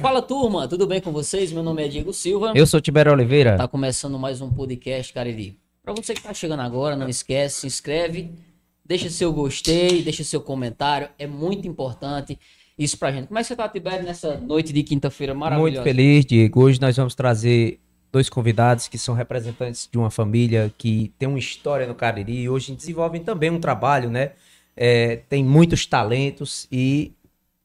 Fala turma, tudo bem com vocês? Meu nome é Diego Silva. Eu sou Tibério Oliveira. Tá começando mais um podcast Cariri. Para você que tá chegando agora, não esquece, se inscreve, deixa seu gostei, deixa seu comentário, é muito importante isso pra gente. Como é que você tá, Tibério, nessa noite de quinta-feira maravilhosa? Muito feliz, Diego. Hoje nós vamos trazer dois convidados que são representantes de uma família que tem uma história no Cariri e hoje desenvolvem também um trabalho, né? É, tem muitos talentos e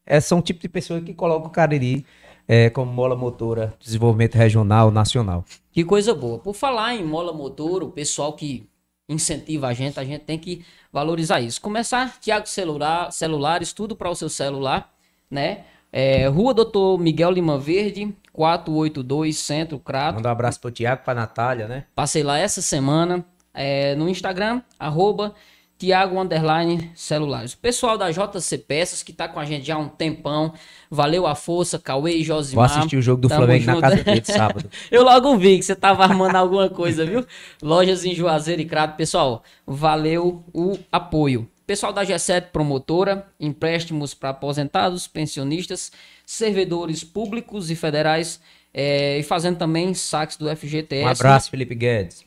é, são o tipo de pessoa que coloca o Cariri é, como mola motora de desenvolvimento regional, nacional. Que coisa boa. Por falar em mola motora, o pessoal que incentiva a gente, a gente tem que valorizar isso. Começar, Tiago Celular, Celulares, tudo para o seu celular, né? É, Rua Doutor Miguel Lima Verde, 482 Centro Crato. Manda um abraço pro Tiago, pra Natália, né? Passei lá essa semana. É, no Instagram, arroba Tiago Underline Celulares. O pessoal da JC Peças, que tá com a gente já há um tempão. Valeu a força, Cauê e Josimar. Vou assistir o jogo do Tamo Flamengo na junto. casa dele sábado. Eu logo vi que você tava armando alguma coisa, viu? Lojas em Juazeiro e Crato. Pessoal, valeu o apoio. Pessoal da G7 Promotora, empréstimos para aposentados, pensionistas, servidores públicos e federais, eh, e fazendo também saques do FGTS. Um abraço, Felipe Guedes.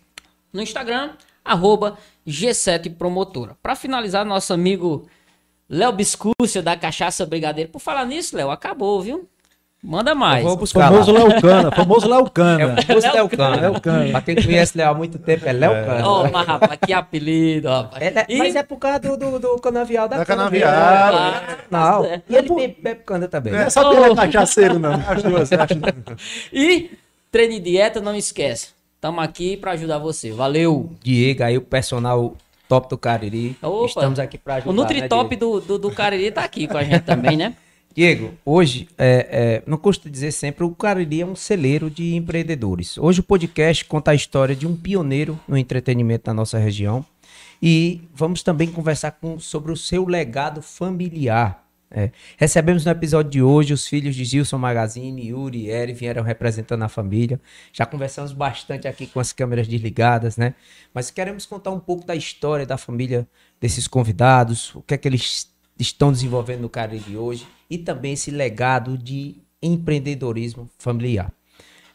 No Instagram, arroba G7 Promotora. Para finalizar, nosso amigo Léo Biscúcia da Cachaça Brigadeiro. Por falar nisso, Léo, acabou, viu? Manda mais. Eu vou buscar Famoso lá. Léo Cana, famoso Léo É o Cana. famoso Léo Cana. Léo Cana. Pra quem conhece Léo há muito tempo, é Léo Cana. Ó, mas rapaz, que apelido, rapaz. Ele é- E- Mas é por causa do, do, do canavial da, Da cana canavial, mesmo. Ah, Não, certo. e ele bebe, bebe cana também. Não é só é cachaceiro, não. As duas, as duas. E treino e dieta, não esquece. Tamo aqui pra ajudar você. Valeu. Diego, aí o personal top do Cariri. Opa. Estamos aqui pra ajudar. O Nutritop né, do, do, do Cariri tá aqui com a gente também, né? Diego, hoje, é, é, não custa dizer sempre, o Cariri é um celeiro de empreendedores. Hoje o podcast conta a história de um pioneiro no entretenimento da nossa região. E vamos também conversar com, sobre o seu legado familiar. É, recebemos no episódio de hoje os filhos de Gilson Magazine, Yuri e Eri vieram representando a família. Já conversamos bastante aqui com as câmeras desligadas, né? Mas queremos contar um pouco da história da família desses convidados, o que é que eles estão desenvolvendo no Cariri hoje e também esse legado de empreendedorismo familiar.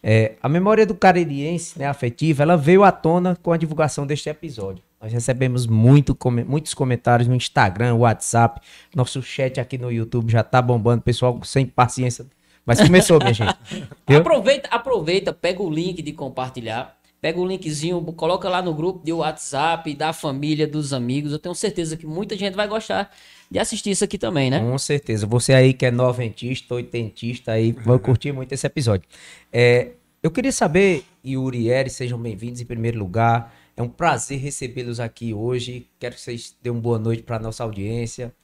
É, a memória do caririense, né, afetiva, ela veio à tona com a divulgação deste episódio. Nós recebemos muito, muitos comentários no Instagram, WhatsApp, nosso chat aqui no YouTube já tá bombando, pessoal sem paciência. Mas começou, minha gente. Aproveita, aproveita, pega o link de compartilhar. Pega o linkzinho, coloca lá no grupo de WhatsApp, da família, dos amigos. Eu tenho certeza que muita gente vai gostar de assistir isso aqui também, né? Com certeza. Você aí que é noventista, oitentista, aí vai curtir muito esse episódio. É, eu queria saber, Yuri e Eri, sejam bem-vindos em primeiro lugar. É um prazer recebê-los aqui hoje. Quero que vocês dêem uma boa noite para a nossa audiência.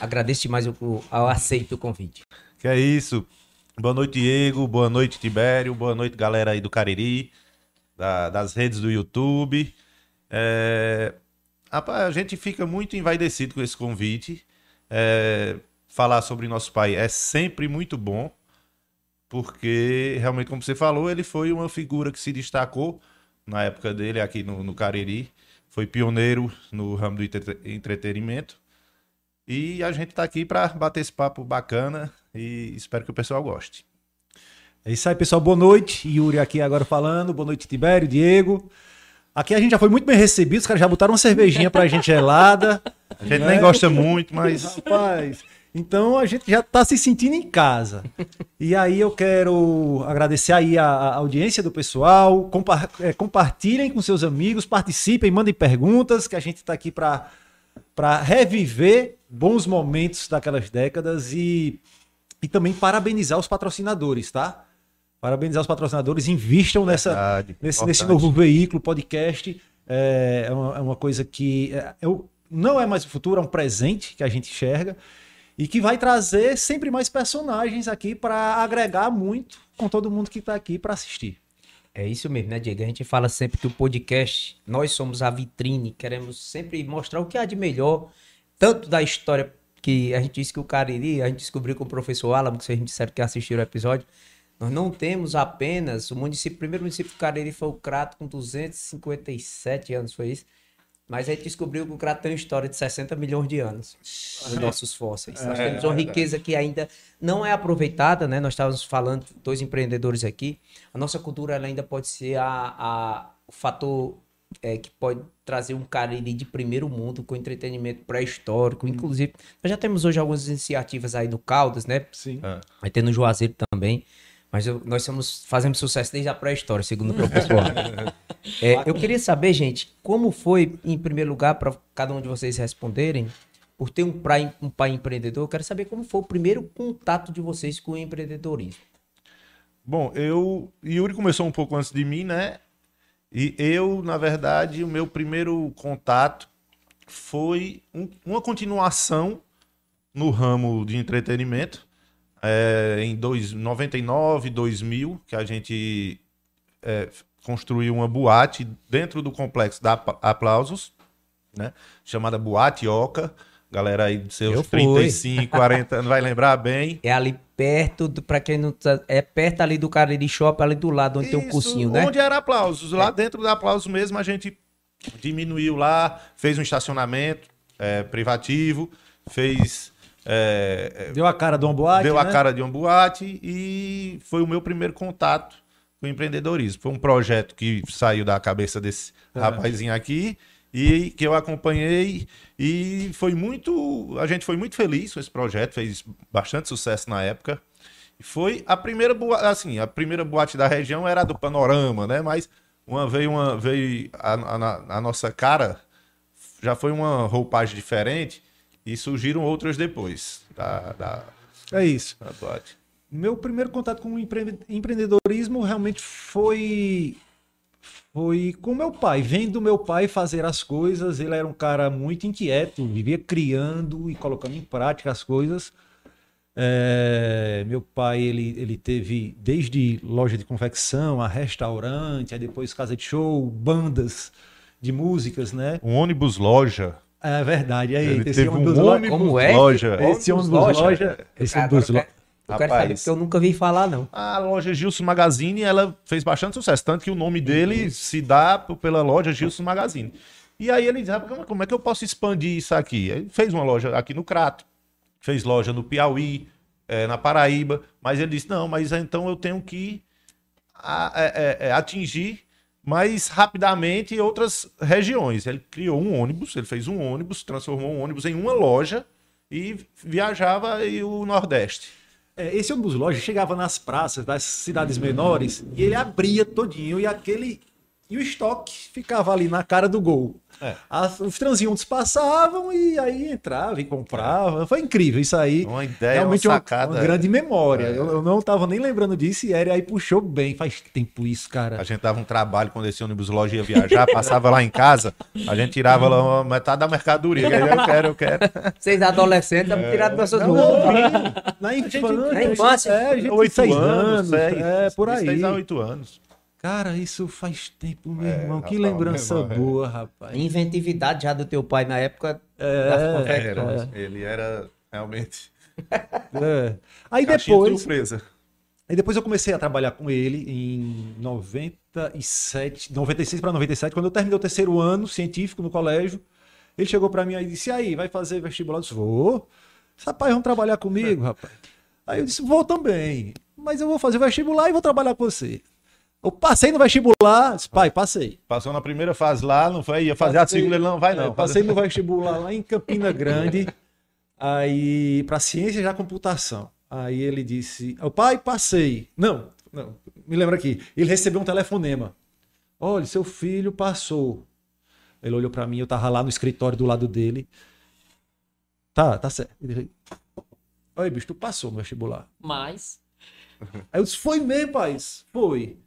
Agradeço demais o, o, ao aceito o convite. Que é isso. Boa noite, Diego. Boa noite, Tibério. Boa noite, galera aí do Cariri, da- das redes do YouTube. É, a gente fica muito envaidecido com esse convite. É, falar sobre nosso pai é sempre muito bom, porque realmente, como você falou, ele foi uma figura que se destacou na época dele aqui no, no Cariri. Foi pioneiro no ramo do entre- entretenimento. E a gente tá aqui para bater esse papo bacana e espero que o pessoal goste. É isso aí, pessoal. Boa noite. Yuri aqui agora falando. Boa noite, Tibério, Diego. Aqui a gente já foi muito bem recebido. Os caras já botaram uma cervejinha pra gente gelada. A gente Né? nem gosta muito, mas Rapaz, então a gente já tá se sentindo em casa. E aí eu quero agradecer aí a, a audiência do pessoal. Compa é, compartilhem com seus amigos, participem, mandem perguntas, que a gente tá aqui para reviver bons momentos daquelas décadas e, e também parabenizar os patrocinadores, tá? Parabenizar os patrocinadores, invistam nessa, Verdade, nesse, nesse novo veículo, podcast. É, é uma, é uma coisa que é, não é mais o futuro, é um presente que a gente enxerga e que vai trazer sempre mais personagens aqui para agregar muito com todo mundo que está aqui para assistir. É isso mesmo, né, Diego? A gente fala sempre que o podcast, nós somos a vitrine, queremos sempre mostrar o que há de melhor, tanto da história que a gente disse que o Cariri, a gente descobriu com o professor Álamo, que vocês disseram que assistiram o episódio, nós não temos apenas o município, o primeiro município do Cariri foi o Crato com 257 anos, foi isso? Mas a gente descobriu que o crato tem uma história de 60 milhões de anos nos nossos fósseis. Nós temos uma riqueza que ainda não é aproveitada, né? Nós estávamos falando, dois empreendedores aqui. A nossa cultura ela ainda pode ser a, a- o fator é, que pode trazer um Cariri de primeiro mundo com entretenimento pré-histórico. Inclusive, nós já temos hoje algumas iniciativas aí no Caldas, né? Sim. Vai ter no Juazeiro também. Mas eu- nós somos, fazemos sucesso desde a pré-história, segundo o professor. É, eu queria saber, gente, como foi, em primeiro lugar, para cada um de vocês responderem, por ter um, pai- um pai empreendedor, eu quero saber como foi o primeiro contato de vocês com o empreendedorismo. Bom, eu. Yuri começou um pouco antes de mim, né? E eu, na verdade, o meu primeiro contato foi um- uma continuação no ramo de entretenimento. É, em dois, 99, 2000, que a gente é, construiu uma boate dentro do complexo da Apla- Aplausos, né? Chamada Boate Oca. Galera aí de seus Eu fui. 35, 40 anos vai lembrar bem. É ali perto, do, pra quem não tá, é perto ali do Cariri Shop, ali do lado onde tem um Isso, cursinho, né? Onde era aplausos. Lá dentro da aplausos mesmo a gente diminuiu lá, fez um estacionamento é, privativo, fez. é, Deu a cara de uma boate, deu a né? cara de uma boate e foi o meu primeiro contato com o empreendedorismo. Foi um projeto que saiu da cabeça desse rapazinho aqui e que eu acompanhei e foi muito, a gente foi muito feliz com esse projeto, fez bastante sucesso na época. Foi a primeira boate, assim, a primeira boate da região era a do Panorama, né? Mas uma veio uma veio a, a- a nossa cara já foi uma roupagem diferente e surgiram outras depois da, da, É isso. da boate. Meu primeiro contato com o empre- empreendedorismo realmente foi foi com meu pai, vendo meu pai fazer as coisas. Ele era um cara muito inquieto, vivia criando e colocando em prática as coisas. É, meu pai ele, ele teve desde loja de confecção a restaurante, aí depois casa de show, bandas de músicas, né? Um ônibus loja. É verdade, aí Ele esse teve um ônibus lo- ônibus Como é? loja. esse ônibus loja, esse Agora ônibus eu lo- quero, saber, Rapaz. porque eu nunca vi falar, não. A loja Gilson Magazine, ela fez bastante sucesso, tanto que o nome dele se dá pela loja Gilson Magazine. E aí ele diz, "Ah, como- como é que eu posso expandir isso aqui? Aí fez uma loja aqui no Crato, fez loja no Piauí, eh, na Paraíba, mas ele disse, não, mas então eu tenho que a- é, é, é, atingir mais rapidamente outras regiões. Ele criou um ônibus, ele fez um ônibus, transformou um ônibus em uma loja e viajava aí o Nordeste. É, esse ônibus loja chegava nas praças das cidades menores e ele abria todinho e aquele e o estoque ficava ali na cara do gol. É. As- os transeuntes passavam e aí entrava e comprava. Foi incrível isso aí. Uma ideia, Realmente uma sacada. uma grande memória. É. Eu, eu não tava nem lembrando disso e ele aí puxou bem. Faz tempo isso, cara. A gente dava um trabalho quando esse ônibus loja ia viajar, passava lá em casa, a gente tirava lá uma metade da mercadoria. E aí, Eu quero, eu quero. Vocês adolescentes estão tirando nossas Não, roupas. Na infância. na infância. É, a gente Oito seis anos, seis. É, por aí. Seis a oito anos. Cara, isso faz tempo, meu É, irmão. Que rapaz, lembrança irmão, é. boa, rapaz. Inventividade já do teu pai na época É, das confecções. Era, ele era realmente É. Aí caixinha de depois, surpresa. aí depois eu comecei a trabalhar com ele em 97, 96 para 97, quando eu terminei o terceiro ano científico no colégio. Ele chegou para mim e disse: "E aí, vai fazer vestibular?" Eu disse: "Vou." Rapaz, vamos trabalhar comigo, rapaz. Aí eu disse: "Vou também, mas eu vou fazer vestibular e vou trabalhar com você." Eu passei no vestibular, disse, pai, passei. Passou na primeira fase lá, não foi? Ia fazer a Passei- segunda, ele não vai É, não. passei no vestibular lá em Campina Grande, aí para ciência da computação. Aí ele disse: "O pai, passei". Não, não, me lembra aqui. Ele recebeu um telefonema. Olha, seu filho passou. Ele olhou para mim, eu tava lá no escritório do lado dele. Tá, tá certo. Ele, Oi, bicho, tu passou no vestibular. Mas. Aí eu disse: "Foi mesmo, pai". Foi.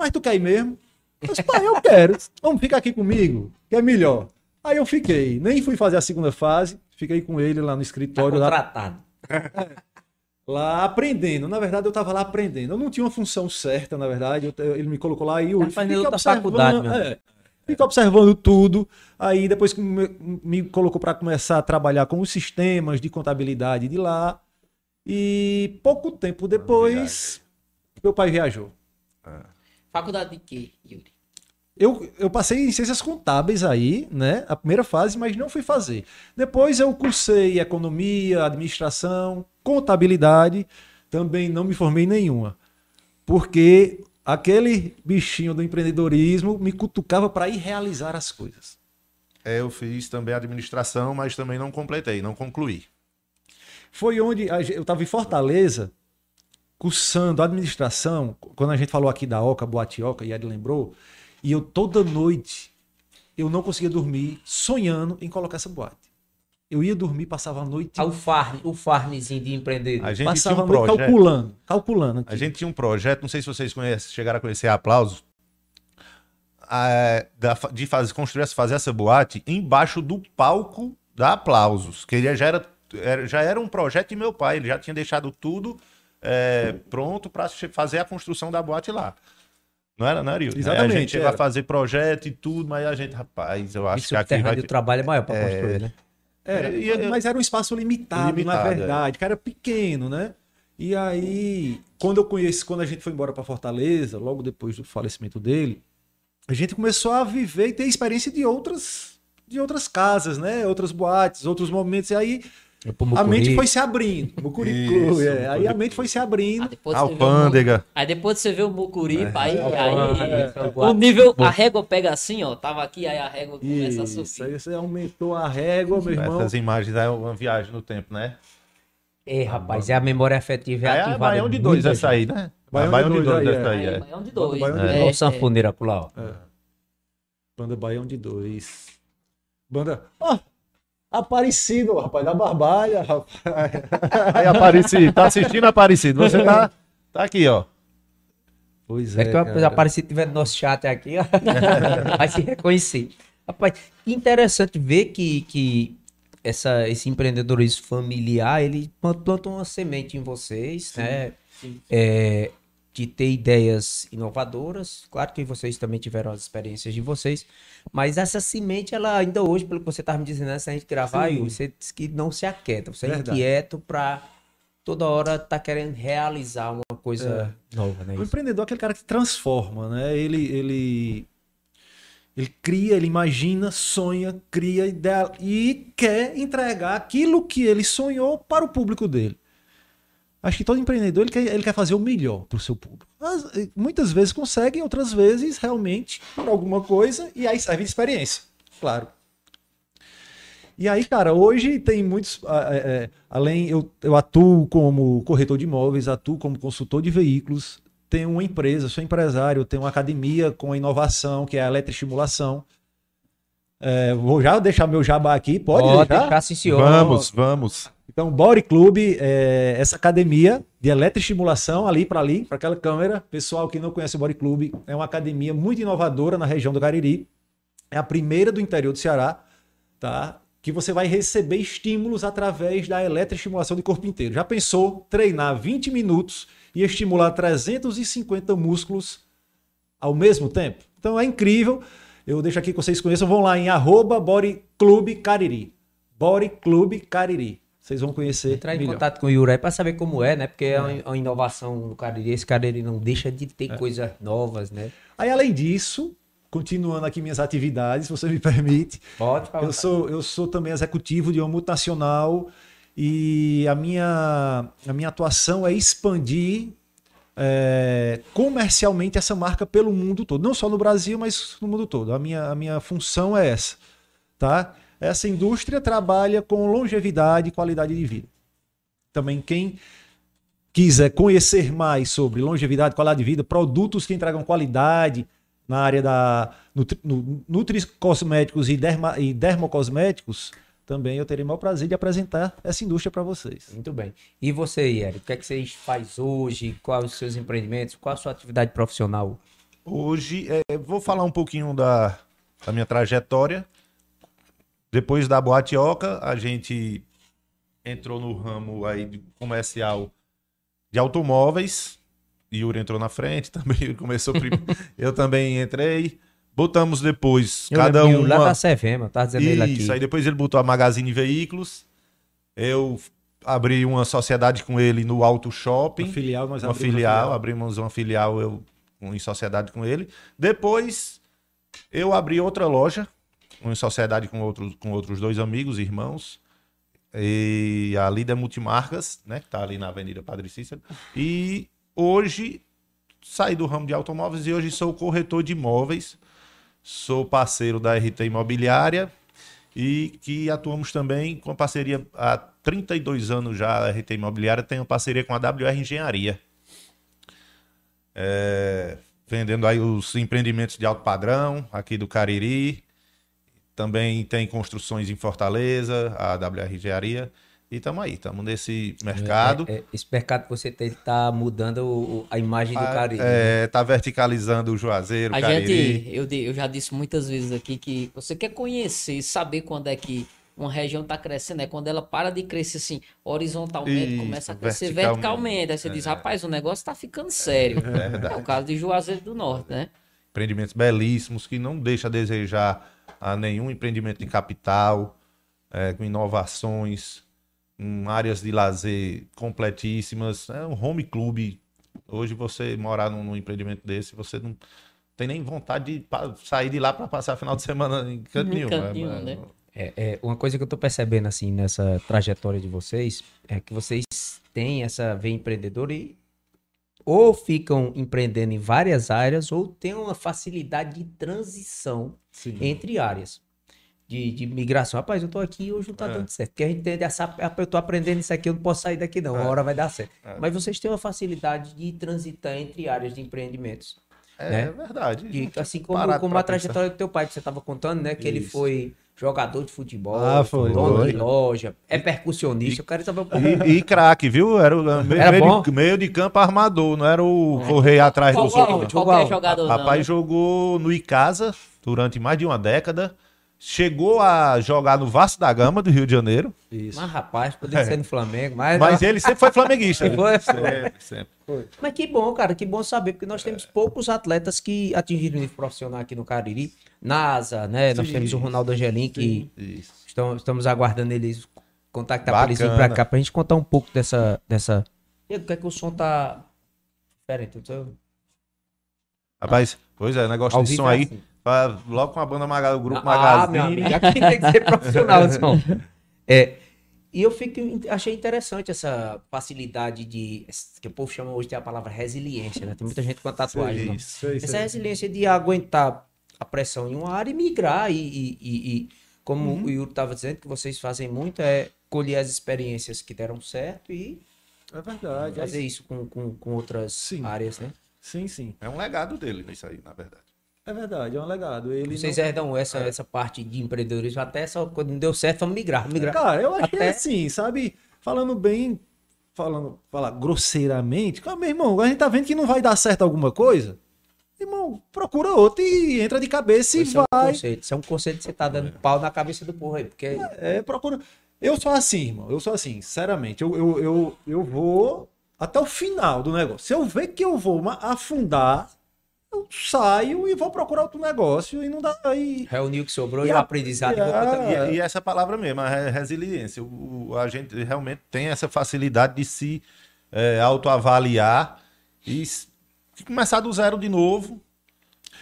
Mas tu quer ir mesmo? Eu disse, pai, eu quero. Vamos ficar aqui comigo, que é melhor. Aí eu fiquei. Nem fui fazer a segunda fase. Fiquei com ele lá no Tá escritório, lá, contratado. lá aprendendo. Na verdade, eu tava lá aprendendo. Eu não tinha uma função certa, na verdade. Eu- eu- ele me colocou lá e eu Tá fazendo outra faculdade, meu. é, Fica observando tudo. Aí depois que me, me colocou para começar a trabalhar com os sistemas de contabilidade de lá. E pouco tempo depois, meu pai viajou. Faculdade de quê, Yuri? eu, eu passei em ciências contábeis aí, né? A primeira fase, mas não fui fazer. Depois eu cursei economia, administração, contabilidade, também não me formei em nenhuma. Porque aquele bichinho do empreendedorismo me cutucava para ir realizar as coisas. É, eu fiz também administração, mas também não completei, não concluí. Foi onde eu estava em Fortaleza, cursando administração, quando a gente falou aqui da Oca, Boate Oca, e ele lembrou, e eu toda noite, eu não conseguia dormir, sonhando em colocar essa boate. Eu ia dormir, passava a noite, Ah, o farm, o farmzinho de empreendedor. A gente passava tinha a um noite projeto. calculando, calculando. A gente tinha um projeto, não sei se vocês conhecem, chegaram a conhecer a Aplausos, a- da- de fazer, construir, essa- fazer essa boate embaixo do palco da Aplausos, que ele já era, era- já era um projeto de meu pai, ele já tinha deixado tudo é, pronto para fazer a construção da boate lá. Não era, não era, Yuri? Aí A Exatamente, gente era. fazer projeto e tudo, mas a gente, rapaz, eu acho Isso que o aqui vai... terreno do trabalho é maior para construir, né? Era, E- e- mas era um espaço limitado, Limitado, na é. verdade, que era pequeno, né? E aí, quando eu conheci, quando a gente foi embora para Fortaleza, logo depois do falecimento dele, a gente começou a viver e ter experiência de outras de outras casas, né? Outras boates, outros momentos. E aí É a Mucuri. mente foi se abrindo. Mucuri Clube, é. Mucuri Aí a mente foi se Ah, abrindo. Mu- Alpândega. Aí depois você vê o Mucuripe, aí, Alpândega, aí é. o nível, a régua pega assim, ó. Tava aqui, aí a régua começa a Isso, subir. aí você aumentou a régua, meu irmão. Essas imagens é uma viagem no tempo, né? É, rapaz, é a memória afetiva é É, ativada. a Baião de dois essa aí, né? Baião a Baião de dois, dois aí, essa é. aí, é. Baião de dois. É. Olha o é. sanfoneiro acolá, ó. Banda Baião de dois. Banda. Ó, Aparecido, rapaz, da Barbalha, rapaz. Aí, Aparecido, tá assistindo, Aparecido? Você tá, tá aqui, ó. Pois É que cara. o Aparecido tiver no nosso chat aqui, ó, vai se reconhecer. Rapaz, interessante ver que, que essa, esse empreendedorismo familiar, ele plantou uma semente em vocês, né? É, de ter ideias inovadoras. Claro que vocês também tiveram as experiências de vocês, mas essa semente, ela ainda hoje, pelo que você estava me dizendo antes da gente gravar, Sim. Yuri, você disse que não se aquieta, você é Verdade. inquieto para toda hora tá querendo realizar uma coisa nova, né? O empreendedor é aquele cara que transforma, né? Ele, ele, ele cria, ele imagina, sonha, cria ideia e quer entregar aquilo que ele sonhou para o público dele. Acho que todo empreendedor ele quer, ele quer fazer o melhor para o seu público. Mas, eh, muitas vezes consegue, outras vezes realmente por alguma coisa e aí serve de experiência, claro. E aí, cara, hoje tem muitos. é, é, além, eu, eu atuo como corretor de imóveis, atuo como consultor de veículos, tenho uma empresa, sou empresário, tenho uma academia com inovação, que é a eletroestimulação. É, vou já deixar meu jabá aqui, pode, deixar? deixar, sim, senhor. Vamos, vamos. Então, Body Club é essa academia de eletroestimulação ali para ali, para aquela câmera. Pessoal que não conhece o Body Club, é uma academia muito inovadora na região do Cariri. É a primeira do interior do Ceará, tá? Que você vai receber estímulos através da eletroestimulação de corpo inteiro. Já pensou treinar 20 minutos e estimular 350 músculos ao mesmo tempo? Então é incrível. Eu deixo aqui que vocês conheçam. Vão lá em arroba Body Club Cariri. Body Club Cariri. Vocês vão conhecer Entrar em melhor. contato com o Yuri aí pra saber como é, né? Porque é uma, uma inovação no Cariri. Esse Cariri não deixa de ter coisas novas, né? Aí, além disso, continuando aqui minhas atividades, se você me permite, Pode falar. eu sou, eu sou também executivo de uma multinacional e a minha, a minha atuação é expandir é, comercialmente essa marca pelo mundo todo. Não só no Brasil, mas no mundo todo. A minha, a minha função é essa. Tá? Essa indústria trabalha com longevidade e qualidade de vida. Também quem quiser conhecer mais sobre longevidade, qualidade de vida, produtos que entregam qualidade na área da nutri, nu- nutricosméticos e, derma, e dermocosméticos, também eu terei o maior prazer de apresentar essa indústria para vocês. Muito bem. E você, Yeri? O que é que você faz hoje? Quais os seus empreendimentos? Qual a sua atividade profissional? Hoje, é, vou falar um pouquinho da, da minha trajetória. Depois da Boate Oca, a gente entrou no ramo aí comercial de automóveis. Yuri entrou na frente, também começou primeiro. Eu também entrei. Botamos depois, Eu cada uma... Lá da Sevema, tá dizendo ele aqui. Isso, aí depois ele botou a Magazine Veículos. Eu abri uma sociedade com ele no Auto Shopping. Uma filial, nós uma abrimos filial, abrimos uma filial eu, em sociedade com ele. Depois Eu abri outra loja, em sociedade com outros, com outros dois amigos, irmãos. E a Lida Multimarcas, né? Que tá ali na Avenida Padre Cícero. E hoje saí do ramo de automóveis e hoje sou corretor de imóveis. Sou parceiro da RT Imobiliária e que atuamos também com parceria há 32 anos já. A RT Imobiliária tem uma parceria com a WR Engenharia. É, vendendo aí os empreendimentos de alto padrão aqui do Cariri. Também tem construções em Fortaleza, a WR Engenharia. E estamos aí, estamos nesse mercado. É, é, esse mercado que você tem está mudando o- a imagem do Ah, Cariri. É, tá verticalizando o Juazeiro, A Cariri. gente, eu, eu já disse muitas vezes aqui que você quer conhecer, saber quando é que uma região está crescendo, é quando ela para de crescer assim, horizontalmente, Isso, começa a crescer verticalmente. verticalmente. Aí você diz, rapaz, o negócio está ficando sério. É, o caso de Juazeiro do Norte, né? empreendimentos belíssimos que não deixa a desejar a nenhum empreendimento de capital, é, com inovações, com áreas de lazer completíssimas. É um home club. Hoje você morar num, num empreendimento desse, você não tem nem vontade de sair de lá para passar final de semana em canto Em nenhum. canto É- nenhum, é- né? É, é, uma coisa que eu tô percebendo assim nessa trajetória de vocês é que vocês têm essa veia empreendedora e ou ficam empreendendo em várias áreas ou têm uma facilidade de transição Sim. entre áreas de, de migração. Rapaz, eu tô aqui e hoje não tá É. dando certo. Porque a gente tem essa. Eu tô aprendendo isso aqui, eu não posso sair daqui, não. Uma É. hora vai dar certo. É. Mas vocês têm uma facilidade de transitar entre áreas de empreendimentos. É, né? é verdade. De- assim como, como a trajetória do teu pai, que você tava contando, né? Que ele Isso. foi jogador de futebol, Ah, foi. dono Foi. de loja, é percussionista. Eu quero saber pensar. E, e craque, viu? Era o meio, Era meio bom? de, meio de campo armador, não era o correr atrás dos Qualquer, outros. Jogou qualquer aonde? jogador não, Papai né? jogou no Icasa durante mais de uma década. Chegou a jogar no Vasco da Gama do Rio de Janeiro. Isso. Mas, rapaz, poderia ser no Flamengo, mas. Mas ele sempre foi flamenguista. Ele foi? Sempre, sempre. Mas que bom, cara, que bom saber, porque nós temos poucos atletas que atingiram o nível profissional aqui no Cariri. NASA, né? Nós Sim, temos o Ronaldo Angelim, que Isso. estamos aguardando eles contactar para eles Bacana. cá, pra gente contar um pouco dessa. dessa... E o que é que o som tá diferente? Eu tô- Rapaz, pois é, negócio Ao de som é aí. assim. Logo com a banda Maga, o grupo Ah, meu Magazine. amigo, aqui tem que ser profissional, o som. É, e eu fico, achei interessante essa facilidade de. que o povo chama hoje de a palavra resiliência, né? Tem muita gente com a tatuagem. Isso. Sei, Essa sei. resiliência de aguentar a pressão em uma área e migrar. E, e- e- e como Uhum. o Yuri estava dizendo, que vocês fazem muito é colher as experiências que deram certo e É verdade. é fazer isso com, com, com outras Sim. áreas, né? Sim, sim. É um legado dele isso aí, na verdade. É verdade, é um legado. Ele Vocês não... herdam essa, essa parte de empreendedorismo até só quando não deu certo, vamos migrar. migrar. Cara, eu acho que é Até- assim, sabe? Falando bem, falando, falar grosseiramente, cara, meu irmão, a gente tá vendo que não vai dar certo alguma coisa. Irmão, procura outro e entra de cabeça e Isso é um vai. conceito. Isso é um conceito que você tá dando pau na cabeça do porra aí. Porque É, procura. Eu sou assim, irmão. Eu sou assim, sinceramente. Eu, eu, eu, eu vou até o final do negócio. Se eu ver que eu vou afundar, eu saio e vou procurar outro negócio e não dá aí. reuniu o que sobrou E e, o aprendizado. e e E, e essa palavra mesmo, a re- resiliência. O, o- a gente realmente tem essa facilidade de se é, autoavaliar e começar do zero de novo.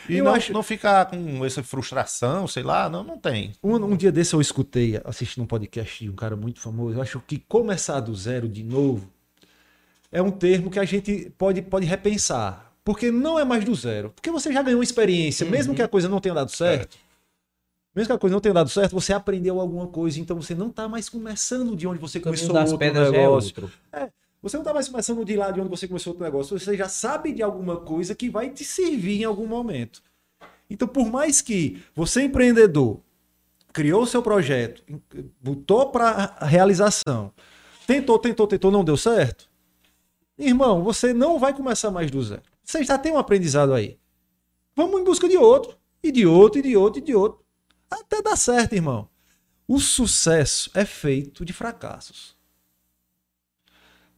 E Eu não, acho- não ficar com essa frustração, sei lá, não, não tem. Um, um dia desse eu escutei, assistindo um podcast de um cara muito famoso. Eu acho que começar do zero de novo é um termo que a gente pode, pode repensar. Porque não é mais do zero. Porque você já ganhou experiência, mesmo que a coisa não tenha dado certo. Mesmo que a coisa não tenha dado certo, você aprendeu alguma coisa. Então você não está mais começando de onde você começou das outro pedras é negócio. outro. Você não está mais começando de lá de onde você começou outro negócio. Você já sabe de alguma coisa que vai te servir em algum momento. Então, por mais que você, empreendedor, criou o seu projeto, botou para realização, tentou, tentou, tentou, não deu certo, irmão, você não vai começar mais do zero. Você já tem um aprendizado aí. Vamos em busca de outro, e de outro, e de outro, e de outro. Até dar certo, irmão. O sucesso é feito de fracassos.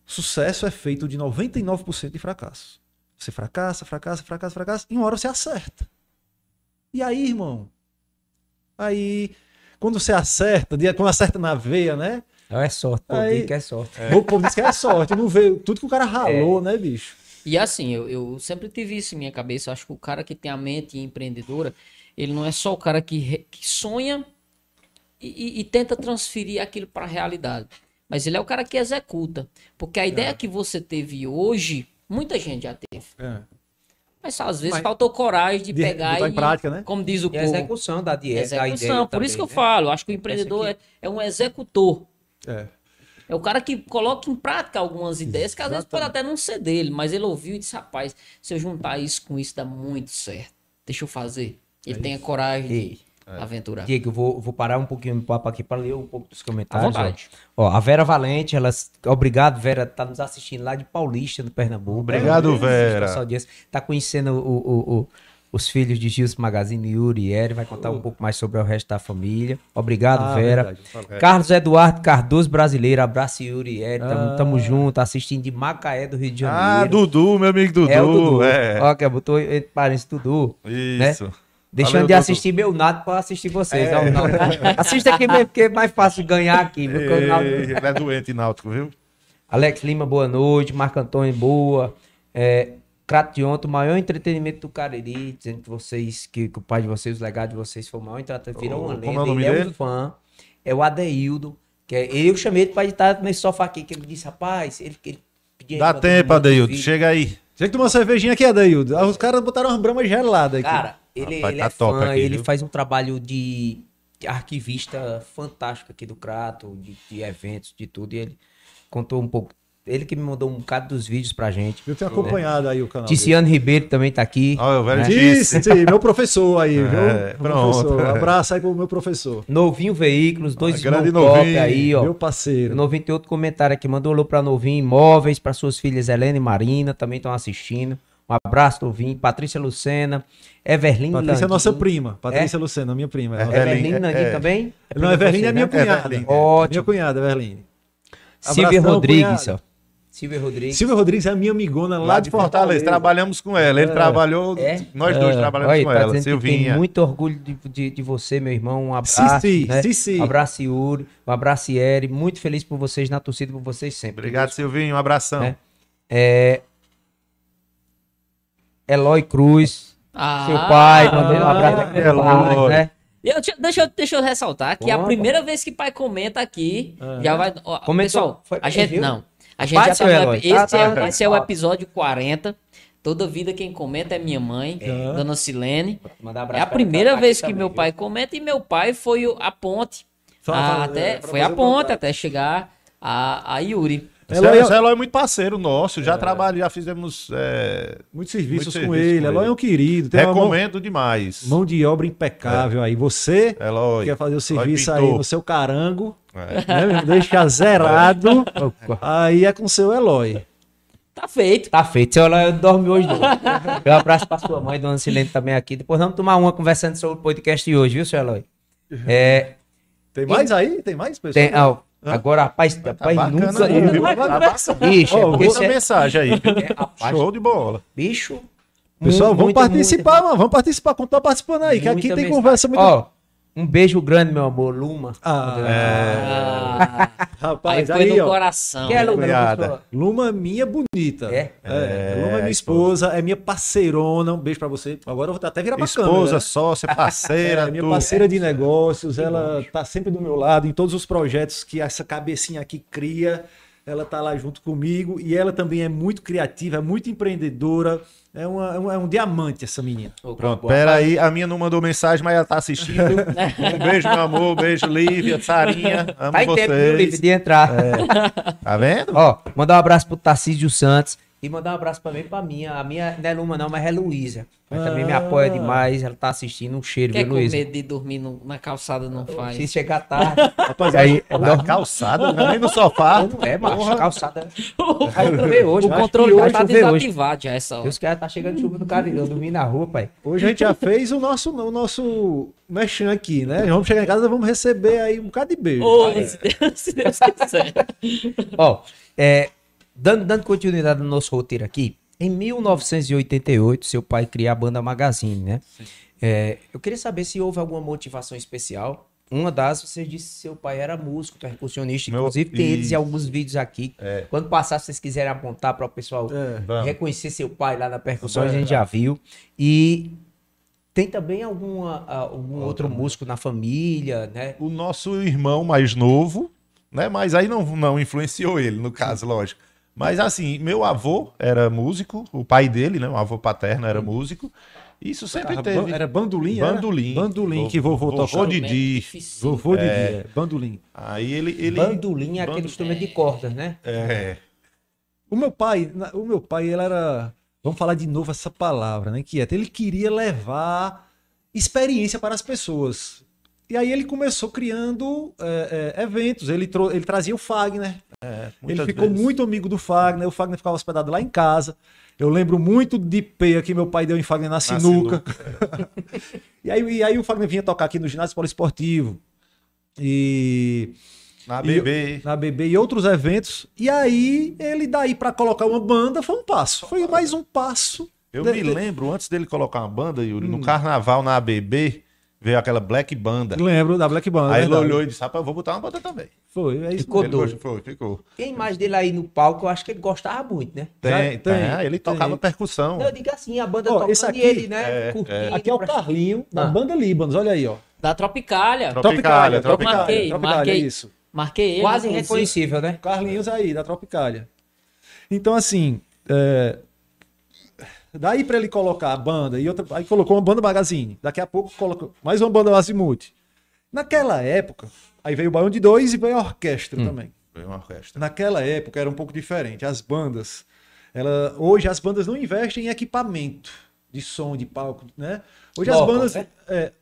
Sucesso é feito de 99% de fracassos. Você fracassa, fracassa, fracassa, fracassa, e uma hora você acerta. E aí, irmão? Aí, quando você acerta, quando acerta na veia, né? É sorte, pô, Aí- que é sorte. O povo diz que é sorte, não vê tudo que o cara ralou, né, bicho? E assim, eu, eu sempre tive isso em minha cabeça. Eu acho que o cara que tem a mente empreendedora, ele não é só o cara que, re- que sonha e, e- e tenta transferir aquilo para a realidade. Mas ele é o cara que executa. Porque a ideia que você teve hoje, muita gente já teve. É. Mas às vezes Mas- faltou coragem de, De pegar e, em prática, né? como diz o E povo, execução da dieta, da execução. ideia Por isso que eu também, né? falo, acho que o empreendedor é, é um executor. É. É o cara que coloca em prática algumas ideias que às vezes pode até não ser dele, mas ele ouviu e disse: rapaz, se eu juntar isso com isso, dá muito certo. Deixa eu fazer. Ele tem a coragem de Ei, aventurar. Diego, eu vou, vou parar um pouquinho no papo aqui para ler um pouco dos comentários. À vontade. Ó. Ó, a Vera Valente, ela, obrigado, Vera, tá nos assistindo lá de Paulista, no Pernambuco. Obrigado, É, Vera. Tá conhecendo o, o- o- os filhos de Gilson Magazine, Yuri e Eri, vai contar um pouco mais sobre o resto da família. Obrigado, Ah, Vera. verdade. Carlos Eduardo Cardoso Brasileiro, abraço Yuri e Eri, tamo, Ah. tamo junto, assistindo de Macaé do Rio de Janeiro. Ah, Dudu, meu amigo Dudu. É o Dudu. É. Ó, que botou entre parênteses Dudu. Isso. Deixando Valeu, de assistir meu Nado pra assistir vocês. É. ó, o Nado. Assista aqui mesmo, porque é mais fácil ganhar aqui. Nado- Ei, Ele é doente, Náutico, viu? Alex Lima, boa noite. Marco Antônio, boa. É, Crationto, o maior entretenimento do Cariri, dizendo que vocês, que, que o pai de vocês, o legado de vocês foi o maior entretenimento. Virou uma Como lenda. é ele é dele? um fã. É o Adeildo. Que é, eu chamei ele pra estar nesse sofá aqui, que ele disse, rapaz, ele, ele pedia Dá tempo, Adeildo. Chega aí. Você que tomou uma cervejinha aqui, Adaildo? Ah, Os caras botaram umas bramas geladas aqui. Cara, ele, Rapaz, ele tá é fã, aqui, ele viu? faz um trabalho de, de arquivista fantástico aqui do Crato, de, de eventos, de tudo. E ele contou um pouco. Ele que me mandou um bocado dos vídeos pra gente. eu tenho acompanhado aí o canal. Ticiano Ribeiro também tá aqui. Olha, o velho né? disse. Meu professor aí, viu? É, Meu pronto. professor. Abraço aí pro meu professor. Novinho Veículos, dois Ah, grande Novinho, aí, ó. Meu O parceiro. Novinho tem outro comentário aqui, mandou alô pra Novinho Imóveis, para suas filhas Helena e Marina, também estão assistindo. Um abraço, Novinho. Patrícia Lucena, Everline Patrícia é Landim. nossa prima. Patrícia Lucena, minha prima. É, Everline, Everline Landim é. também? Não, Everline é minha né? cunhada. Everline. Minha Ótimo. cunhada, Everline. Silvia Rodrigues, cunhada. ó. Silvia Rodrigues. Silvia Rodrigues é a minha amigona lá, Lá de Fortaleza, trabalhamos com ela. Ele trabalhou, É? nós dois É. trabalhamos Olha, com tá ela. que tem Silvinha. muito orgulho de, de, de você, meu irmão. Um abraço. Cici, né? Cici. Um abraço, Yuri. Um abraço, Eri. Muito feliz por vocês, na torcida por vocês sempre. Obrigado, Silvinho. Um abração. É. É... Eloy Cruz, Ah, seu pai, mandando um abraço ah, aqui Eloy. pai, né? Eu, deixa, deixa, eu- deixa eu ressaltar que a primeira vez que pai comenta aqui, já vai. ó, pessoal, Foi a gente viu? não. A gente já tá no, Eloy. epi- Tá, esse, é, tá. esse é o episódio 40. Toda vida quem comenta é minha mãe, É. Dona Silene. Um É a primeira tá vez que também, meu viu? pai comenta e meu pai foi a ponte. Fala, a- fala, até, é, foi a ponte até chegar a, a Yuri. Eloy- Eloy, Eloy é muito parceiro nosso. Já trabalho, já fizemos. é, Muitos serviços Muito com serviço ele. com Eloy é ele. um querido. Tem uma mão, recomendo demais. mão de obra impecável aí. Você Eloy. quer fazer o serviço aí no seu carango, É. né, deixa zerado. aí é com o seu Eloy. Tá feito. Tá feito. Seu Eloy dorme hoje não. Um abraço pra sua mãe, Dona Silene, também aqui. Depois vamos tomar uma conversando sobre o podcast de hoje, viu, seu Eloy? É, Tem mais aí? Tem mais, pessoal? tem, ó, agora, rapaz, rapaz bacana nunca... aí, viu? Tá. Bicho, é Manda cê- mensagem aí. é, rapaz, Show de bola. bicho... Pessoal, vamos muita, participar, muita- mano. Vamos participar. Quando tá participando aí, que aqui tem mensagem. conversa muito. Ó, um beijo grande, meu amor, Luma. Ah, Ah, aí rapaz, foi aí, no ó. coração. Que é, Luma? cunhada. Luma minha bonita. É? É, Luma é minha É, esposa, é minha parceirona. Um beijo pra você. Agora eu vou até virar pra câmera. Esposa, né? sócia, parceira, É, minha parceira de negócios, ela tá sempre do meu lado em todos os projetos que essa cabecinha aqui cria. Ela tá lá junto comigo e ela também é muito criativa, é muito empreendedora. É, uma- é um, é um diamante essa menina. Pronto, pera aí. A minha não mandou mensagem, mas ela tá assistindo. Um beijo, meu amor. Beijo, Lívia, Sarinha. Amo Tá em tempo, vocês. de entrar. Tá vendo? Ó, mandar um abraço pro Tarcísio Santos e mandar um abraço também pra minha. A minha não é Luma, não, mas é Luísa. Mas também me Ah. apoia demais. Ela tá assistindo um cheiro, Quer viu, Luísa? medo de dormir no- na calçada não faz. Se chegar tarde. Rapaz, aí, é Na calçada, não é nem no sofá. Não é, macho. Calçada. Chover hoje. O controle hoje chover hoje. desativado já essa hora. Deus quer, tá chegando chuva no Cariri. Eu dormi na rua, pai. hoje a gente já fez o nosso, o nosso merchan aqui, né? Vamos chegar em casa e vamos receber aí um bocado de beijo. Ô, se Deus, se Deus quiser. Ó, é, dando, dando continuidade no nosso roteiro aqui, em 1988, seu pai cria a banda Magazine, né? É, eu queria saber se houve alguma motivação especial. Uma das, você disse que seu pai era músico, percussionista, Meu- inclusive tem eles em alguns vídeos aqui. É. Quando passar, se vocês quiserem apontar para o pessoal É. Reconhecer seu pai lá na percussão, a gente já viu. E Tem também alguma, algum outro músico na família, né? O nosso irmão mais novo, né? Mas aí não, não influenciou ele, no caso, lógico. Mas assim, meu avô era músico, o pai dele, né? O avô paterno era músico. Isso sempre Era teve. Era bandolim, era? Bandolim. Bandolim que vovô Vovô tocava. de- Didi. Difícil. Vovô de é. bandolim. Aí ele. ele Bandolim é aquele Bandolim. instrumento de cordas, né? É. O meu pai, o meu pai, ele era, vamos falar de novo essa palavra, né, inquieto. Ele queria levar experiência para as pessoas. E aí ele começou criando é, é, eventos. Ele, trou- ele trazia o Fagner. Ele muitas ficou vezes. muito amigo do Fagner. O Fagner ficava hospedado lá em casa. Eu lembro muito de peia que meu pai deu em Fagner na sinuca. e, aí, e aí o Fagner vinha tocar aqui no ginásio poliesportivo. E Na E BB. na BB e outros eventos. E aí, ele daí pra colocar uma banda foi um passo. Foi mais um passo. Eu De- me de- lembro, antes dele colocar uma banda, Yuri, Hum. no carnaval na ABB, veio aquela Black Banda. Lembro da Black Banda. Aí ele verdade. olhou e disse: rapaz, eu vou botar uma banda também. Foi, é isso. Ficou ele doido. gostou, foi, ficou. Tem mais dele aí no palco, eu acho que ele gostava muito, né? Tem, Já tem. tem, Ah, ele tem. tocava percussão. Não, eu digo assim, a banda Ó, tocando aqui- e ele, né, é, curtindo. Aqui é o Carlinho, da Ah. banda Líbanos. Olha aí, ó. Da Tropicália. Tropicália, Tropicália. Marquei, Tropicália, marquei. isso. Marquei ele. Quase reconhecível, né? Carlinhos aí, da Tropicália. Então, assim, é, daí pra ele colocar a banda, e outra, aí colocou uma banda magazine. Daqui a pouco colocou mais uma banda Azimuth. Naquela época, aí veio o Baião de Dois e veio a orquestra também. Veio uma orquestra. Naquela época era um pouco diferente. As bandas, ela, hoje as bandas não investem em equipamento de som, de palco, né? Hoje as Local, bandas, né? é,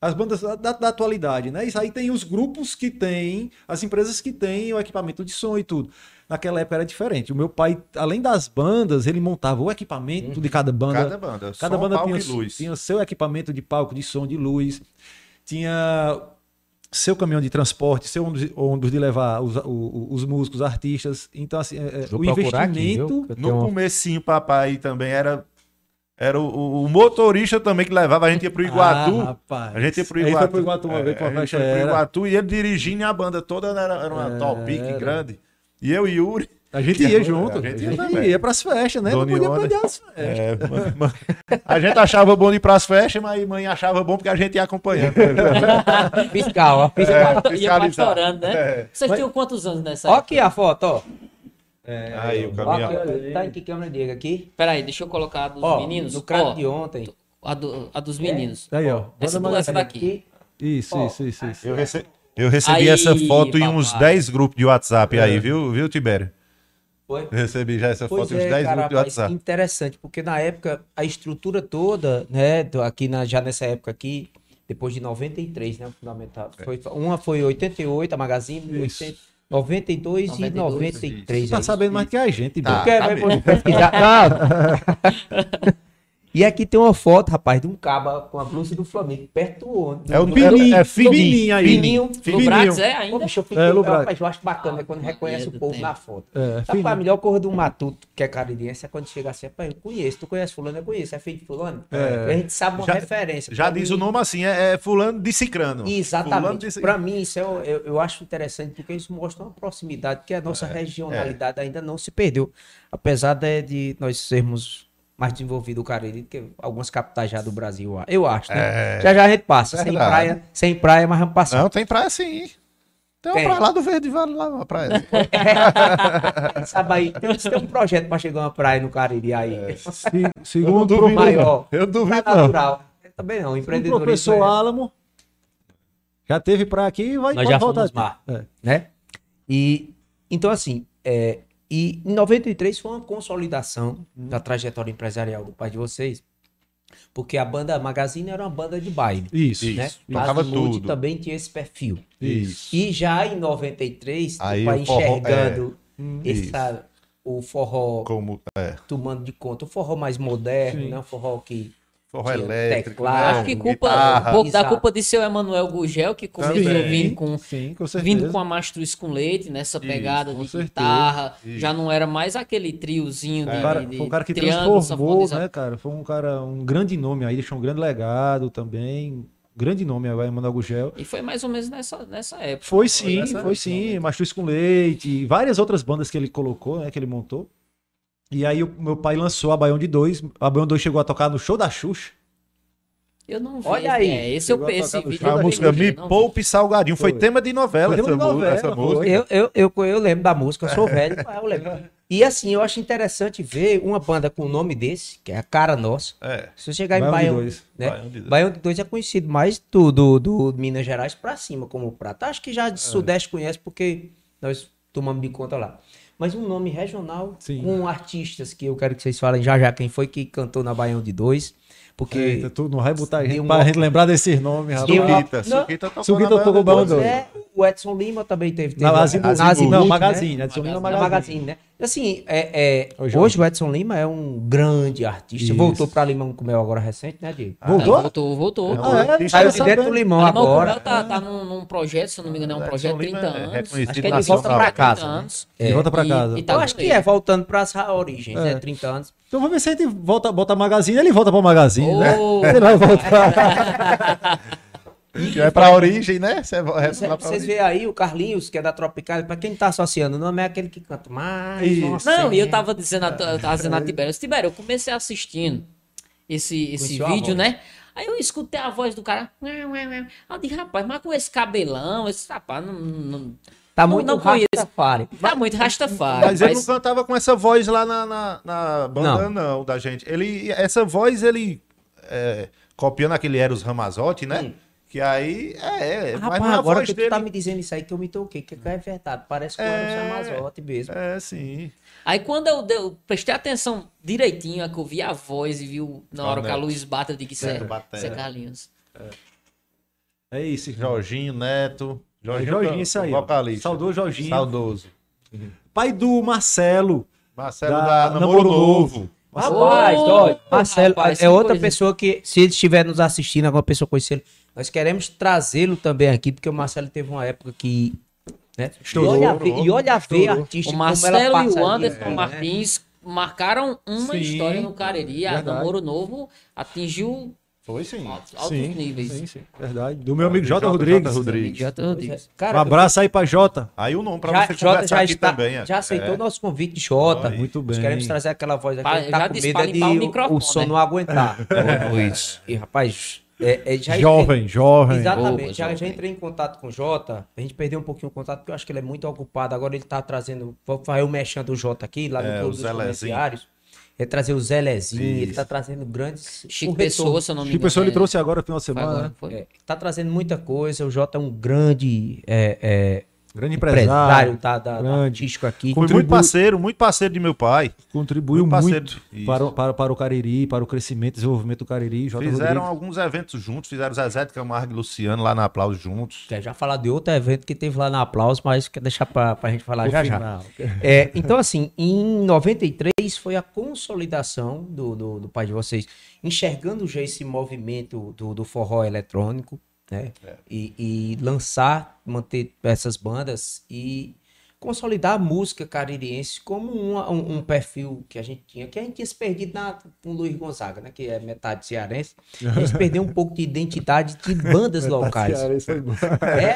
as bandas da, da atualidade, né? Isso aí tem os grupos que têm, as empresas que têm o equipamento de som e tudo. Naquela época era diferente. O meu pai, além das bandas, ele montava o equipamento de cada banda. Cada banda. Cada som, banda palco tinha, e luz. tinha seu equipamento de palco, de som, de luz. Tinha seu caminhão de transporte, seu ônibus, de levar os, o- o- os músicos, artistas. Então, assim, é, é, Vou o aqui, investimento. Eu No tenho- comecinho, papai também era. Era o, o- motorista também que levava, a gente ia pro Iguatu. Ah, rapaz. a gente ia pro Iguatu. foi pro Iguatu uma É, vez pra a gente festa. foi pro. Iguatu e ele dirigindo a banda toda era, era uma topic Era. grande. E eu e Yuri. A gente ia é- junto. a A gente gente, ia ia pras festas, né? Não Dona podia Iona. perder as festas. é, a gente achava bom de ir pras festas, mas mãe achava bom porque a gente ia acompanhando. Fiscal, ó. Fiscal. Ia fiscalizar. pastorando, né? É. Vocês tinham quantos anos nessa Ó época? aqui a foto, ó. Aí o caminhão. aqui, ó. Tá em que câmera diga aqui? Peraí, deixa eu colocar a dos Ó, meninos. no caso Ó, de ontem. a, do- a dos meninos. Aí, ó. Essa, do- essa daqui. Isso, Ó. isso, isso, isso. Eu, rece- eu recebi Aí, essa foto em uns papai. 10 grupos de WhatsApp aí, viu, viu, Tibério? Foi? Eu recebi já essa Pois foto em uns é, 10 cara, grupos de WhatsApp. interessante, porque na época, a estrutura toda, né, aqui na, já nessa época aqui, depois de 93, né, fundamental, foi, uma foi 88, a Magazine, Isso. 80, 92 e 92, 93. Tá aí. sabendo mais que a gente, Tá. Beto. Quer, tá vai pesquisar? E aqui tem uma foto, rapaz, de um caba com a blusa do Flamengo, perto do ônibus. É o do, Fininho, é, é fininho. fininho aí. Fininho. Brax, é Pô, ainda? bicho, eu, fiquei, É, rapaz, eu acho bacana né, quando reconhece é o povo tempo. na foto. É, Sabe fininho. qual é a melhor coisa do Matuto, que é caririense, é quando chega assim, rapaz, eu conheço, tu conhece fulano, eu conheço, é filho de fulano? É. A gente sabe uma Já- referência. Já diz mim- o nome assim, é, é fulano de cicrano. Exatamente. de Para mim, isso é, eu, eu acho interessante porque isso mostra uma proximidade que a nossa regionalidade ainda não se perdeu. Apesar de, de nós sermos mais desenvolvidos o Cariri do que algumas capitais já do Brasil, eu acho. Né? É. Já já a gente passa. Sem Verdade. praia, sem praia, mas vamos passar. Não, tem praia sim. Tem uma Tem. praia lá do Verde Vale, lá uma praia. Sabe aí, tem, tem um projeto para chegar uma praia no Cariri aí. Se- Eu não segundo o maior. Eu duvido, Tá não. natural. Eu também não, empreendedorismo. professor é- Álamo, já teve pra aqui e vai Nós já voltar. fomos lá. É. né? E então assim, é, e em 93 foi uma consolidação da trajetória empresarial do pai de vocês, porque a banda Magazine era uma banda de baile, Isso. né? Isso, tocava Azimuth tudo. também tinha esse perfil. Isso. E já em 93, Aí tu vai o forró- enxergando é. essa, o forró Como é, tomando de conta, o forró mais moderno, Sim. né? O forró que forró elétrico. teclado. né, Acho que culpa, guitarra. um pouco da Exato. culpa de seu Emanuel Gugel, que começou Também. vindo com, Sim, com vindo com a Mastruz com leite, nessa pegada com de certeza. guitarra. Isso. Já não era mais aquele triozinho de, O cara, de foi um cara que transformou, né, cara? Foi um cara, um grande nome aí, deixou um grande legado também. Grande nome agora, Emanuel Gugel. E foi mais ou menos nessa, nessa época. Foi sim, nessa foi sim. Mastruz com Leite e várias outras bandas que ele colocou, né? Que ele montou. E aí o meu pai lançou a Baião de Dois. A Baião de Dois chegou a tocar no show da Xuxa. Eu não vi. Olha aí. É, esse eu esse vídeo. A música Me. Poupe Salgadinho. Foi Foi. tema de novela, tema essa, de novela, essa música. Eu, eu, eu, eu lembro da música, eu sou velho, mas eu lembro. E assim, eu acho interessante ver uma banda com o nome desse, que é a cara nossa. É. Se você chegar em Baião de né? Baião de Dois. Baião de Dois é conhecido mais do, do, do Minas Gerais pra cima como prata. Acho que já de Sudeste conhece porque nós tomamos de conta lá. Mas um nome regional Sim. com artistas que eu quero que vocês falem já já quem foi que cantou na Baião de Dois. Porque Eita, tu não vai botar a gente pra gente lembrar desses nomes, rapaz. Suquita, Não. Suquita tocou Suquita tocou banda é, o Edson Lima também teve. teve Na Azimuth, Azimuth, não, né? Magazine, Edson Lima Magazine. Magazine, né? Assim, é, é, Jorge. hoje o Edson Lima é um grande artista. Isso. Voltou pra Limão com Mel agora recente, né, Diego? Ah, Voltou? Voltou, voltou. É Ah, é? Saiu de dentro do Limão Alemão agora. Cruel tá, tá num, num projeto, se eu não me engano, é um Edson projeto de Lima 30 é anos. Acho que ele volta pra 30 casa, né? anos. De volta pra E- casa. tá Eu acho que é, voltando pras origens, É. né? 30 anos. Então vamos ver se a gente volta, bota a Magazine, ele volta pra Magazine, né? Ô, Ele vai voltar. Que é pra origem, né? Você vai Vocês veem aí o Carlinhos, que é da Tropical, pra quem tá associando, o nome é aquele que canta mais. Nossa, Não, e eu é. tava dizendo a, eu tava dizendo a Tibério, Tibério, eu comecei assistindo esse, esse Conheceu a vídeo, né? Aí eu escutei a voz do cara. Aí eu disse, rapaz, mas com esse cabelão, esse rapaz não, não Tá não- muito não conheço. Rastafari. tá muito Rastafari. Mas ele não cantava com essa voz lá na, na, na banda, Não. não. da gente. Ele, essa voz, ele é, copiando aquele Eros Ramazotti, né? Que aí, é, é mas Rapaz, não é a agora voz que tu dele. tá me dizendo isso aí que eu me toquei, que é verdade. Parece que eu era um Samazote mesmo. É, sim. Aí quando eu, eu prestei atenção direitinho, é que eu vi a voz e viu na hora que a luz bate, eu digo, isso é, isso é Carlinhos. É isso. Jorginho, Neto. Jorginho, Jorginho, isso aí. Vocalista. Saudoso Jorginho. Saudoso. Pai do Marcelo. Marcelo Da da, Namoro, Namoro Novo. Rapaz, Ô, olha, Marcelo rapaz, é outra coisa. pessoa que, se ele estiver nos assistindo, alguma pessoa conhecer ele, nós queremos trazê-lo também aqui, porque o Marcelo teve uma época que. Né? Estourou, e olha a ver, e olha ver artista O como ela Marcelo e o ali, Anderson né? Martins marcaram uma Sim, história no Cariri. A. Namoro Novo atingiu Foi sim. altos, altos Sim, níveis. sim, sim. Verdade. Do meu amigo Jota Jota Rodrigues. Rodrigues. Já tô dizendo. Cara, Um abraço aí pra Jota. Aí o nome pra já, você Jota conversar já, aqui está, também. é. já aceitou É. o nosso convite, Jota. Muito Nós bem. queremos trazer aquela voz aqui. Pa- tá já com disse medo é o de o, microfone, o som né? não aguentar. Luiz. E rapaz, é, é, já Jovem, jovem. Exatamente. Boa, já, já jovem. entrei em contato com o Jota. A gente perdeu um pouquinho o contato, porque eu acho que ele é muito ocupado. Agora ele tá trazendo. Vou fazer o mexendo do Jota aqui, lá no É, Clube o dos Comerciários. Ele trazer o Zé Lezinho, ele tá trazendo grandes. Chico um Pessoa, se eu não me engano. pessoa ele é- trouxe agora no final de semana, agora, né? foi. É, tá trazendo muita coisa. O Jota é um grande é, é, Grande empresário, empresário. tá, da, da grande. artístico aqui. Foi muito parceiro, muito parceiro de meu pai. Contribuiu Muito muito para, o- para, para o Cariri, para o crescimento e desenvolvimento do Cariri. Jota Fizeram Rodrigues. alguns eventos juntos, fizeram Zezé de Camargo e Luciano lá na Aplauso juntos. Quer já falar de outro evento que teve lá na Aplauso, mas quer deixar pra, pra gente falar No já já. final. É, então, assim, em 93 foi a consolidação do, do, do pai de vocês, enxergando já esse movimento do, do forró eletrônico, né? E, e lançar, manter essas bandas e consolidar a música caririense como uma- um, um perfil que a gente tinha, que a gente tinha se perdido na, com o Luiz Gonzaga, né? Que é metade cearense. A gente perdeu um pouco de identidade de bandas locais. É,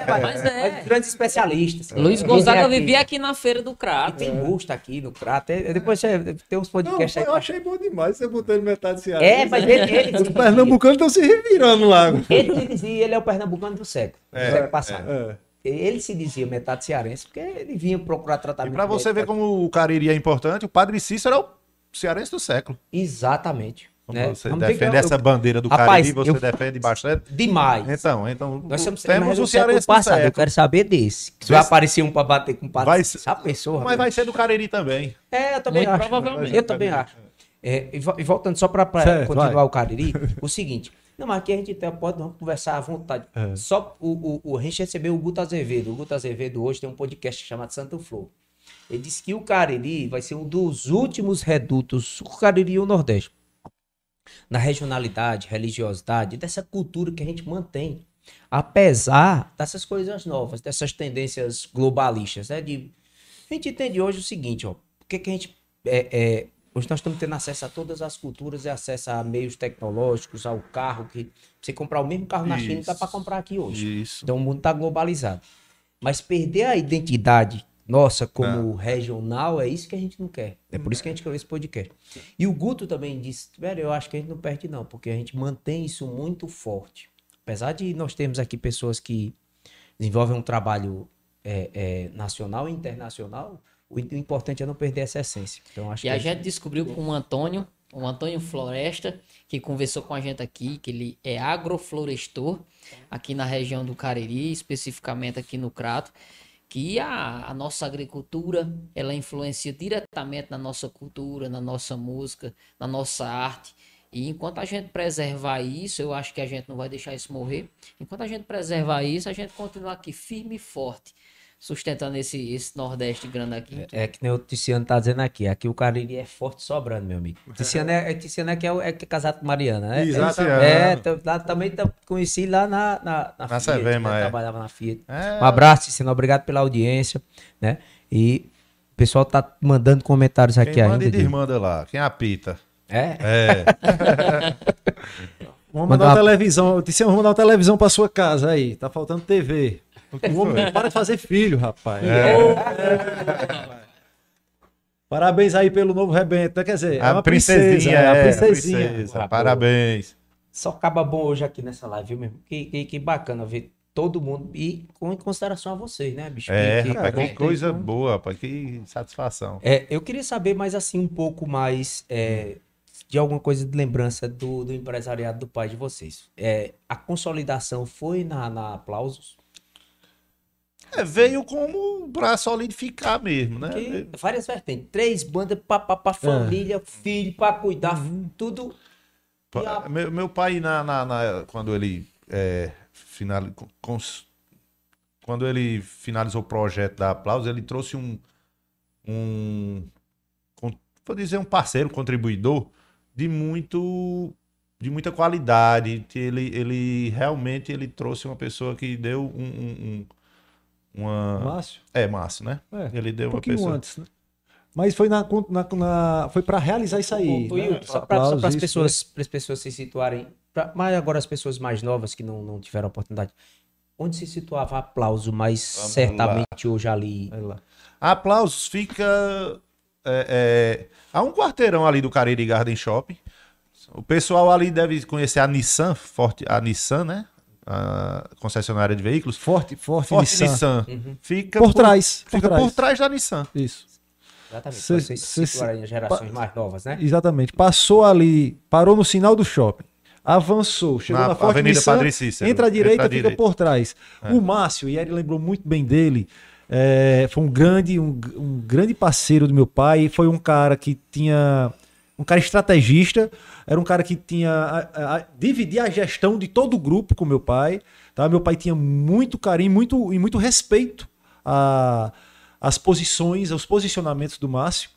mas, Mas é. mas grandes especialistas. Luiz Gonzaga aqui- vivia aqui na feira do e Crato. tem busto aqui no Crato. É, Depois você tem uns podcasts aí. eu achei bom demais você botando metade de É, mas ele, ele, Os pernambucanos estão se revirando lá. ele dizia, ele é o pernambucano do século. do século passado. Ele se dizia metade cearense, porque ele vinha procurar E tratamento. pra você ver como o Cariri é importante, o Padre Cícero é o cearense do século. Exatamente. Como né? você Vamos defende eu- essa bandeira do Rapaz, Cariri, você eu- defende bastante. Demais. Então, então Nós somos, temos o do cearense do passado. Eu século. quero saber desse. Se vai aparecer um pra bater com o padre. Vai ser- Já pensou, Mas vai ser do Cariri também. É, eu também Muito acho. provavelmente. Eu também acho. É, e, vo- e voltando só para continuar vai. o Cariri, o seguinte. Não, mas aqui a gente até pode conversar à vontade. É. Só o, o, o- a gente recebeu o Guto Azevedo. O Guto Azevedo hoje tem um podcast chamado Santo Flor. Ele disse que o Cariri vai ser um dos últimos redutos, o Cariri e o Nordeste, na regionalidade, religiosidade, dessa cultura que a gente mantém. Apesar dessas coisas novas, dessas tendências globalistas, né? De, a gente entende hoje o seguinte, ó. Por que, que a gente. é, é, hoje nós estamos tendo acesso a todas as culturas e acesso a meios tecnológicos, ao carro, que você comprar o mesmo carro na China dá Isso. para comprar aqui hoje. Isso. Então o mundo está globalizado. Mas perder a identidade nossa como regional, é isso que a gente não quer. É por isso que a gente criou esse podcast. E o Guto também disse, velho, eu acho que a gente não perde não, porque a gente mantém isso muito forte. Apesar de nós termos aqui pessoas que desenvolvem um trabalho é, é, nacional e internacional, o importante é não perder essa essência. Então, acho e que a gente descobriu com o Antônio, o Antônio Floresta, que conversou com a gente aqui, que ele é agroflorestor aqui na região do Cariri, especificamente aqui no Crato, que a, a nossa agricultura, ela influencia diretamente na nossa cultura, na nossa música, na nossa arte. E enquanto a gente preservar isso, eu acho que a gente não vai deixar isso morrer. Enquanto a gente preservar isso, a gente continua aqui firme e forte sustentando esse, esse Nordeste grande aqui. É, é, que nem o Tiziano tá dizendo aqui. Aqui o Cariri é forte sobrando, meu amigo. Tiziano é, é, Tiziano é, que é, é, é casado com Mariana, né? Exatamente. É, é lá, também conheci lá na, na, na, na Fiat, né? é. trabalhava na Fiat. Um abraço, Tiziano. Obrigado pela audiência, né? E o pessoal tá mandando comentários Quem aqui manda ainda. Quem manda lá? Quem apita? É? É. Vamos mandar uma televisão. Tiziano, vamos mandar uma televisão pra sua casa aí. Tá faltando TV. O homem para de fazer filho, rapaz. É. É. Parabéns aí pelo novo rebento. Quer dizer, a é uma princesinha. princesa, é, a princesinha. Princesa. Parabéns. Só acaba bom hoje aqui nessa live, viu, mesmo? Que, que, que bacana ver todo mundo e com em consideração a vocês, né, bicho? É, que, rapaz, que, que coisa tem... boa, rapaz, que satisfação. É, eu queria saber mais assim um pouco mais é, de alguma coisa de lembrança do, do empresariado do pai de vocês. É, a consolidação foi na, na Aplausos? É, veio como pra solidificar mesmo, né? Porque várias vertentes. Três bandas pra, pra, pra família, é. filho, pra cuidar, uhum. tudo. A... Meu, meu pai, na, na, na quando ele é, final, cons, quando ele finalizou o projeto da Aplausos, ele trouxe um, um vou dizer um parceiro, um contribuidor de muito de muita qualidade. Ele, ele realmente ele trouxe uma pessoa que deu um, um, uma. Márcio? É, Márcio, né? É, ele deu um pouquinho uma pessoa. antes, né? Mas foi na, na, na foi para realizar isso aí. né? Só para as pessoas, as pessoas se situarem, pra, mas agora as pessoas mais novas que não, não tiveram oportunidade. Onde se situava aplauso, mas Vamos certamente lá. hoje ali. Aplausos fica é, é, a um quarteirão ali do Cariri Garden Shopping. O pessoal ali deve conhecer a Nissan, forte, a Nissan, né? A concessionária de veículos. Forte, forte, Forte Nissan. Nissan. Uhum. Fica por, trás. Por fica trás. por trás da Nissan. Isso. Exatamente. Cê, Vocês cê, gerações mais novas, né? Exatamente. Passou ali, parou no sinal do shopping. Avançou, chegou na, na Forte Avenida Nissan, Padre Cícero. entra à direita, entra à fica direita. por trás. É. O Márcio, e ele lembrou muito bem dele, é, foi um grande, um, um grande parceiro do meu pai. Foi um cara que tinha um cara estrategista, era um cara que tinha a, a, dividia a gestão de todo o grupo com meu pai, tá? Meu pai tinha muito carinho, muito e muito respeito a as posições, aos posicionamentos do Márcio.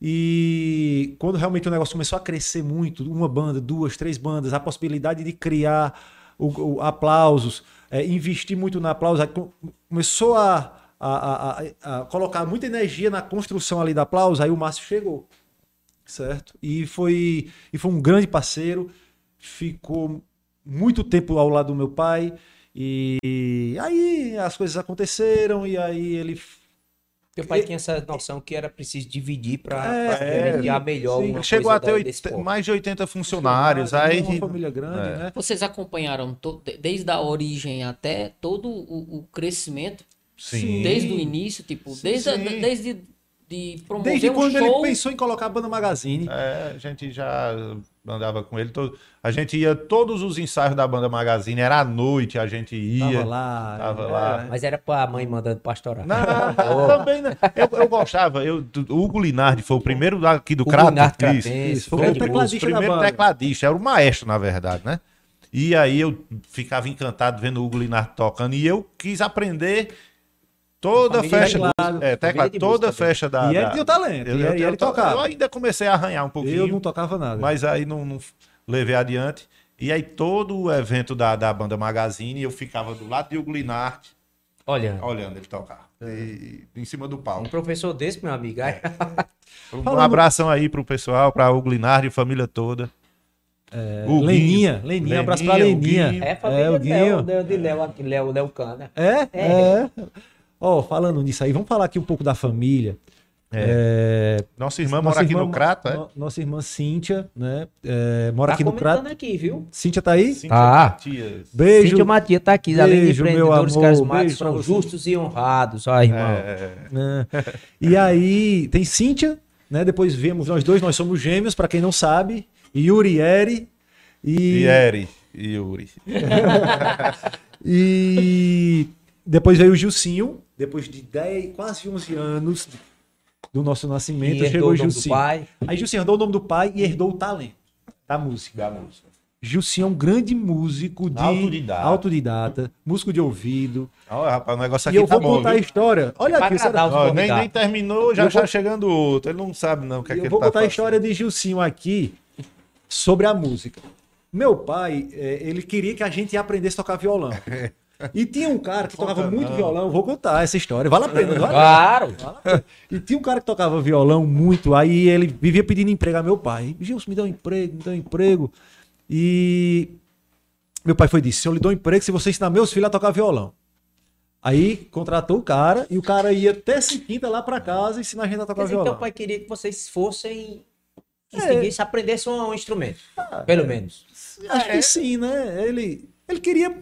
E quando realmente o negócio começou a crescer muito, uma banda, duas, três bandas, a possibilidade de criar o, o aplausos, é, investir muito na aplausos, começou a, a, a, a, colocar muita energia na construção ali da aplausos, aí o Márcio chegou certo? E foi, e foi um grande parceiro, ficou muito tempo ao lado do meu pai, e aí as coisas aconteceram, e aí ele. Meu pai tinha essa noção que era preciso dividir para é, remediar melhor. Sim, chegou a ter mais de 80 funcionários. Aí... Uma família grande, é. né? Vocês acompanharam desde a origem até todo o, o crescimento? Sim. Desde o início, tipo, sim, desde, sim. A, desde de promover Desde um quando show... ele pensou em colocar a banda Magazine. É, a gente já andava com ele. Todo... A gente ia, todos os ensaios da banda Magazine, era à noite, a gente ia. Tava lá. Tava é. lá. Mas era pra mãe mandando pastorar. Não, também não. Eu, eu gostava. Eu, o Hugo Linardi foi o primeiro aqui do Crato. Isso, isso, foi o tecladista o primeiro tecladista. Era o maestro, na verdade, né? E aí eu ficava encantado vendo o Hugo Linardi tocando. E eu quis aprender Toda festa. Teclado, é, teclado, toda festa da. E ele tinha o talento. Eu, e ele, eu, tocava. Eu ainda comecei a arranhar um pouquinho. Eu não tocava nada. Mas aí não, não levei adiante. E aí todo o evento da, da banda Magazine, eu ficava do lado de Hugo Linart. Olhando. Olhando ele tocar. E, em cima do palco. Um professor desse, meu amigo. É. um Falando... abração aí pro pessoal, pra Hugo Linart e família toda. É, Leninha, Leninha, Leninha, abraço pra Leninha. É, família é, o Guinho. Léo, de Léo aqui, Léo, Léo Cana. É? É. é. Ó, falando nisso aí, vamos falar aqui um pouco da família. É, Nossa irmã nossa mora aqui irmã- no Crato, é? no- Nossa irmã Cíntia, né? é, mora Tá aqui no comentando Crato. aqui, viu? Cíntia tá aí? Cíntia Tá. Matias. Beijo. Cíntia Matias tá aqui, além de Beijo, meu empreendedores amor, carismáticos, beijo são você. justos e honrados, ó, irmão. É, né? E aí tem Cíntia, né? Depois vemos nós dois, nós somos gêmeos, pra quem não sabe. Yuri Eri. e Eri e Yuri. e depois veio o Gilcinho, depois de 10, quase 11 anos do nosso E nascimento, herdou chegou o pai. Aí Gilcinho herdou o nome do pai e herdou o talento da música. Gilcinho é um grande músico de Autodidata. autodidata, músico de ouvido. Olha, rapaz, o negócio E aqui eu tá vou bom, contar a viu? história. Olha Pra aqui, será- Ó, nem, nem terminou, já Eu está vou- chegando outro. Ele não sabe, não, o que é que eu vou tá contar a fazendo. história de Gilcinho aqui sobre a música. Meu pai, eh, ele queria que a gente aprendesse a tocar violão. E tinha um cara que Conta tocava muito não. violão, vou contar essa história, vale a pena, vale a pena. Claro. E tinha um cara que tocava violão muito, aí ele vivia pedindo emprego a meu pai. Gilson, me dá um emprego, me dá um emprego. E meu pai foi disse: se eu lhe dou um emprego se você ensinar meus filhos a tocar violão. Aí contratou o cara e o cara ia até quinta lá pra casa ensinar a gente a tocar Quer dizer, violão. teu pai queria que vocês fossem. Que É. seguissem, aprendessem um instrumento. Pelo menos. Acho que sim, né? Ele, ele queria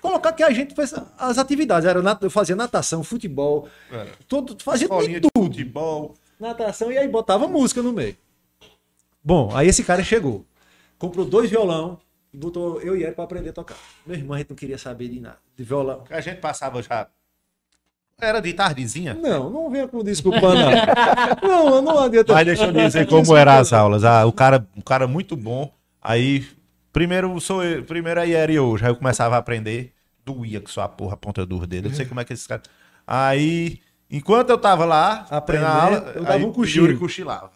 colocar que a gente fez as atividades. Era, nat- eu fazia natação, futebol, É. todo, fazia de de futebol. natação e aí botava música no meio. Bom, aí esse cara chegou, comprou dois violão e botou eu e ele pra aprender a tocar. Meu irmão, a gente não queria saber de nada, de violão. A gente passava já. Era de tardezinha. Não, não venha com desculpa, não. não, não adianta. Mas deixa eu dizer como eram as aulas. Ah, o cara, um cara muito bom. Aí, primeiro sou eu, primeiro aí era eu hoje. Aí eu começava a aprender. Doía que sua porra, a ponta dos dedos. Eu não sei como é que esses caras. Aí, enquanto eu tava lá, Aprendendo, na aula, eu dava aí um cochilo. Yuri cochilava.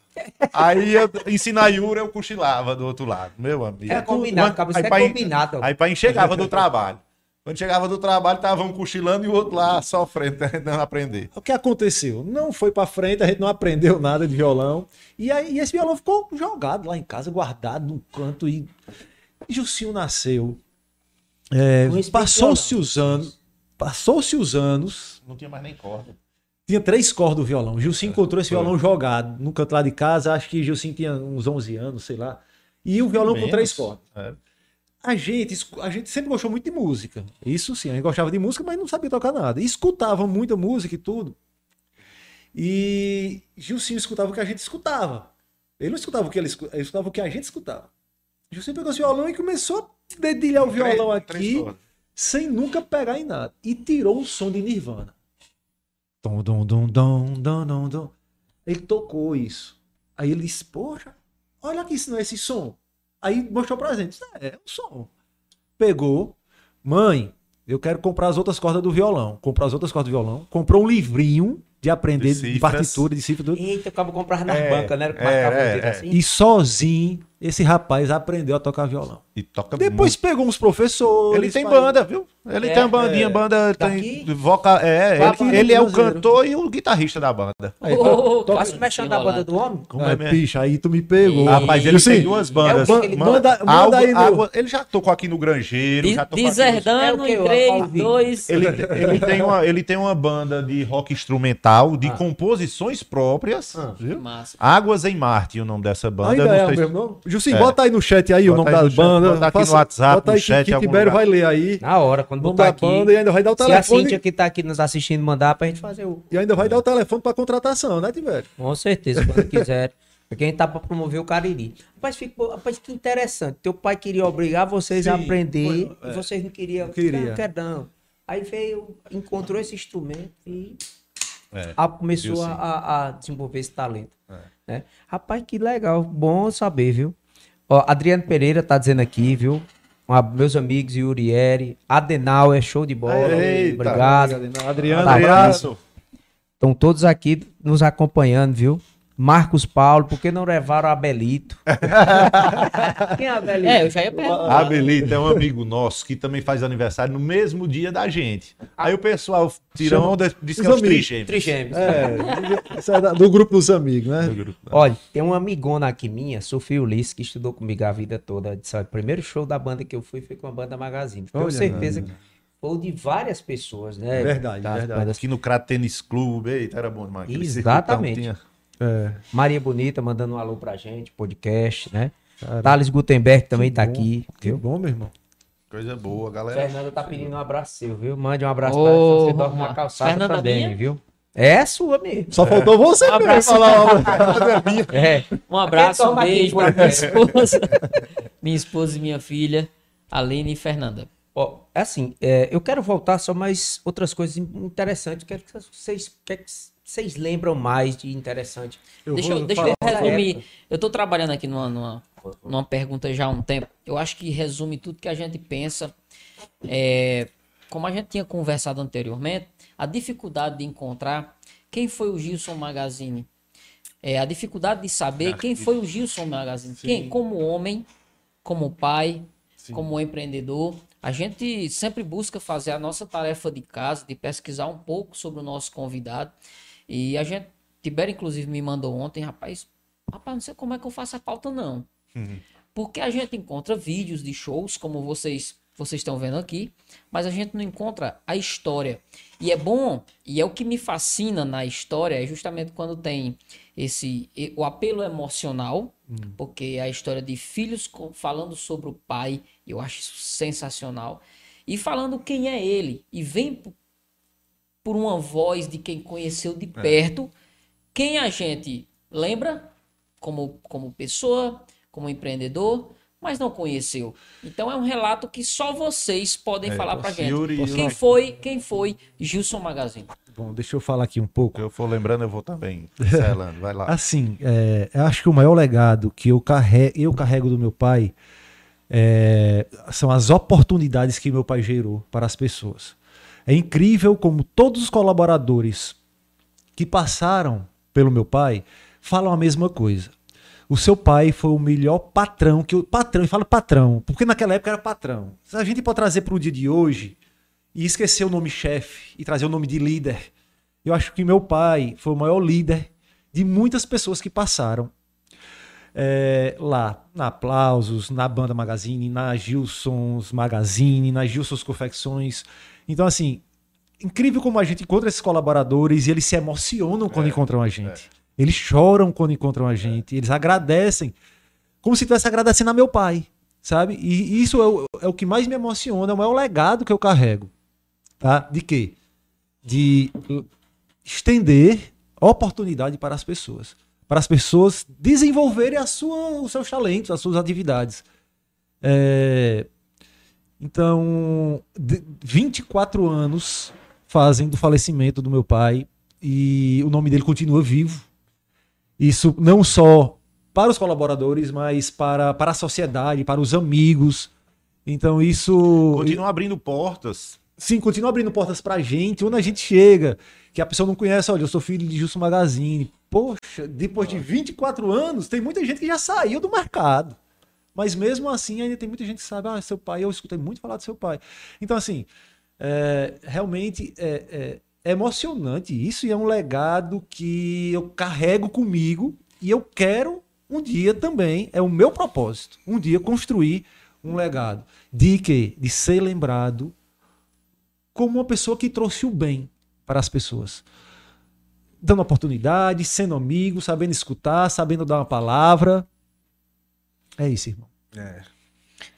Aí eu ensinar Yuri, eu cochilava do outro lado. Meu amigo. É combinado, isso Aí é pai- combinado. Aí pai chegava do trabalho. Quando chegava do trabalho, tava um cochilando e o outro lá sofrendo, tentando aprender. O que aconteceu? Não foi pra frente, a gente não aprendeu nada de violão. E aí e esse violão ficou jogado lá em casa, guardado num canto. E Gilcinho nasceu. É, Com Passou-se os anos. Passou-se os anos. Não tinha mais nem corda. Tinha três cordas do violão. Gilcinho encontrou esse violão jogado no canto lá de casa. Acho que Gilcinho tinha uns 11 anos, sei lá. E o violão com Menos. três cordas. É. A gente, a gente sempre gostou muito de música. Isso sim, a gente gostava de música, mas não sabia tocar nada. E escutava muita música e tudo. E Gilcinho escutava o que a gente escutava. Ele não escutava o que ele escutava, ele escutava o que a gente escutava. Gilcinho pegou esse violão e começou a dedilhar o violão Três- três aqui, cordas. sem nunca pegar em nada. E tirou um som de Nirvana. Dom, dom, dom, dom, dom, dom, dom. Ele tocou isso. Aí ele disse, poxa, olha aqui se não é esse som. Aí mostrou pra gente, é, é um som. Pegou, mãe, eu quero comprar as outras cordas do violão. Comprou as outras cordas do violão, comprou um livrinho de aprender De de, partitura, de cifra. tudo. Eita, eu acabo comprando nas É, bancas, né? É, é, é. assim. E sozinho, esse rapaz aprendeu a tocar violão. E toca Depois pegou uns professores. Ele tem banda, viu? Ele É, tem uma bandinha, é. banda tem vocal. É, Daqui, ele, ele é o cantor e o guitarrista da banda. Aí, Ô, toca- Faço mexendo na banda do homem? Como Ah, é mesmo? bicho, aí tu me pegou. Rapaz, ele Sim. tem duas bandas. É que ele Manda- manda- aí ele já tocou aqui no Grangeiro, De- já tocou aqui no- Deserdando É em eu- 3, ao vivo. 2. Ele, ele, tem uma, ele tem uma banda de rock instrumental, de composições próprias. Ah. viu? Massa. Águas em Marte, o nome dessa banda. Ainda é o mesmo nome? Jussim, É. bota aí no chat aí o Bota nome aí no da chat, banda. bota aqui no WhatsApp, Bota no aí chat, que, Tibério vai ler aí. Na hora, quando Nome botar da aqui. banda e ainda vai dar o Se a telefone. Cintia que tá aqui nos assistindo mandar pra gente fazer o. E ainda vai dar o telefone pra contratação, né, Tibério? Com certeza, quando quiser. Porque a gente tá pra promover o Cariri. Rapaz, ficou, rapaz, que interessante. Teu pai queria obrigar vocês a Sim, aprender foi- e é. vocês não queriam. Não queria. Não, quero não. Aí veio, encontrou esse instrumento e É, a- começou a, a- a desenvolver esse talento. É. né? Rapaz, que legal. Bom saber, viu? Ó, Adriano Pereira tá dizendo aqui, viu? Ah, meus amigos Yurieri, Adenauer, show de bola. Eita. Obrigado. Adriano, Tá, abraço. Estão todos aqui nos acompanhando, viu? Marcos Paulo, por que não levaram Abelito? Quem é Abelito? É, eu já ia perguntar. Abelito é um amigo nosso que também faz aniversário no mesmo dia da gente. Aí o pessoal tira Chama onda, diz que os é os trigêmeos. Trigêmeos. É, isso é do grupo dos amigos, né? Olha, tem uma amigona aqui minha, Sofia Ulisses, que estudou comigo a vida toda. Disse, o primeiro show da banda que eu fui foi com a banda Magazine. Tenho Olha, certeza que foi de várias pessoas, né? Verdade, Das verdade. bandas. Aqui no Crato Tênis Clube, eita, era bom demais. Exatamente. É, Maria Bonita mandando um alô pra gente, podcast, né? cara, Thales Gutenberg também que tá bom, aqui, Que viu? bom, meu irmão. Coisa boa, galera. Fernanda tá pedindo um abraço seu, viu? Mande um abraço Ô, pra você dorme na calçada Fernanda também, minha? viu? É sua mesmo. Só faltou você mesmo abraço. falar. É. Um abraço, um beijo pra minha esposa. minha esposa e minha filha, Aline e Fernanda. Ó, assim, é, eu quero voltar só mais outras coisas interessantes. Quero que vocês, quero que vocês lembram mais de interessante. deixa eu, deixa eu resumir. Eu tô trabalhando aqui numa, numa, numa pergunta já há um tempo. Eu acho que resume tudo que a gente pensa. É, como a gente tinha conversado anteriormente, a dificuldade de encontrar quem foi o Gilson Magazine. É, a dificuldade de saber quem foi o Gilson Magazine. Quem, como homem, como pai, como empreendedor. A gente sempre busca fazer a nossa tarefa de casa, de pesquisar um pouco sobre o nosso convidado. E a gente, Tibério, inclusive, me mandou ontem, rapaz, rapaz, não sei como é que eu faço a pauta, não. Porque a gente encontra vídeos de shows, como vocês vocês estão vendo aqui, mas a gente não encontra a história. E é bom, e é o que me fascina na história, é justamente quando tem esse o apelo emocional, porque é a história de filhos falando sobre o pai, eu acho isso sensacional, e falando quem é ele, e vem por uma voz de quem conheceu de perto, quem a gente lembra como, como pessoa, como empreendedor, mas não conheceu. Então é um relato que só vocês podem É, falar pra gente. Yuri Quem foi, quem foi Gilson Magazine? Bom, deixa eu falar aqui um pouco. Se eu for lembrando, eu vou também. Vai lá. Assim, é, eu acho que o maior legado que eu carrego, eu carrego do meu pai é, são as oportunidades que meu pai gerou para as pessoas. É incrível como todos os colaboradores que passaram pelo meu pai falam a mesma coisa. O seu pai foi o melhor patrão que eu. Patrão, e fala patrão, porque naquela época era patrão. Se a gente pode trazer para o dia de hoje e esquecer o nome chefe e trazer o nome de líder, eu acho que meu pai foi o maior líder de muitas pessoas que passaram é, lá, na Aplausos, na Banda Magazine, na Gilsons Magazine, na Gilsons Confecções. Então, assim, incrível como a gente encontra esses colaboradores e eles se emocionam quando encontram a gente. Eles choram quando encontram a gente, eles agradecem, como se estivesse agradecendo a meu pai, sabe? E isso é o, é o que mais me emociona, é o maior legado que eu carrego. Tá? De quê? De estender oportunidade para as pessoas. Para as pessoas desenvolverem a sua, os seus talentos, as suas atividades. É, Então, de- 24 anos fazem do falecimento do meu pai e o nome dele continua vivo. Isso não só para os colaboradores, mas para, para a sociedade, para os amigos. Então, isso. Continua abrindo portas. Sim, continua abrindo portas pra gente, onde a gente chega, que a pessoa não conhece, olha, eu sou filho de Justo Magazine. Poxa, depois de 24 anos, tem muita gente que já saiu do mercado. Mas mesmo assim, ainda tem muita gente que sabe, ah, seu pai, eu escutei muito falar do seu pai. Então, assim, é, realmente é, é- é emocionante isso e é um legado que eu carrego comigo e eu quero um dia também, é o meu propósito, um dia construir um legado. De quê? De ser lembrado como uma pessoa que trouxe o bem para as pessoas. Dando oportunidade, sendo amigo, sabendo escutar, sabendo dar uma palavra. É isso, irmão.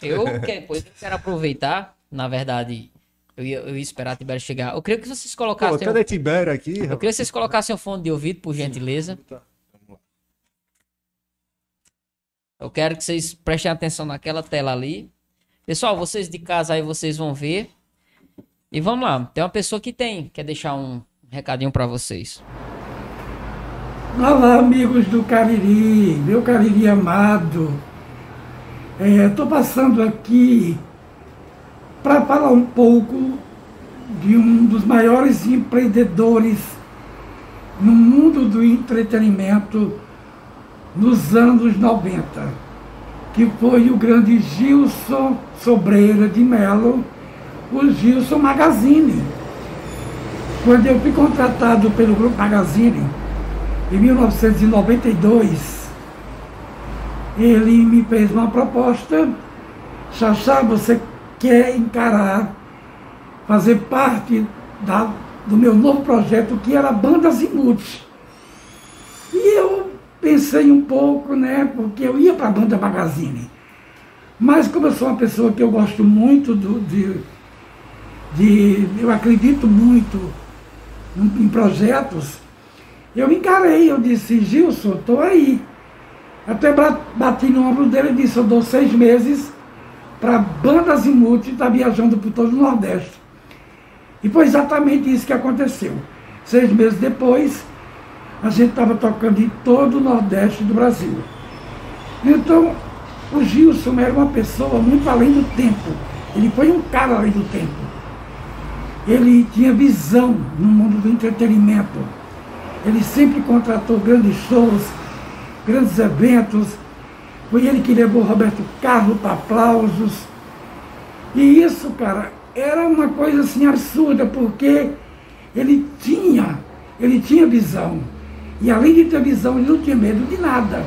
Eu, que- pois eu quero aproveitar, na verdade, eu ia, eu ia esperar a Tibério chegar. Eu queria que vocês Pô, colocassem. cadê Tibério aqui? Eu queria que vocês colocassem o fone de ouvido, por gentileza. Eu quero que vocês prestem atenção naquela tela ali. Pessoal, vocês de casa aí, vocês vão ver. E vamos lá. Tem uma pessoa que tem, quer deixar um recadinho pra vocês. Olá, amigos do Cariri, meu Cariri amado. Estou passando aqui para falar um pouco de um dos maiores empreendedores no mundo do entretenimento nos anos 90, que foi o grande Gilson Sobreira de Mello, o Gilson Magazine. Quando eu fui contratado pelo Grupo Magazine, em 1992, ele me fez uma proposta. Xaxá, você quer encarar fazer parte da, do meu novo projeto, que era Bandas e. E eu pensei um pouco, né, porque eu ia para a Banda Magazine. Mas como eu sou uma pessoa que eu gosto muito do, de, de. Eu acredito muito em projetos, eu encarei, eu disse, Gilson, estou aí. Até bati no ombro dele e disse, eu dou seis meses para bandas multi estar tá viajando por todo o Nordeste. E foi exatamente isso que aconteceu. Seis meses depois, a gente estava tocando em todo o Nordeste do Brasil. Então, o Gilson era uma pessoa muito além do tempo. Ele foi um cara além do tempo. Ele tinha visão no mundo do entretenimento. Ele sempre contratou grandes shows, grandes eventos. Foi ele que levou Roberto Carlos para aplausos. E isso, cara, era uma coisa assim absurda, porque ele tinha, ele tinha visão. E além de ter visão, ele não tinha medo de nada.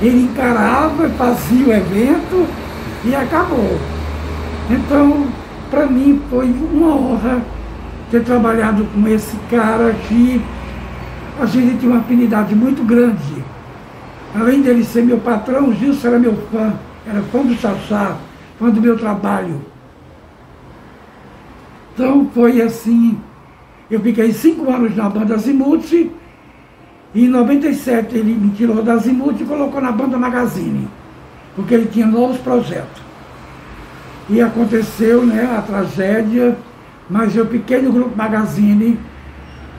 Ele encarava, fazia o evento e acabou. Então, para mim foi uma honra ter trabalhado com esse cara que a gente tinha uma afinidade muito grande. Além dele ser meu patrão, o Gilson era meu fã, era fã do Chachá, fã do meu trabalho. Então foi assim, eu fiquei cinco anos na banda Zimuth, e em 97 ele me tirou da Zimuth e colocou na banda Magazine, porque ele tinha novos projetos. E aconteceu né, a tragédia, mas eu fiquei no grupo Magazine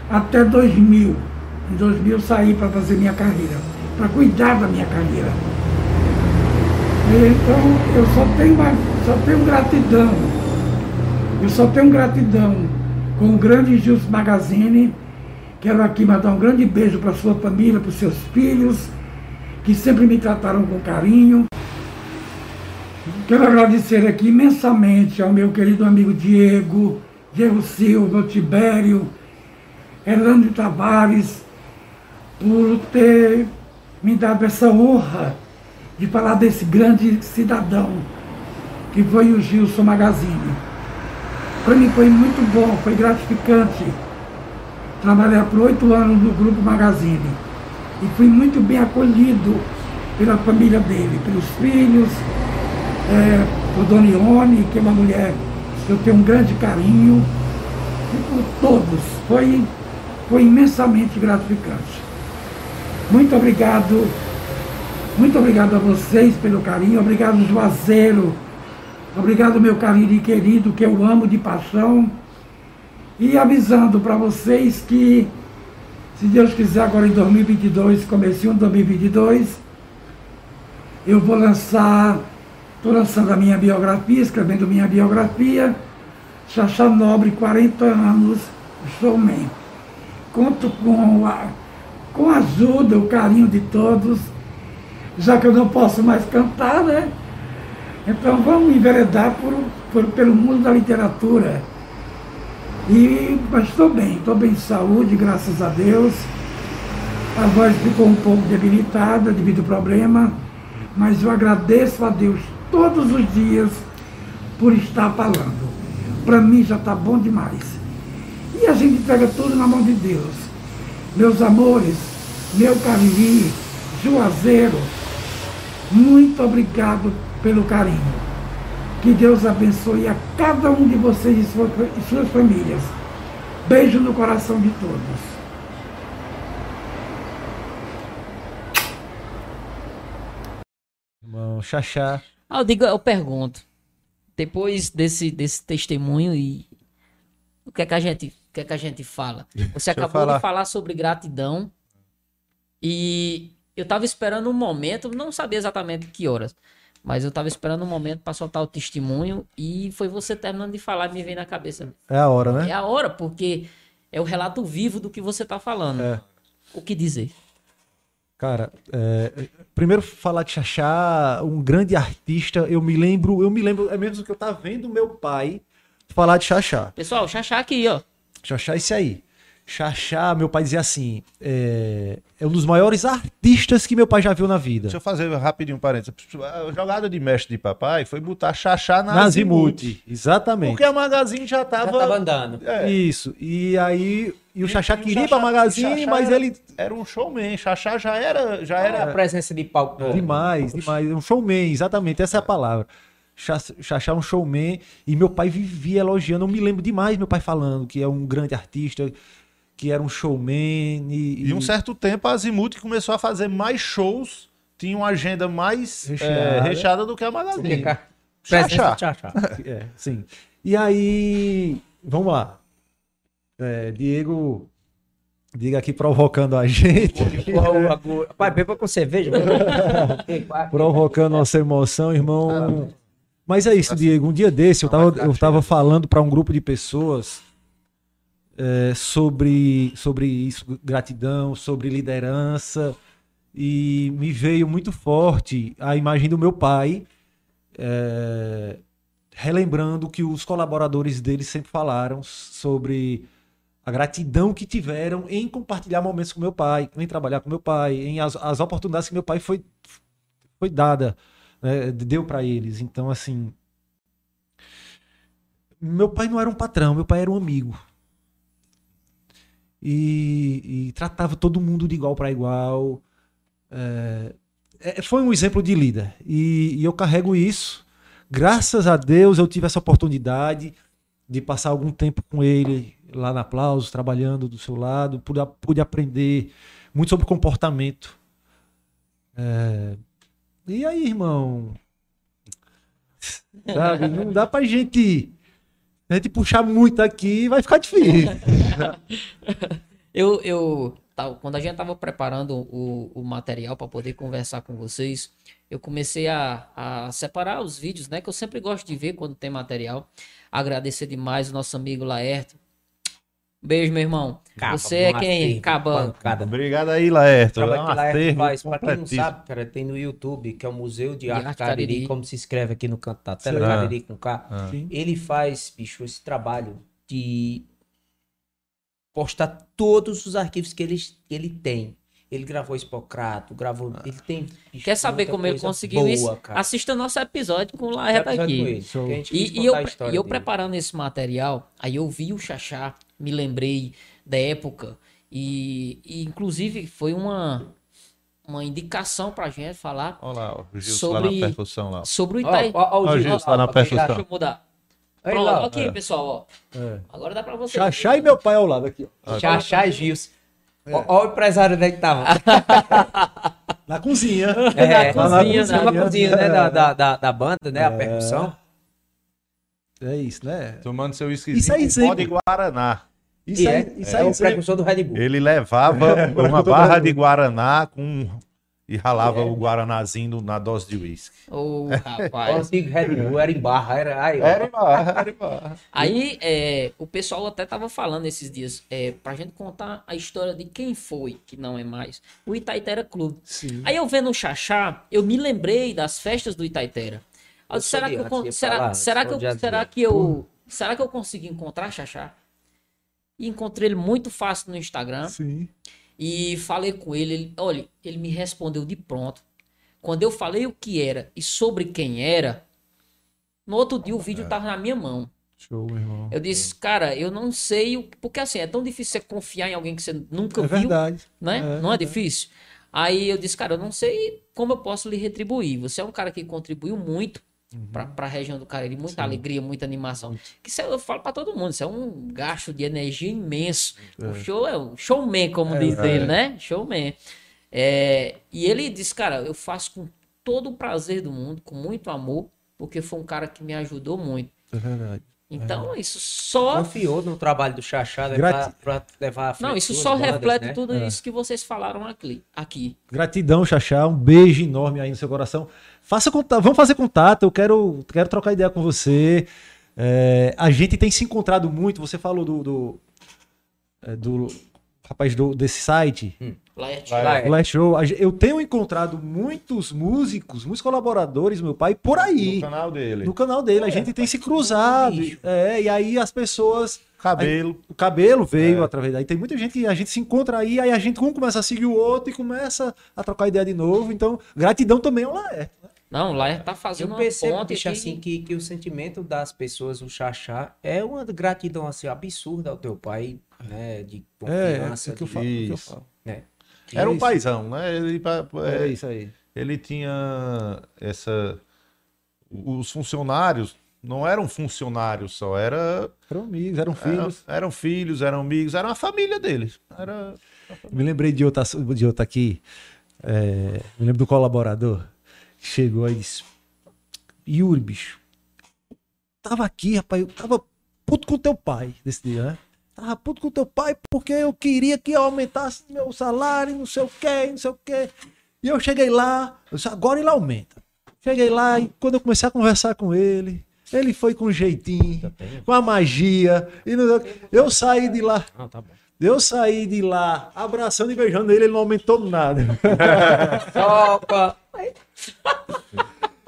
até 2000. Em 2000 eu saí para fazer minha carreira, para cuidar da minha carreira. Então eu só tenho, uma, só tenho gratidão. Eu só tenho gratidão com o grande Gilson Magazine Quero aqui mandar um grande beijo para sua família, para os seus filhos, que sempre me trataram com carinho. Quero agradecer aqui imensamente ao meu querido amigo Diego, Diego Silva, Tibério, Hernando Tavares, por ter me dado essa honra de falar desse grande cidadão que foi o Gilson Magazine. Para mim foi muito bom, foi gratificante trabalhar por oito anos no Grupo Magazine. E fui muito bem acolhido pela família dele, pelos filhos, é, por Dona Ione, que é uma mulher que eu tenho um grande carinho, e por todos. Foi, foi imensamente gratificante. Muito obrigado, muito obrigado a vocês pelo carinho, obrigado Juazeiro, obrigado meu carinho querido, que eu amo de paixão. E avisando para vocês que, se Deus quiser, agora em 2022, comecinho de 2022, eu vou lançar, estou lançando a minha biografia, escrevendo minha biografia, Xaxá Nobre, 40 anos, showman. Conto com a, com a ajuda, o carinho de todos, já que eu não posso mais cantar, né? Então vamos enveredar por, por, pelo mundo da literatura e, mas estou bem, estou bem de saúde, graças a Deus. A voz ficou um pouco debilitada devido ao problema, mas eu agradeço a Deus todos os dias por estar falando. Para mim já está bom demais. E a gente pega tudo na mão de Deus. Meus amores, meu Cariri, Juazeiro, muito obrigado pelo carinho. Que Deus abençoe a cada um de vocês e suas famílias. Beijo no coração de todos. Irmão, Xaxá. Ah, eu digo, eu pergunto. Depois desse, desse testemunho e o que é que a gente, que é que a gente fala? Você acabou falar. de falar sobre gratidão e eu estava esperando um momento, não sabia exatamente que horas, mas eu tava esperando um momento para soltar o testemunho e foi você terminando de falar e me veio na cabeça. É a hora, né? É a hora, porque é o relato vivo do que você tá falando. É. O que dizer? Cara, é, primeiro falar de Xaxá, um grande artista, eu me lembro, eu me lembro, é mesmo que eu tava vendo meu pai falar de Xaxá. Pessoal, Xaxá aqui, ó. Xaxá esse aí. Xaxá, meu pai dizia assim, é, é um dos maiores artistas que meu pai já viu na vida. Deixa eu fazer rapidinho um parênteses. A jogada de mestre de papai foi botar Xaxá na, Na Azimuth. Exatamente. Porque a Magazine já Já tava... andando. É, Isso. E aí, e o Xaxá queria ir pra Magazine, Xaxá mas era- ele Era um showman. Xaxá já era... Já Era a era presença de palco. É. Demais, demais. Um showman, exatamente, essa é a palavra. Xaxá é um showman e meu pai vivia elogiando. Eu me lembro demais meu pai falando que é um grande artista, que era um showman. E, E um certo tempo a Azimuth começou a fazer mais shows, tinha uma agenda mais Recheada. é, recheada do que a Magazine. Xaxá. É, sim. E aí, vamos lá. É, Diego, diga aqui provocando a gente, Pai, beba com cerveja. provocando nossa emoção, irmão. Mas é isso, Diego. Um dia desse eu tava, eu tava falando para um grupo de pessoas é, sobre, sobre isso, gratidão, sobre liderança, e me veio muito forte a imagem do meu pai, é, relembrando que os colaboradores dele sempre falaram sobre a gratidão que tiveram em compartilhar momentos com meu pai, em trabalhar com meu pai, em as, as oportunidades que meu pai foi, foi dada, né, deu para eles. Então, assim, meu pai não era um patrão, meu pai era um amigo. E, e tratava todo mundo de igual para igual. É, é, foi um exemplo de líder. E, e eu carrego isso. Graças a Deus eu tive essa oportunidade de passar algum tempo com ele lá na Aplausos, trabalhando do seu lado. Pude, pude aprender muito sobre comportamento. É, e aí, irmão? Sabe, não dá pra gente, a gente puxar muito aqui, vai ficar difícil. Eu, eu quando a gente tava preparando o, o material para poder conversar com vocês, eu comecei a, a separar os vídeos, né? Que eu sempre gosto de ver quando tem material. Agradecer demais o nosso amigo Laerto. Beijo, meu irmão. Você é quem? Cabão. Obrigado aí, Laerto. É Trabalho que Laerte acervo faz. Pra quem não sabe, cara, tem no YouTube, que é o Museu de, De Arte Arte Cariri, Cariri. como se escreve aqui no canto da tela, Sim. Cariri com K. Ah. Ele faz, bicho, esse trabalho de postar todos os arquivos que ele, que ele tem. Ele gravou Hipocrato, gravou. Ele tem. Quer saber como ele conseguiu boa, isso? cara. Assista nosso episódio com o episódio aqui. E, e eu, e eu preparando esse material, aí eu vi o Xaxá, me lembrei da época, e, e inclusive foi uma, uma indicação pra gente falar Olha lá, ó, o Gilson Sobre- lá na percussão lá. sobre o Itaí. ó, ó, Ó, o o Gil, Gil, ó, lá na percussão. Deixa eu mudar. Aí Pronto, lá, aqui, é. pessoal, ó. É. Agora dá pra você. Xaxá e meu pai ao lado aqui. ó. Xaxá e Gils. Ó, ó o empresário onde é que tava. Na cozinha. É, Na na cozinha, na na cozinha, né, da, da, da, da banda, né, a É. percussão. É isso, né? Tomando seu Isso whiskyzinho aí pó de Guaraná. Isso E aí, é, isso é aí o sempre- precursor do Red Bull. Ele levava uma tô barra de Guaraná com e ralava É. o Guaranazinho na dose de uísque. Ô, O rapaz. antigo Red Bull era em barra, era. Aí. Era em barra, era em barra. Aí, é, o pessoal até tava falando esses dias, é, pra gente contar a história de quem foi, que não é mais, o Itaitera Clube. Sim. Aí eu vendo o Xaxá, eu me lembrei das festas do Itaitera. Eu será que eu, será, será que eu, será que eu, será que eu consegui encontrar Xaxá? E encontrei ele muito fácil no Instagram Sim. E falei com ele, ele, olha, ele me respondeu de pronto. Quando eu falei o que era e sobre quem era, no outro dia o vídeo É. tava na minha mão. Show, meu irmão. Eu disse, cara, eu não sei, o que- porque assim, é tão difícil você confiar em alguém que você nunca É viu, verdade. né? É não é difícil? Aí eu disse, cara, eu não sei como eu posso lhe retribuir. Você é um cara que contribuiu muito Uhum. pra para a região do Cariri, muita alegria, muita animação. Que isso é- eu falo pra todo mundo, isso é um gasto de energia imenso. O show é um showman, como diz ele, né? Showman. É, e ele disse, cara, eu faço com todo o prazer do mundo, com muito amor, porque foi um cara que me ajudou muito. É verdade. Então, isso só Confiou no trabalho do Xaxá Grati- pra, pra levar a frente Não, isso só bandas, reflete né? tudo É. isso que vocês falaram aqui. aqui. Gratidão, Xaxá. Um beijo enorme aí no seu coração. Faça contato, vamos fazer contato. Eu quero, quero trocar ideia com você. É, a gente tem se encontrado muito. Você falou do, do, é, do rapaz do- desse site. Vai. Flash Show, eu tenho encontrado muitos músicos, muitos colaboradores, meu pai, por aí. No canal dele. No canal dele, a gente tem se cruzado. É, e aí as pessoas. Cabelo. O cabelo veio É. através daí. Tem muita gente que a gente se encontra aí, aí a gente um começa a seguir o outro e começa a trocar ideia de novo. Então, gratidão também ao Laerte. Não, Laerte tá fazendo Eu uma percebo, ponte bicho, aqui. assim, que, que o sentimento das pessoas, o chachá, é uma gratidão, assim, absurda ao teu pai, né? De É, confiança, é o que eu falo. é o que eu falo. né? Era um Isso. paizão, né? Ele, É, é, isso aí. ele tinha essa. Os funcionários não eram funcionários só, era, Eram amigos, eram filhos. eram filhos, eram amigos, era uma família deles. Era, Me lembrei de outra, de outra aqui. É, me lembro do colaborador que chegou aí e disse: Yuri, bicho, tava aqui, rapaz, eu tava puto com teu pai desse dia, né? Tava puto com teu pai porque eu queria que eu aumentasse meu salário, não sei o que, não sei o que. E eu cheguei lá, eu disse, agora ele aumenta. Cheguei lá e quando eu comecei a conversar com ele, ele foi com jeitinho, com a magia. E não- eu saí de lá. Não, tá bom. Eu saí de lá abraçando e beijando ele, ele não aumentou nada. Opa!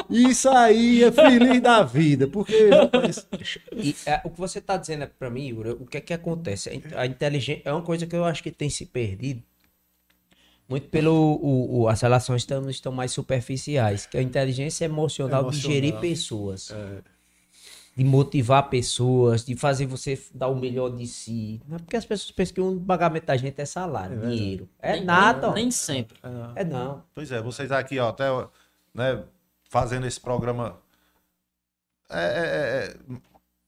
E saía feliz da vida, porque rapaz, E é, o que você está dizendo para mim, Yuri, o que é que acontece? A in- A inteligência é uma coisa que eu acho que tem se perdido muito pelo o, o- as relações estão, estão mais superficiais, que a inteligência emocional, de Emocional. gerir pessoas, de motivar pessoas, de fazer você dar o melhor de si. Não é porque as pessoas pensam que o pagamento da gente é salário, dinheiro. É Nem- nada. Nem, ó. nem sempre. É não. Pois é, vocês aqui, ó, até né, fazendo esse programa é, é- é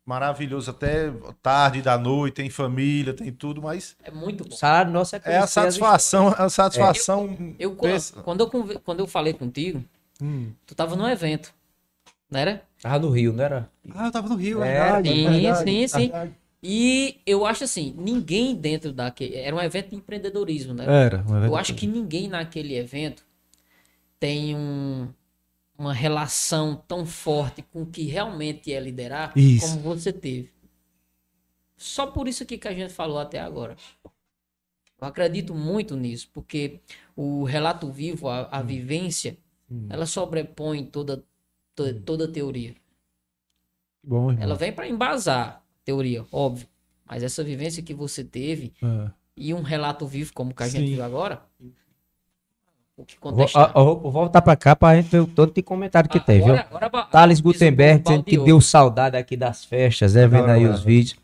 maravilhoso até tarde da noite, tem família, tem tudo, mas É muito O bom. salário nosso é é a satisfação, a satisfação. Eu, quando, desse- quando, eu, quando eu falei contigo, Hum. tu tava num evento, não era? Tava no Rio, não era? Ah, eu tava no Rio, É, verdade, sim, verdade, sim, sim. verdade. E eu acho assim, ninguém dentro daquele. Era um evento de empreendedorismo, né? Era, um evento Eu acho que ninguém naquele evento tem um, uma relação tão forte com o que realmente é liderar Isso. como você teve. Só por isso aqui que a gente falou até agora. Eu acredito muito nisso, porque o relato vivo, a, a vivência, ela sobrepõe toda, toda, toda a teoria. Bom, irmão. Ela vem para embasar a teoria, óbvio. Mas essa vivência que você teve É. e um relato vivo como que a gente viu agora, o que Vou, contestar. ó, ó, vou voltar pra cá pra gente ver o tanto de comentário que tem, viu? Agora- agora ba- Thales o Gutenberg dizendo que deu saudade aqui das festas, é vendo aí Agora, os vídeos.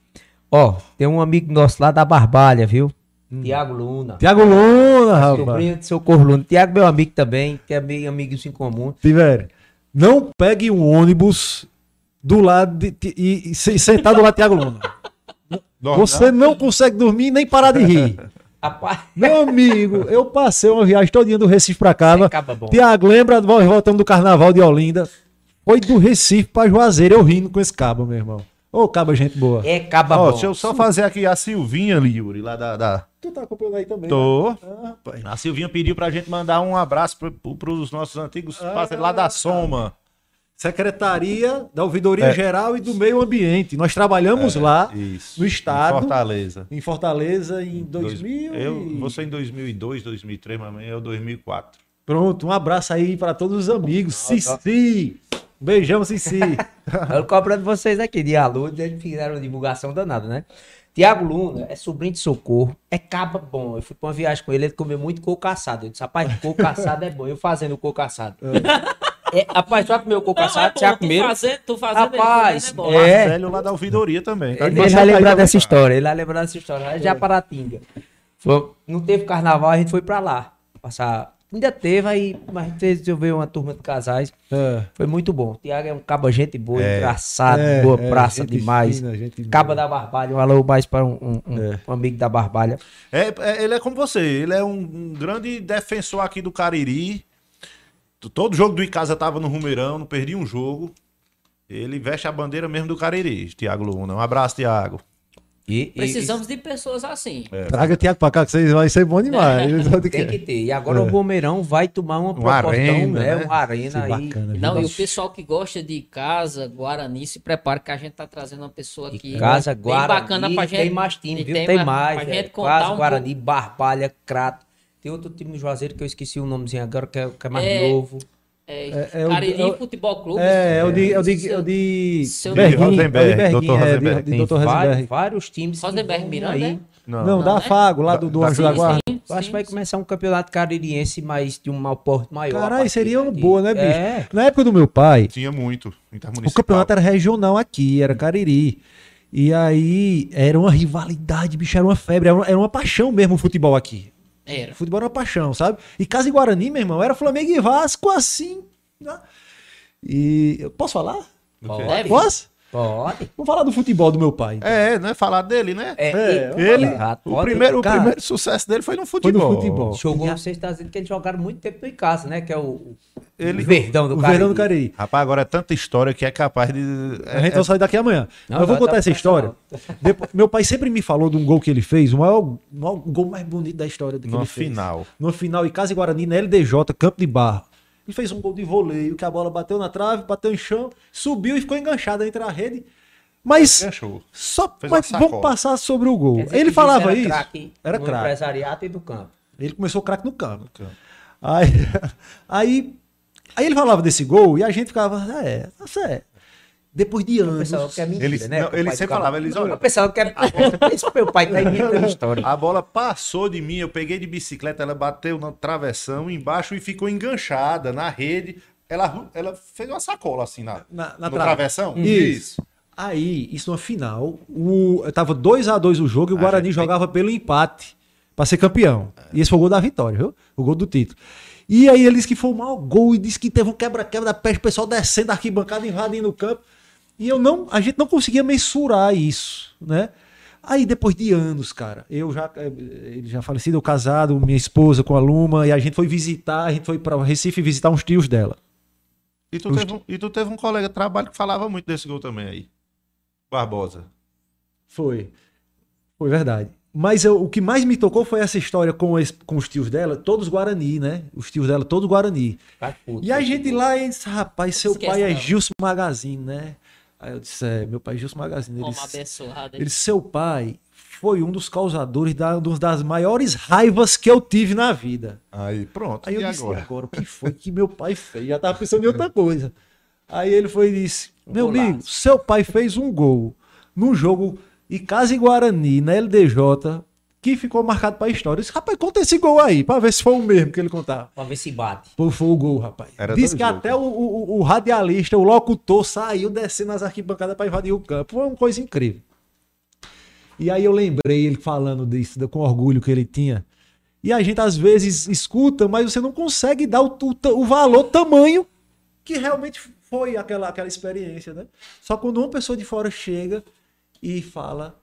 Ó, tem um amigo nosso lá da Barbalha, viu? Hum. Tiago Luna. Tiago Luna, rapaz. Sobrinho de Socorro Luna. Tiago, meu amigo também, que é amigo, amigos em comum. Tiver, não pegue um ônibus do lado de, e, e se- sentar do lado de Tiago Luna. Você não consegue dormir nem parar de rir. Meu amigo, eu passei uma viagem todinha do Recife pra cá. bom. Tiago, lembra, nós voltamos do carnaval de Olinda. Foi do Recife pra Juazeiro, eu rindo com esse cabo, meu irmão. Ô, cabo, gente boa. É caba bom. deixa eu só fazer aqui a Silvinha, Yuri, lá da. da... Tu tá acompanhando aí também? Tô. né? Ah. A Silvinha pediu pra gente mandar um abraço pro, pro, pros nossos antigos Ah. parceiros lá da Soma. Secretaria da Ouvidoria É. Geral e do Meio Ambiente. Nós trabalhamos lá Isso. no estado, Em Fortaleza. em Fortaleza, em Dois- 2000. Eu, e- você em 2002, 2003, mas é o 2004. Pronto, um abraço aí para todos os amigos. Cici! Um beijão, Cici! Eu cobrando vocês aqui de aluno, eles fizeram uma divulgação danada, né? Tiago Luna é sobrinho de socorro, é caba bom. Eu fui pra uma viagem com ele, ele comeu muito coco assado. Eu disse, rapaz, coco assado é bom. Eu fazendo coco assado. É, rapaz, tu já comeu coco Não, assado? é bom, já tu comeram? fazendo, tu fazendo ele Rapaz, comendo é bom. É. Marcelo lá da ouvidoria também. tá? Ele, ele vai lembrar dessa história, ele vai lembrar dessa história. Lá de Japaratinga. Foi- não teve carnaval, a gente foi pra lá. Passar. Ainda teve aí, mas resolveu uma turma de casais. É. Foi muito bom. O Tiago é um caba gente boa, É. engraçado, É, boa é, praça gente demais. fina, gente boa. caba da Barbalha, um alô mais para um, um- um- É. um amigo da Barbalha. É, é, ele é como você, ele é um, um grande defensor aqui do Cariri. Todo jogo do Icasa tava no Rumeirão, não perdi um jogo. Ele veste a bandeira mesmo do Cariri, Tiago Luna. Um abraço, Tiago. E, e- Precisamos de pessoas assim. Traga Tiago pra cá, que vocês vai ser bom demais. e tem que ter. E agora o Bomeirão vai tomar uma Uma proporção, arena, né? né? Uma arena é aí. bacana, viu? Não, e o pessoal que gosta de casa, Guarani, se prepara que a gente tá trazendo uma pessoa aqui. E Casa bem Guarani, bacana pra gente. tem mais time, e viu? Tem, Tem, mais, pra é. gente contar Casa um Guarani, Barbalha, Crato. Tem outro time no Juazeiro que eu esqueci o nomezinho agora, que é, que é mais É, novo. É, É- é o- Cariri é Futebol Clube. É, é o de, é o de, é o de Seu- Berguinho, Rosenberg, é o de Dr. é, de- Rosenberg. de Dr. vários, Rosenberg. vários times. Rosenberg Miranda, aí. é? Não, Não, da né? Fago, lá do, do Anjo da- da Guarda. Sim, Eu acho sim, que vai sim. começar um campeonato caririense, mas de um mau porte maior. Caralho, seria uma boa, né, bicho? É. Na época do meu pai, Tinha muito. o campeonato era regional aqui, era Cariri. E aí era uma rivalidade, bicho, era uma febre, era uma, era uma paixão mesmo o futebol aqui. Era. O futebol era uma paixão, sabe? E Casa e Guarani, meu irmão, era Flamengo e Vasco assim. né? E eu posso falar? Pode. Posso? Pode. Vamos falar do futebol do meu pai. então. É, não é falar dele, né? É, É, Ele, o, primeiro, o primeiro sucesso dele foi no Foi futebol. no futebol. Jogou, E a- você está dizendo que eles jogaram muito tempo no Icasa, né? Que é o, o Ele- Verdão do O Cariri. Verdão do Cariri. Rapaz, agora é tanta história que é capaz de. A gente vai sair daqui amanhã. Não, Mas eu vou tá- contar tá essa história. Depois- meu pai sempre me falou de um gol que ele fez, o maior, o maior gol mais bonito da história que No ele fez. final. No final, em Casa e Guarani, na LDJ, Campo de Barro. Ele fez um gol de voleio, que a bola bateu na trave, bateu em chão, subiu e ficou enganchada entre a rede. Mas Enganchou. só mas vamos passar sobre o gol. Ele falava era isso. craque Era no craque. empresariado e do campo. Ele começou craque no campo. Aí, aí, aí ele falava desse gol e a gente ficava, é, tá certo. Depois de Eu anos. pensava que é mentira, Ele- né? não, ele sempre falava, eles, olha- Eu pensava que era... Esse meu pai tá inventando história. A bola passou de mim, eu peguei de bicicleta, ela bateu na travessão embaixo e ficou enganchada na rede. Ela, ela fez uma sacola assim na, Na- na travessão. Isso. Aí, isso na final, o, tava 2x2 o jogo e o A Guarani jogava pelo empate pra ser campeão. E esse foi o gol da vitória, viu? O gol do título. E aí ele disse que foi o maior gol e disse que teve um quebra-quebra da peste, o pessoal descendo da arquibancada, invadindo o campo. E eu não, a gente não conseguia mensurar isso, né? Aí depois de anos, cara, eu já, eh, ele já falecido, eu casado, minha esposa com a Luma, e a gente foi visitar, a gente foi para Recife visitar uns tios dela. E, tu teve um, e tu teve um colega de trabalho que falava muito desse gol também aí. Barbosa. Foi. Foi verdade. Mas eu- o que mais me tocou foi essa história com, esse- com os tios dela, todos Guarani, né? Os tios dela, todos Guarani. Vai, puta, E a esse gente lá, e disse, rapaz, seu Esquece pai é. Gilson Magazine, né? Aí eu disse, é, meu pai é Gilson Magazine. Ele Uma disse, abençoada. ele disse, seu pai foi um dos causadores da, uma das maiores raivas que eu tive na vida. Aí pronto. Aí eu e disse, agora? agora? o que foi que meu pai fez? Já tava pensando em outra coisa. Aí ele foi e disse, meu golaço. amigo, seu pai fez um gol num jogo Icasa e Guarani, na LDJ, que ficou marcado pra história. Eu disse, rapaz, conta esse gol aí, pra ver se foi o mesmo que ele contava. Pra ver se bate. Pô, foi o gol, rapaz. Era Disse dois que jogos. até o, o- o radialista, o locutor, saiu descendo as arquibancadas pra invadir o campo. Foi uma coisa incrível. E aí eu lembrei ele falando disso, com orgulho que ele tinha. E a gente às vezes escuta, mas você não consegue dar o, o, o valor, tamanho que realmente foi aquela, aquela experiência, né? Só quando uma pessoa de fora chega e fala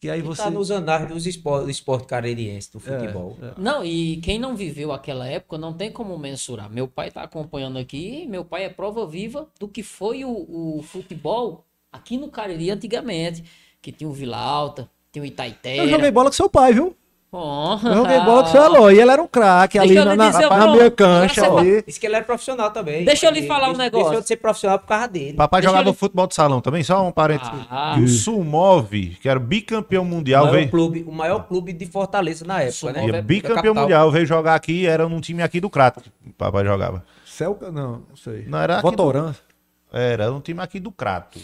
que aí Você você... tá nos andares dos esporte, do esporte caririense, do futebol. É, é. Não, e quem não viveu aquela época não tem como mensurar. Meu pai tá acompanhando aqui, meu pai é prova viva do que foi o, o futebol aqui no Cariri antigamente. Que tinha o Vila Alta, tinha o Itaiteira. Eu joguei bola com seu pai, viu? Eu joguei bola o seu Eloy. E ele era um craque ali na, na, dizer, na minha cancha. Ali. Disse que ele era profissional também. Deixa eu lhe Ele- falar um negócio. Deixou de ser profissional por causa dele. Papai Deixa jogava ele- futebol de salão também, só um parênteses. Ah. E o Sumov, que era bicampeão O mundial, maior, veio, clube, o maior clube de Fortaleza na época, Sumov né? e é é bicampeão mundial, veio jogar aqui, era num time aqui do Crato. que o Papai jogava. Celca, não, não sei. Não, era aqui Votorã. Era um time aqui do Crato.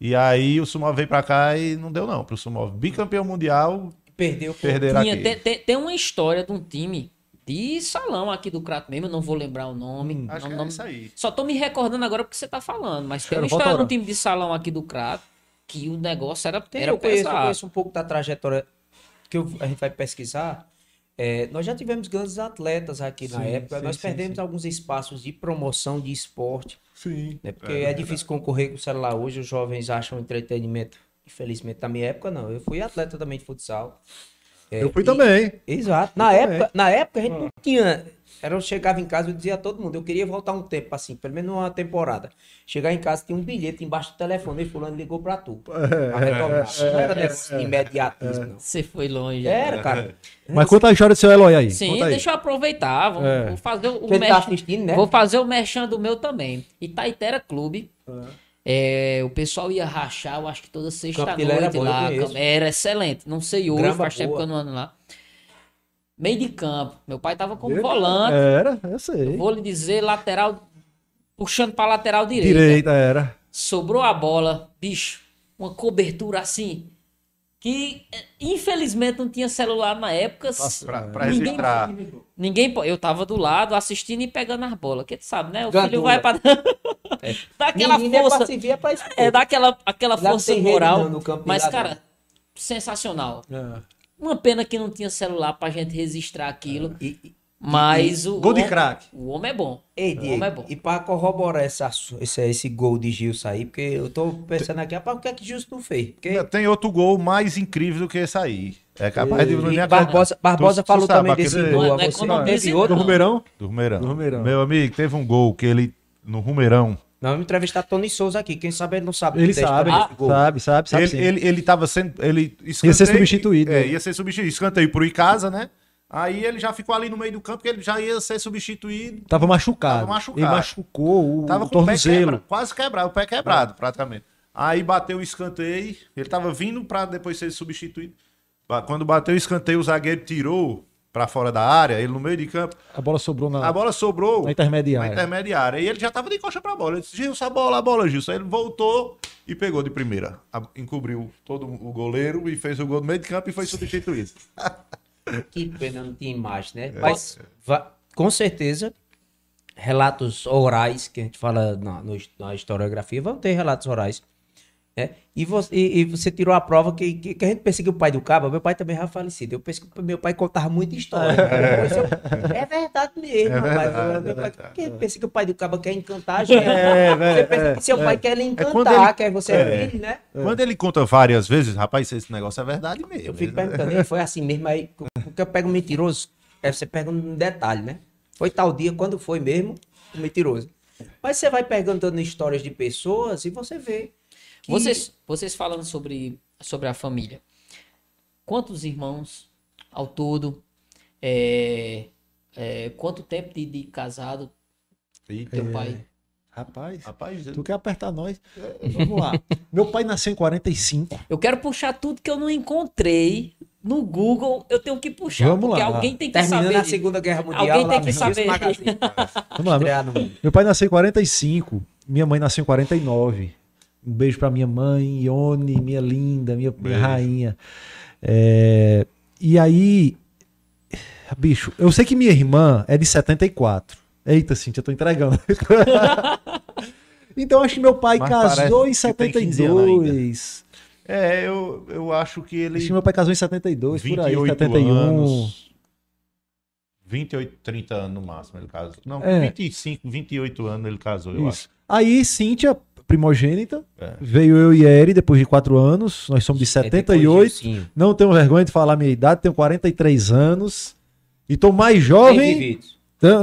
E aí o Sumov veio pra cá e não deu não pro Sumov. Bicampeão mundial, Perdeu. perderam Tinha, aqui. tem, tem- tem uma história de um time de salão aqui do Crato mesmo, eu não vou lembrar o nome. Hum, Acho não- que não- é isso aí. Só tô me recordando agora porque você tá falando, mas tem uma história de um time de salão aqui do Crato que o negócio era, Tem, era eu, conheço, eu conheço um pouco da trajetória que eu- a gente vai pesquisar. É, nós já tivemos grandes atletas aqui na Sim, época. sim, nós sim, perdemos sim. alguns espaços de promoção de esporte. Sim. Né? Porque é, difícil concorrer com o celular hoje. Os jovens acham entretenimento. Infelizmente, na minha época, não. Eu fui atleta também de futsal. É, Eu fui e- também. Exato. Na Eu época, na época a gente não tinha. Era, eu chegava em casa e dizia a todo mundo, eu queria voltar um tempo, assim, pelo menos uma temporada. Chegar em casa, tinha um bilhete embaixo do telefone, e fulano ligou pra tu. Pra retornar. Não era desse imediatismo, não. Você foi longe. Era, cara. Mas conta a história do seu Eloy aí. Sim, conta aí. deixa eu aproveitar. Vou, É. vou fazer o, o tá merchan- assistindo, né? Vou fazer o merchan do meu também. Itaitera Clube. É, o pessoal ia rachar, eu acho que toda sexta-noite é eu lá. Era excelente. Não sei hoje, Grama faz tempo que eu não ando lá. Meio de campo. Meu pai tava como volante. Era, eu sei. Vou lhe dizer, lateral. Puxando pra lateral direita. Direita, era. Sobrou a bola, bicho. Uma cobertura assim. Que infelizmente não tinha celular na época. Pra, pra Ninguém- registrar. Ninguém, eu tava do lado assistindo e pegando as bolas, que tu sabe, né? O Gandula. filho vai pra dá aquela Menino é pra força, se ver, é pra é dá aquela, aquela Lá força tem rede, moral. não, no campo mas cara, não. sensacional. É. Uma pena que não tinha celular pra gente registrar aquilo, E, e- mas o Gol de homem- craque. O homem é bom. Ei, o Diego, homem é bom. e pra corroborar essa, esse, esse gol de Gilson aí, porque eu tô pensando aqui, rapaz, o que é que Gilson não fez? Porque Tem outro gol mais incrível do que esse aí. É capaz de não e Barbosa, Barbosa Tu- tu falou sabe também desse Não é- gol. não é você teve desse- outro? Do Rumeirão? Do Rumeirão. Do Rumeirão. Meu amigo, teve um gol que ele, no Rumeirão, Não, vamos entrevistar Tony Souza aqui. Quem sabe ele não sabe. Ele sabe, gol. sabe, sabe, sabe. ele, sim. ele, ele tava sendo. Ele Ia ser escanteio- substituído, É, né? ia ser substituído. Escanteio pro Icasa, né? Aí ele já ficou ali no meio do campo, que ele já ia ser substituído. Tava machucado. Tava machucado. Ele machucou o, Tava o com o pé tornozelo. quebra, quase quebrado, o pé quebrado, praticamente. Aí bateu o escanteio, ele tava vindo pra depois ser substituído. Quando bateu o escanteio, o zagueiro tirou pra fora da área, ele no meio de campo. A bola sobrou na, A bola sobrou na intermediária. na intermediária. E ele já tava de coxa pra bola. Ele disse, Gilson, a bola, a bola, Gilson. Aí ele voltou e pegou de primeira. A- Encobriu todo o goleiro e fez o gol no meio de campo e foi substituído. Que pena não tinha imagem, né? Mas, va- com certeza, relatos orais, que a gente fala na, na historiografia, vão ter relatos orais. Né? E, você, e- e você tirou a prova que, que, que a gente que o pai do Cabo, meu pai também já falecido. Eu penso que meu pai contava muita história. Eu- É verdade mesmo, rapaz. Meu pai- porque a gente pensa que o pai do Cabo quer encantar a gente. É, você velho, pensa é, que seu pai quer lhe encantar, ele- quer você é filho, né? Quando ele conta várias vezes, rapaz, esse negócio é verdade mesmo. Eu fico perguntando, "Ei, foi assim mesmo, aí porque eu pego um mentiroso, aí você pega um detalhe, né? Foi tal dia, quando foi mesmo, o mentiroso. Mas você vai perguntando histórias de pessoas e você vê. que- Vocês, vocês falando sobre, sobre a família. Quantos irmãos ao todo? É, é, quanto tempo de, de casado Eita, teu pai? Rapaz, Rapaz, tu quer apertar nós? Vamos lá. Meu pai nasceu em 45. Eu quero puxar tudo que eu não encontrei no Google. Eu tenho que puxar. Vamos porque lá. alguém tem que Terminando saber. a disso. Segunda Guerra Mundial. Alguém tem que saber. Vamos lá. Meu, Estrear no mundo. meu pai nasceu em 45. Minha mãe nasceu em 49. Um beijo pra minha mãe, Ione, minha linda, minha, minha rainha. É, E aí, bicho, eu sei que minha irmã é de 74. Eita, Cintia, eu tô entregando. então acho que meu pai Mas casou em parece que tem 15 anos 72. É, eu, eu acho que ele. Acho que meu pai casou em 72, por aí, 28 71. anos. 28, 30 anos no máximo ele casou. Não, É. 25, 28 anos ele casou, eu Isso. Aí, Cíntia, primogênita, É. veio eu e Eri depois de quatro anos. Nós somos de É depois 78. Gilcinho. Não tenho vergonha de falar a minha idade, tenho 43 anos. E tô mais jovem.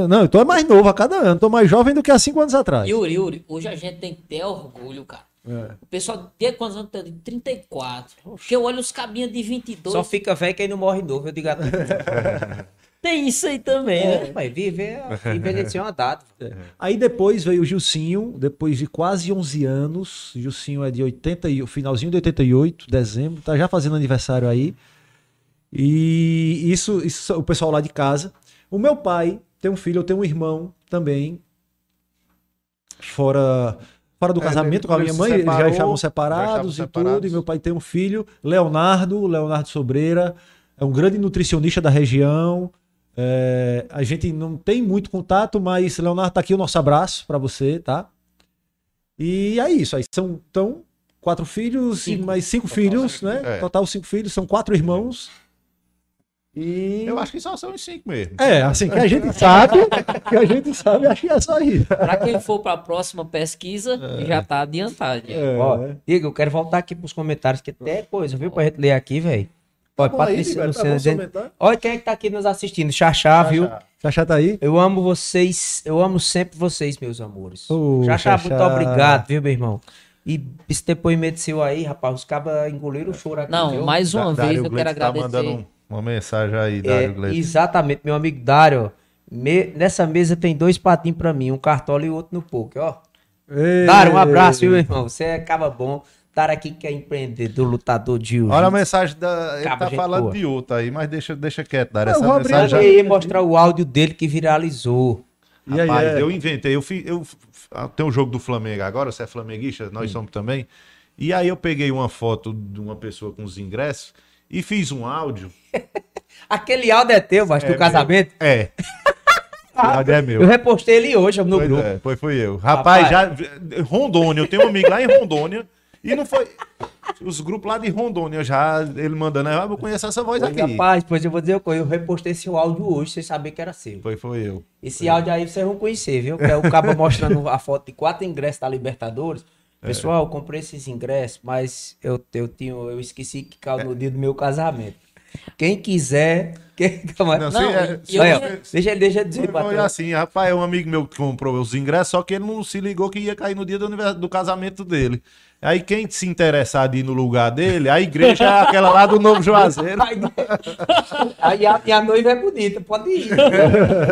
Não, eu tô mais novo a cada ano. Tô mais jovem do que há cinco anos atrás. Yuri, Yuri, hoje a gente tem que ter orgulho, cara. É. O pessoal de quantos anos tem? De 34. Porque eu olho os cabinhos de 22. Só fica velho quem não morre novo, eu digo a tu. Tem isso aí também, É, né? mas viver, envelhecer é uma data. Aí depois veio o Gilcinho, depois de quase 11 anos. Gilcinho é de 80, e- finalzinho de 88, dezembro, tá já fazendo aniversário aí. E isso, isso o pessoal lá de casa. O meu pai tem um filho, eu tenho um irmão também. Fora, fora do É, casamento com a minha mãe, se eles já separou, estavam já separados estavam e tudo. separados. E meu pai tem um filho, Leonardo, Leonardo Sobreira, é um grande nutricionista da região. É, a gente não tem muito contato, mas Leonardo tá aqui o nosso abraço para você, tá? E é isso. Aí são então quatro filhos e Cinco. mais cinco filhos, né? É. Total cinco filhos, são quatro irmãos. E Eu acho que só são os cinco mesmo. é assim que a gente sabe, que a gente sabe, acho que é só isso. Pra quem for pra próxima pesquisa, já tá adiantado. É, Ó, Diego, eu quero voltar aqui pros comentários, que até é coisa, viu, pra gente ler aqui, velho. Olha, aí, Patrícia Tibério, tá seu dizendo- comentário? Olha quem é que tá aqui nos assistindo. Xaxá, viu? Xaxá tá aí? Eu amo vocês, eu amo sempre vocês, meus amores. Xaxá, Xaxá. muito obrigado, viu, meu irmão? E esse depoimento seu aí, rapaz, os cabas engoliram o choro aqui. Não, viu? mais uma Dário vez eu quero tá agradecer. mandando um- uma mensagem aí, É, Dário Gleitz. exatamente, meu amigo Dário. me- nessa mesa tem dois patinhos pra mim, um cartola e outro no poker, ó. Ei. Dário, um abraço, viu, meu irmão? Você é caba bom. Dário aqui que é empreendedor, lutador de jiu-jitsu. Olha a mensagem da. Ele Cabo, tá falando boa. de outra aí, mas deixa, deixa quieto, Dário. Não, Essa Eu mensagem. já. ia mostrar o áudio dele que viralizou. E aí, Rapaz, é? eu inventei. Eu fiz. Eu, f- tem um jogo do Flamengo agora, você é flamenguista, nós somos também. E aí eu peguei uma foto de uma pessoa com os ingressos e fiz um áudio. Aquele áudio é teu, mas do meu. casamento. É. O áudio é meu. Eu repostei ele hoje no Pois grupo. é, foi, foi eu. Rapaz, já. Rondônia, eu tenho um amigo lá em Rondônia. E não foi. Os grupos lá de Rondônia já, ele mandando, ah, eu conheço essa voz Oi, aqui. Rapaz, pois eu vou dizer eu repostei seu áudio hoje, sem saber que era seu. Foi, foi eu. Esse áudio aí vocês vão conhecer, viu? Que é o cabo mostrando a foto de quatro ingressos da Libertadores. É. Pessoal, eu comprei esses ingressos, mas eu, eu, tinha, eu esqueci que caiu no dia do meu casamento. Quem quiser. Quem, aí. Não, Não, se- é- e eu deixa, ele- deixa eu dizer, Foi, foi patrão. assim, rapaz, um amigo meu que comprou os ingressos, só que ele não se ligou que ia cair no dia do, univers- do casamento dele. Aí quem se interessar de ir no lugar dele, a igreja é aquela lá do Novo Juazeiro. Aí a, e a noiva é bonita, pode ir.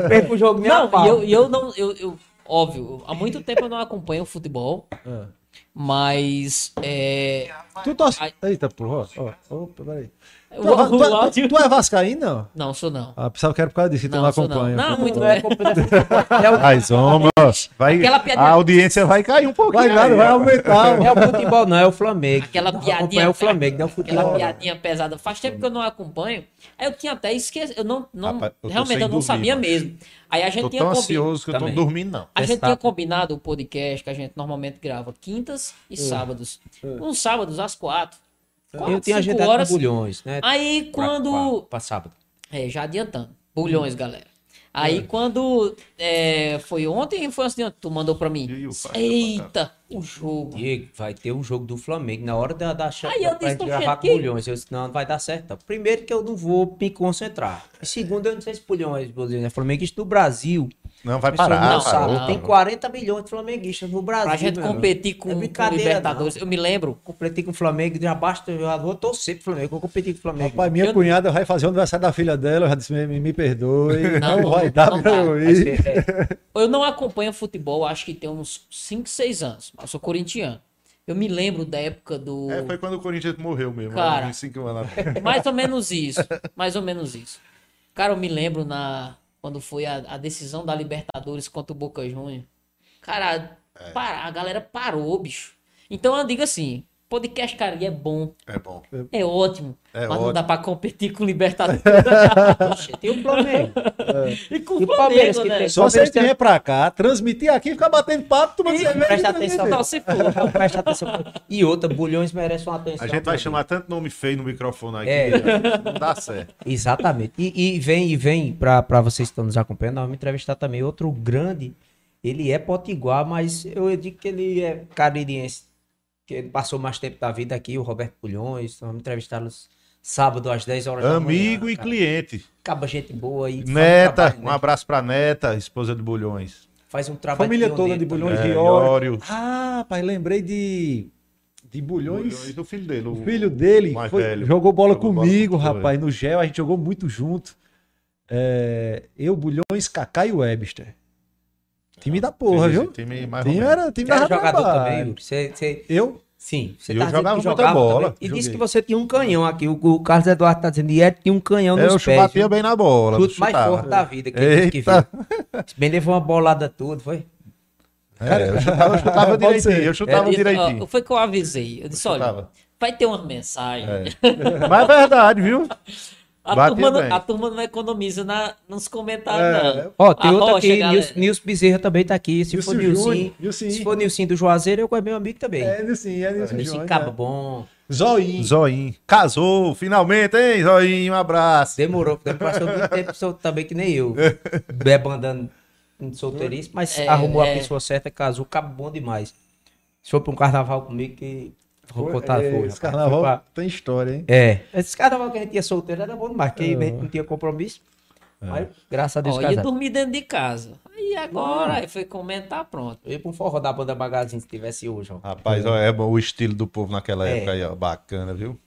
Perca o jogo nem a Não, pau. e eu, eu não. Eu, eu- óbvio, há muito tempo eu não acompanho o futebol, Ah. Mas. É, Tu torce. Eita, porra. Ó, opa, peraí. Tu, é o tu é- áudio- tu é vascaíno? não? Não, sou não. Ah, pensava que era por causa disso, então Não, não sou não. acompanha. Não, muito Não é bem. é o Mas, homem, vai, Aquela piadinha- a audiência vai cair um pouquinho. Vai nada, vai aumentar. Não é o futebol, não, é o Flamengo. Aquela piadinha. o Flamengo, não é o Aquela futebol. piadinha pesada. Faz tempo que eu não acompanho. Aí eu tinha até esquecido. Eu não. não Rapaz, eu realmente eu não dormir, sabia macho. mesmo. Aí a gente Tô tinha tão combi- ansioso que eu tô Também. dormindo, não. A gente Testado. tinha combinado o podcast que a gente normalmente grava quintas e sábados. Uns sábados às quatro. Quatro, Eu tinha cinco agendado horas. com bulhões, né? Aí quando. pra- Pra sábado. É, já adiantando. Bulhões, galera. Aí quando é, foi ontem, foi ontem, tu mandou pra mim. O pai? Eita, o jogo. Diego, vai ter um jogo do Flamengo na hora da, da chave Aí eu pra disse, gente gravar com "Oxente, bulhões. Eu disse, não, não vai dar certo. não. Primeiro que eu não vou me concentrar. E segundo, eu não sei se bulhões, bulhões é flamenguista do Brasil. Não, vai pessoas parar. não parou, sabem. Tem parou. 40 milhões de flamenguistas no Brasil. Pra gente competir com, É com Libertadores. Eu me lembro. Completei com o Flamengo, já basta, eu já vou torcer pro Flamengo, eu vou competir com o Flamengo. Rapaz, minha Eu- cunhada vai fazer o aniversário da filha dela, eu já disse, me, me perdoe. Não, Não, não, vai não, dar não pra dá. eu ir. é, Eu não acompanho futebol, acho que tem uns 5, 6 anos. Eu sou corintiano. Eu me lembro da época do. É, foi quando o Corinthians morreu mesmo. Cara. uns cinco anos atrás. Mais ou menos isso. Mais ou menos isso. Cara, eu me lembro na quando foi a, a decisão da Libertadores contra o Boca Juniors. Cara, É. para, a galera parou, bicho. Então eu digo assim, podcast, cara, é bom, É bom. é ótimo, É mas não ótimo. dá pra competir com o Libertadores. Oxe, tem o Flamengo. e com E o Palmeiras, Flamengo, que né? tem- Só você vier pra cá, transmitir aqui, ficar batendo papo, tomando cerveja. Presta e atenção. Não, se for. Não, presta atenção. E outra, bulhões merece uma atenção. A gente vai chamar tanto nome feio no microfone aqui. É. Não dá certo. Exatamente. E, e vem, e vem para vocês que estão nos acompanhando, nós vamos entrevistar também outro grande. Ele é potiguar, mas eu digo que ele é caririense. Que ele passou mais tempo da vida aqui, o Roberto Pulhões. Vamos entrevistá-los sábado às 10 horas Amigo da manhã. e cliente. Acaba gente boa aí. Neta, um um né? abraço pra Neta, esposa de Bulhões. Faz um trabalho. Família toda de bulhões É, de. Ah, pai, lembrei de. De bulhões. Bulhões do filho dele. O filho dele mais foi- velho. jogou bola Jogou bola comigo, com- rapaz, no gel, a gente jogou muito junto. É, eu, Bulhões, Kaká e Webster. Time da porra, Time- viu? Time mais Time era time era jogador trabalho. também? Você, você- Eu? Sim, você Eu tá jogava que muita jogava bola, também. E disse que você tinha um canhão aqui. O, o Carlos Eduardo tá dizendo, e Ed tinha um canhão É, nos eu pés. batia viu? bem na bola. Chute mais forte da vida que ele disse que viu. Bem levou uma bolada toda, foi? É, eu chutava, eu chutava direitinho. Eu chutava Eu disse, ó, direitinho. foi que eu avisei. Eu disse, olha, Chutava. vai ter uma mensagem. É. Mas é verdade, viu? A, turma, bem. a turma não economiza na, nos comentários, É. não. Ó, tem A outro Rocha, aqui, galera. Nils, Bezerra também tá aqui. Se Nilson for Nilson, Nilson. se for Nilson do Juazeiro, eu é meu amigo também. É, Nilson, é Nilson. Nilson é. bom. Zoinho. Zoinho. Casou, finalmente, hein, Zoinho? Um abraço. Demorou, porque passou muito tempo também que nem eu. Bebandando em solteirice, mas É, arrumou é. a pessoa certa, casou, cabo bom demais. Se for pra um carnaval comigo, que É, foi. Esse rapaz. carnaval Foi pra- tem história, hein? É, esse carnaval que a gente ia solteiro era bom demais, porque É. a gente não tinha compromisso. Mas, graças a Deus, Ó, ia dormir dentro de casa. Aí agora, aí foi comentar, pronto. Eu ia pra um forró da banda Magazine se tivesse hoje, ó. Rapaz, ó, é bom o estilo do povo naquela É. época aí, ó. Bacana, viu?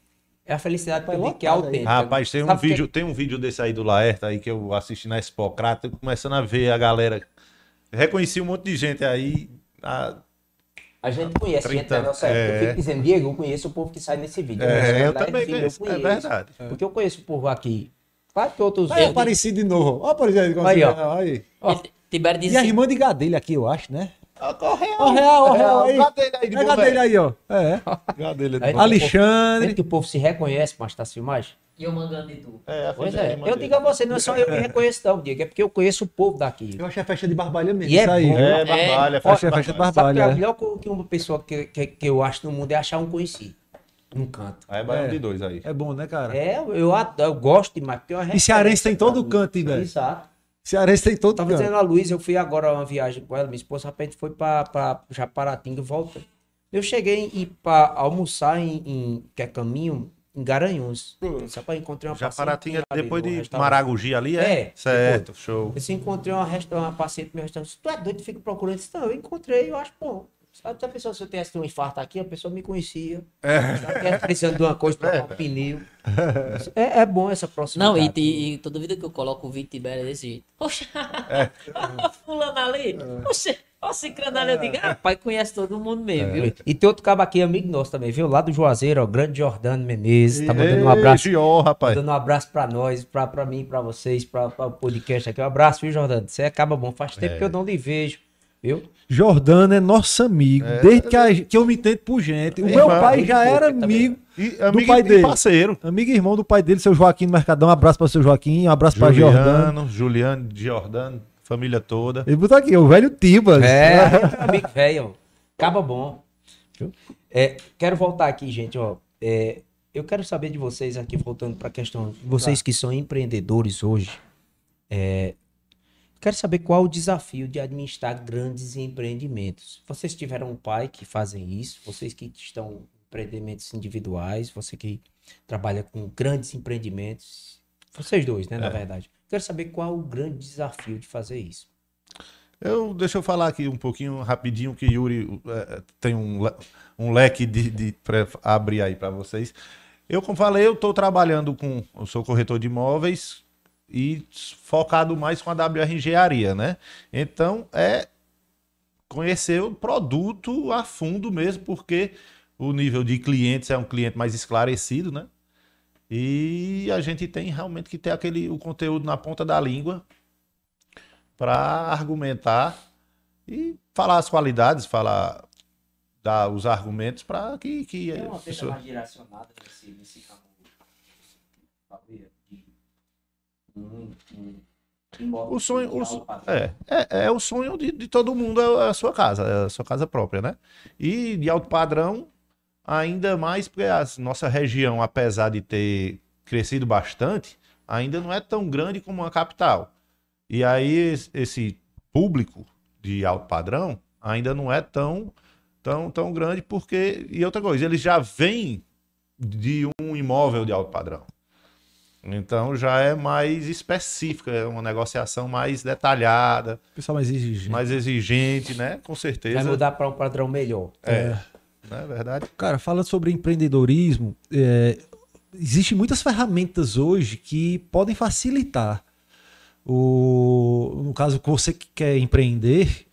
É a felicidade que eu digo que é autêntica. Rapaz, tem um, Sabe que- vídeo, tem um vídeo desse aí do Laerta aí que eu assisti na Expocrata, começando a ver a galera. Reconheci um monte de gente aí. a- A gente conhece gente 30, da nossa época. Eu é. fico dizendo, Diego, eu conheço o povo que sai nesse vídeo. É, conheço eu também filho, conheço, é verdade. Porque eu conheço o povo aqui. Claro que outros... Aí apareci de novo. Ó, apareci aí. Aí, ó. aí. Ó. Tibério disse E a irmã de Gadelha aqui, eu acho, né? Ó, corre, Ó, real, ó, real aí. Gadelha aí de É Gadelha aí, ó. É. Gadelha de. Alexandre. Que o povo se reconhece, mas tá filmagem? E eu mandando de tu. É, a Pois é. irmã Eu dele. digo a você, não é só eu que reconheço, não, Diego. É porque eu conheço o povo daqui. Eu achei a festa de Barbalha mesmo. E é isso aí. bom. É, barbalha, Eu achei a festa de Sabe que Barbalha. é a é. melhor que uma pessoa que, que, que eu acho no mundo é achar um conhecido. Um canto. Aí é baião É. de dois aí. É bom, né, cara? É, eu, ad- eu gosto demais. porque é E cearense tem todo pra canto, velho? Exato. Cearense tem todo Tava canto. dizendo a Luiz, eu fui agora uma viagem com ela, minha esposa, a gente foi pra, pra Japaratinga e volta. Eu cheguei e para almoçar em, em que é caminho, em Garanhuns. Só para encontrar uma Japaratinga, paciente depois ali de. Maragogi ali, é? É, Certo, show. Eu se encontrei uma, resta- uma paciente no meu restaurante. Tu é doido, fica procurando. Eu disse, Não, eu encontrei, eu acho bom. Sabe, se a pessoa, se eu tivesse um infarto aqui, a pessoa me conhecia. É. Precisando de uma coisa, trocar um pneu. É, é bom essa Não, proximidade. e, e toda vida que eu coloco o vídeo Tibério é desse jeito. Poxa, ó, fulano ali. Poxa, ó, ciclano ali. Eu digo, pai conhece todo mundo mesmo, viu? E tem outro cabo aqui, amigo nosso também, viu? Lá do Juazeiro, ó, grande Jordano Menezes. Tá mandando um abraço. Gió, rapaz. Dando um abraço pra nós, pra, pra mim, pra vocês, pra, pra o podcast aqui. Um abraço, viu, Jordano? Você acaba bom. Faz tempo que eu não lhe vejo, viu? Jordano é nosso amigo. Desde que, a- que eu me entendo por gente. O meu Irmão, pai já era também. amigo. E amigo pai e dele. parceiro. Amigo e irmão do pai dele, seu Joaquim do Mercadão. Um abraço para seu Joaquim, um abraço para Jordano. Juliano, Juliano, Jordano, família toda. Ele botou aqui, o velho Tibas. É, amigo velho. Acaba bom. É, quero voltar aqui, gente, ó. É, eu quero saber de vocês aqui, voltando pra questão. Vocês que são empreendedores hoje. É, quero saber qual o desafio de administrar grandes empreendimentos. Vocês tiveram um pai que fazem isso, vocês que estão em empreendimentos individuais, você que trabalha com grandes empreendimentos. Vocês dois, né, na verdade. Quero saber qual o grande desafio de fazer isso. Eu, deixa eu falar aqui um pouquinho rapidinho que Yuri eh, tem um, um leque de, de pra abrir aí para vocês. Eu, como falei, eu estou trabalhando com, eu sou corretor de imóveis e focado mais com a WR Engenharia, né? Então é conhecer o produto a fundo mesmo, porque o nível de clientes é um cliente mais esclarecido, né? E a gente tem realmente que ter aquele o conteúdo na ponta da língua para argumentar e falar as qualidades, falar dar os argumentos para que, que Tem uma pessoa- mais direcionada nesse, nesse campo um- um o sonho o é, é, é o sonho de, de todo mundo é a sua casa, é a sua casa própria, né? E de alto padrão ainda mais porque a nossa região, apesar de ter crescido bastante, ainda não é tão grande como a capital. E aí es- esse público de alto padrão ainda não é tão tão tão grande porque e outra coisa, eles já vêm de um imóvel de alto padrão. Então já é mais específica, é uma negociação mais detalhada, Pessoal mais exigente. mais exigente, né? Com Vai certeza. mudar para um padrão melhor. É, não é verdade? Cara, falando sobre empreendedorismo, é, existem muitas ferramentas hoje que podem facilitar. O, no caso, você que quer empreender,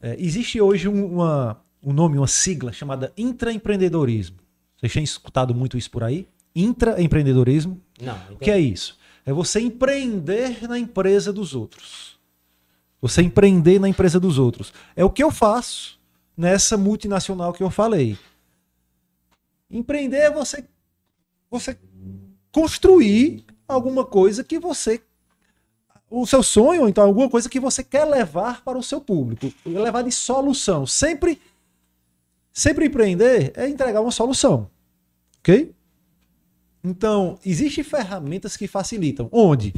é, existe hoje um- uma, um nome, uma sigla chamada intraempreendedorismo. Vocês têm escutado muito isso por aí? Intraempreendedorismo. Não, O que é isso? É você empreender na empresa dos outros. Você empreender na empresa dos outros. É o que eu faço nessa multinacional que eu falei. Empreender é você, você construir alguma coisa que você. O seu sonho, então alguma coisa que você quer levar para o seu público. Levar de solução. Sempre, sempre empreender é entregar uma solução. Ok? Então, existem ferramentas que facilitam. Onde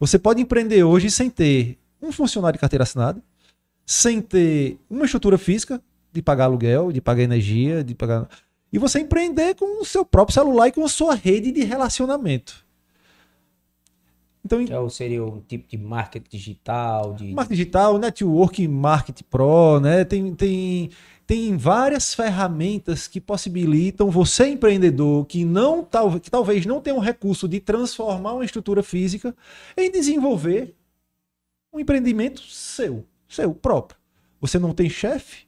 você pode empreender hoje sem ter um funcionário de carteira assinada, sem ter uma estrutura física de pagar aluguel, de pagar energia, de pagar. e você empreender com o seu próprio celular e com a sua rede de relacionamento. Então, é, seria um tipo de marketing digital, de marketing digital, network, marketing pro, né? Tem, tem, tem várias ferramentas que possibilitam você empreendedor que não que talvez não tenha um recurso de transformar uma estrutura física em desenvolver um empreendimento seu, seu próprio. Você não tem chefe,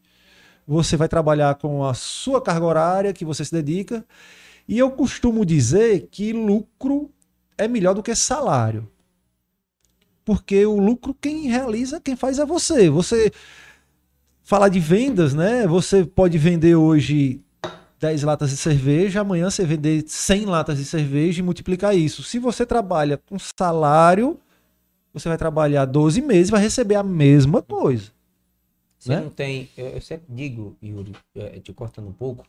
você vai trabalhar com a sua carga horária que você se dedica. E eu costumo dizer que lucro é melhor do que salário. Porque o lucro quem realiza, quem faz é você. Você fala de vendas, né? Você pode vender hoje 10 latas de cerveja, amanhã você vender 100 latas de cerveja e multiplicar isso. Se você trabalha com salário, você vai trabalhar 12 meses e vai receber a mesma coisa. Você né? não tem. Eu, eu, sempre digo, Yuri, é, te cortando um pouco,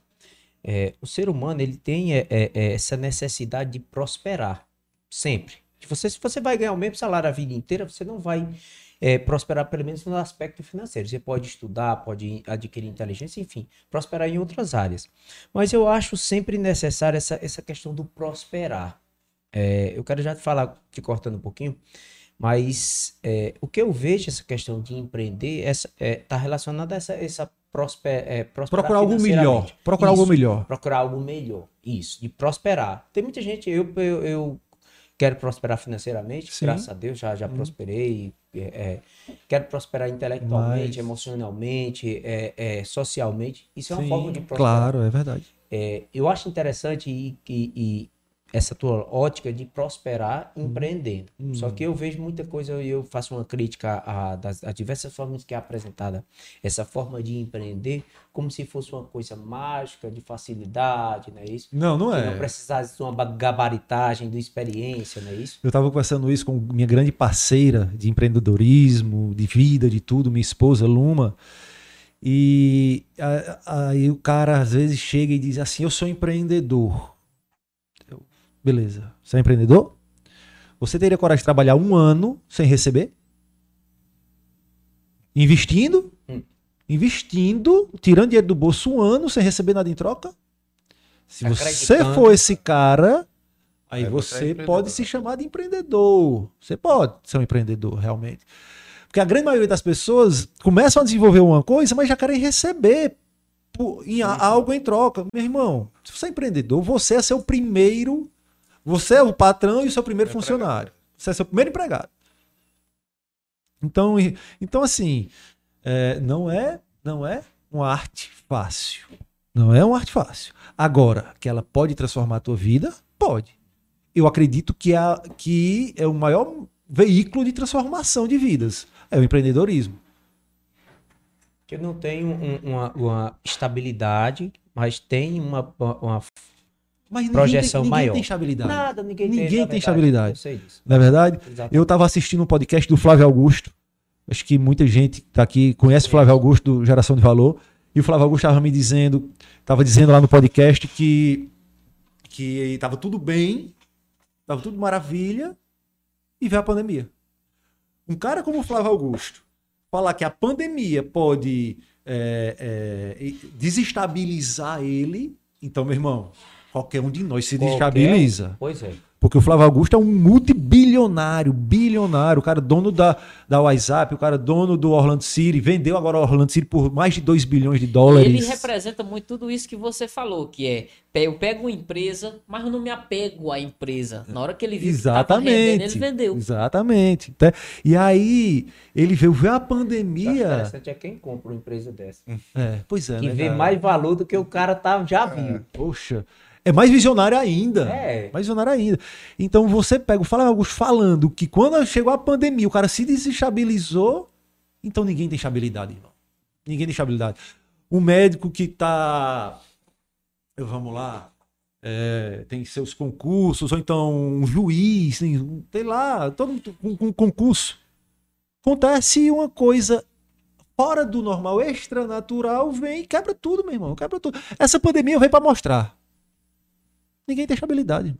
é, o ser humano ele tem é, é, é essa necessidade de prosperar. Sempre. Se você, se você vai ganhar o mesmo salário a vida inteira, você não vai é, prosperar, pelo menos no aspecto financeiro. Você pode estudar, pode adquirir inteligência, enfim, prosperar em outras áreas. Mas eu acho sempre necessário essa, essa questão do prosperar. Eu quero já te falar, te cortando um pouquinho, mas é, o que eu vejo essa questão de empreender está é, tá relacionada a essa, essa prosper, é, procurar algo melhor. Procurar isso, algo melhor. Procurar algo melhor. Isso, de prosperar. Tem muita gente, eu, eu, eu quero prosperar financeiramente, Sim. graças a Deus já, já hum. prosperei. É, é, quero prosperar intelectualmente, Mas... emocionalmente, é, é, socialmente. Isso é uma Sim, forma de prosperar. Claro, é verdade. Eu acho interessante e, e, e essa tua ótica de prosperar uhum. empreendendo. Uhum. Só que eu vejo muita coisa e eu faço uma crítica a, das, a diversas formas que é apresentada essa forma de empreender como se fosse uma coisa mágica, de facilidade, não é isso? Não, não é. Não precisasse de uma gabaritagem, de experiência, não é isso? Eu estava conversando isso com minha grande parceira de empreendedorismo, de vida, de tudo, minha esposa Luma. E aí o cara às vezes chega e diz assim: Eu sou empreendedor. Beleza. Você é empreendedor? Você teria coragem de trabalhar um ano sem receber? Investindo? Hum. Investindo, tirando dinheiro do bolso um ano sem receber nada em troca? Se você for esse cara, aí é, você, pode se chamar de empreendedor. Você pode ser um empreendedor, realmente. Porque a grande maioria das pessoas começam a desenvolver uma coisa, mas já querem receber por, em, algo em troca. Meu irmão, se você é empreendedor, você é seu primeiro você é o patrão e o seu primeiro é funcionário. Você é seu primeiro empregado. Então, então assim, é, não é não é uma arte fácil. Não é uma arte fácil. Agora, que ela pode transformar a tua vida? Pode. Eu acredito que é, que é o maior veículo de transformação de vidas. É o empreendedorismo. Que não tem um, uma, uma, estabilidade, mas tem uma, uma mas ninguém projeção tem, ninguém maior. tem estabilidade. Nada, ninguém, ninguém tem, tem estabilidade. Eu sei disso. Na é verdade, Exatamente. eu estava assistindo um podcast do Flávio Augusto. Acho que muita gente tá aqui conhece o Flávio Augusto do Geração de Valor. E o Flávio Augusto estava me dizendo, estava dizendo lá no podcast que que estava tudo bem, estava tudo maravilha e veio a pandemia. Um cara como o Flávio Augusto falar que a pandemia pode é, é, desestabilizar ele, então, meu irmão, qualquer um de nós se qualquer... destabiliza. Pois é. Porque o Flávio Augusto é um multibilionário, bilionário, o cara dono da, da WhatsApp, o cara dono do Orlando City, vendeu agora o Orlando City por mais de 2 bilhões de dólares. Ele representa muito tudo isso que você falou, que é, eu pego uma empresa, mas eu não me apego à empresa. Na hora que ele viu Exatamente. que rendendo, ele vendeu. Exatamente. E aí, ele veio ver a pandemia... O interessante é quem compra uma empresa dessa. É, pois é. Que né, vê cara? mais valor do que o cara tá, já viu. É. Poxa... É mais visionário ainda. É. Mais visionário ainda. Então você pega o Flávio Augusto falando que quando chegou a pandemia, o cara se desestabilizou. Então ninguém tem estabilidade, irmão. Ninguém tem estabilidade. O médico que tá. Vamos lá. É, tem seus concursos, ou então um juiz, sei lá, todo mundo com, concurso. Acontece uma coisa fora do normal, extra natural, vem e quebra tudo, meu irmão. Quebra tudo. Essa pandemia veio para mostrar Ninguém tem estabilidade.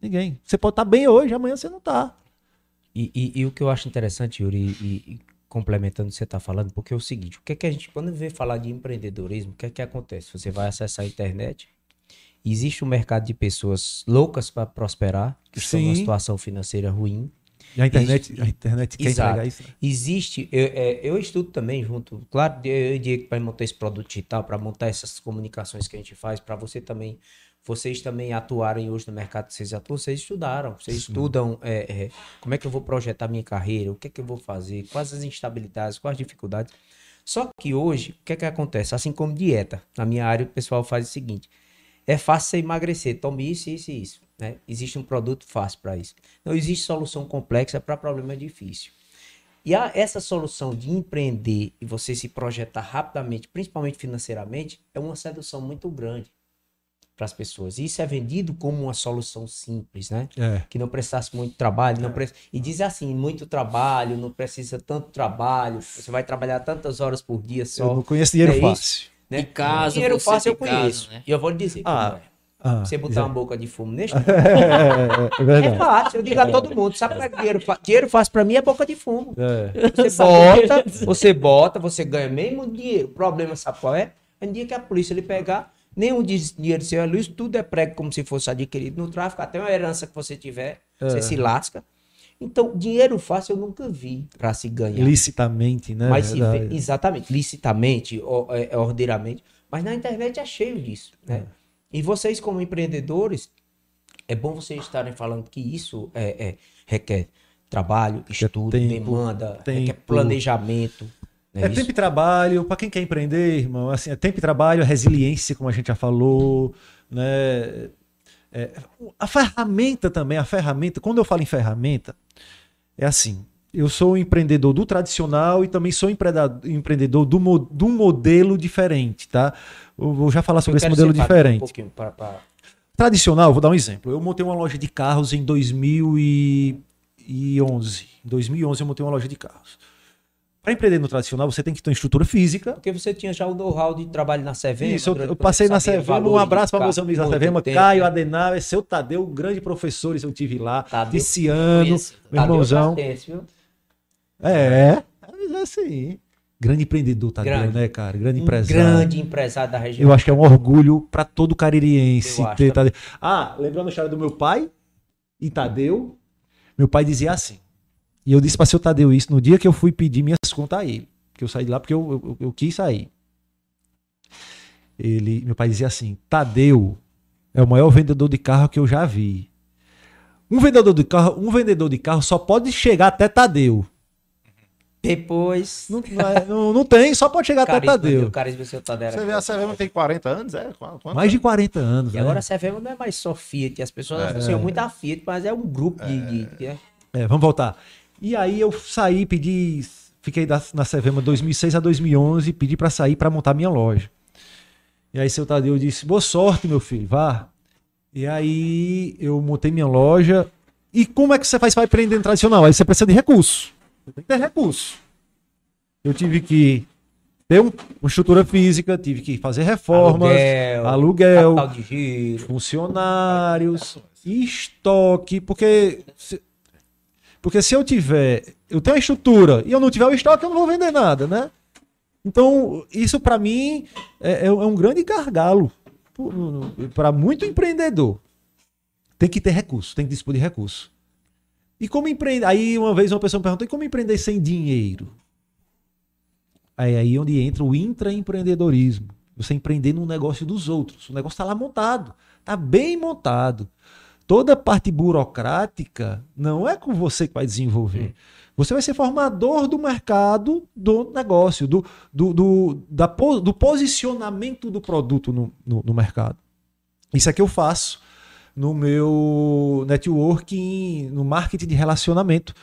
Ninguém. Você pode estar bem hoje, amanhã você não está. E, e, e, o que eu acho interessante, Yuri, e, e complementando o que você está falando, porque é o seguinte, o que é que a gente, quando vê falar de empreendedorismo, o que é que acontece? Você vai acessar a internet, Existe um mercado de pessoas loucas para prosperar, que estão numa Sim. situação financeira ruim. E a internet, a internet quer Exato. entregar isso. né? Existe, eu, é, eu estudo também junto, claro, eu e o Diego para montar esse produto digital, para montar essas comunicações que a gente faz, para você também, vocês também atuarem hoje no mercado vocês atuam, vocês estudaram, vocês estudam é, é, como é que eu vou projetar minha carreira, o que é que eu vou fazer, quais as instabilidades, quais as dificuldades. Só que hoje, o que é que acontece? Assim como dieta, na minha área o pessoal faz o seguinte, é fácil você emagrecer, tome isso, isso e isso. Né? Existe um produto fácil para isso. Não existe solução complexa para problema difícil. E a, essa solução de empreender e você se projetar rapidamente, principalmente financeiramente, é uma sedução muito grande para as pessoas. E isso é vendido como uma solução simples, né? É. Que não precisasse muito trabalho, não pre... e diz assim, muito trabalho, não precisa tanto trabalho, você vai trabalhar tantas horas por dia só. Eu não conheço dinheiro É isso. fácil. né? De casa, Dinheiro você fácil eu conheço. né? E eu vou lhe dizer como Ah, é. Ah, Você botar exato. uma boca de fumo neste é, é, é é fácil, eu digo a todo mundo. Sabe como é que dinheiro fácil? Dinheiro fácil pra mim é boca de fumo. É. Você bota, você bota, você ganha mesmo dinheiro. O problema, sabe qual é? É no dia que a polícia lhe pegar, nenhum dinheiro seu é luz, tudo é prego como se fosse adquirido no tráfico, até uma herança que você tiver, você se lasca. Então, dinheiro fácil eu nunca vi pra se ganhar. Licitamente, né? Mas se vê, exatamente, licitamente, é, ordeiramente. Mas na internet é cheio disso, né? E vocês, como empreendedores, é bom vocês estarem falando que isso é, é- requer trabalho, estudo, tempo, demanda, requer tempo. planejamento. É Isso- tempo e trabalho, para quem quer empreender, irmão, assim, é tempo e trabalho, é resiliência, como a gente já falou, né? É, a ferramenta também, a ferramenta, quando eu falo em ferramenta, é assim, eu sou um empreendedor do tradicional e também sou empreendedor, do, mo- um modelo diferente, tá? Eu vou já falar sobre Eu esse modelo Um diferente. pouquinho pra- pra- Tradicional, vou dar um exemplo. Eu montei uma loja de carros em 2011. Em 2011 eu montei uma loja de carros. Para empreender no tradicional, você tem que ter uma estrutura física, Porque você tinha já o know-how de trabalho na Sevema. Isso, eu, eu passei na Sevema. Um abraço para meus amigos da Sevema. tempo. Caio Adenauer, seu Tadeu, grande professores eu tive lá. Tadeu. Ticiano, meu Tadeu irmãozão. Viu? É, mas é assim. Grande empreendedor, Tadeu, Grande. né, cara? Grande Um empresário. grande empresário da região. Eu acho que é um orgulho para todo caririense ter. Tadeu. Ah, lembrando a história do meu pai e Tadeu. Meu pai dizia assim. E eu disse para seu Tadeu isso no dia que eu fui pedir minhas contas a ele. Que eu saí de lá porque eu, eu, eu quis sair. Ele, meu pai dizia assim: Tadeu é o maior vendedor de carro que eu já vi. Um vendedor de carro, um vendedor de carro só pode chegar até Tadeu. Depois. Não, não, é- não- tem, só pode chegar até Tadeu. viu? Carisma seu Tadeu. Você vê a Sevema tem 40 anos, é? Quanto? Mais de 40 anos. E né? agora a Sevema não é mais só Fiat. As pessoas associam muito a Fiat, mas é um grupo de. de- de- É, vamos voltar. E aí eu saí, pedi, fiquei da- na Sevema 2006 a 2011, pedi pra sair pra montar minha loja. E aí seu Tadeu disse: "Boa sorte, meu filho, vá". E aí eu montei minha loja. E como é que você faz para empreender no tradicional? Aí você precisa de recurso. Você tem que ter recurso. Eu tive que ter um- uma estrutura física, tive que fazer reformas, Aluguel, aluguel, funcionários, estoque, porque se, porque se eu tiver, eu tenho a estrutura e eu não tiver o estoque, eu não vou vender nada, né? Então, isso para mim é, é um é um grande gargalo para muito empreendedor. Tem que ter recurso, tem que dispor de recurso. E como empreender? Aí uma vez uma pessoa me perguntou: e como empreender sem dinheiro? Aí aí onde entra o intraempreendedorismo. Você empreender num negócio dos outros. O negócio está lá montado, está bem montado. Toda a parte burocrática não é com você que vai desenvolver. Você vai ser formador do mercado do negócio, do, do, do, da do posicionamento do produto no, no, no mercado. Isso é que eu faço no meu networking, no marketing de relacionamento.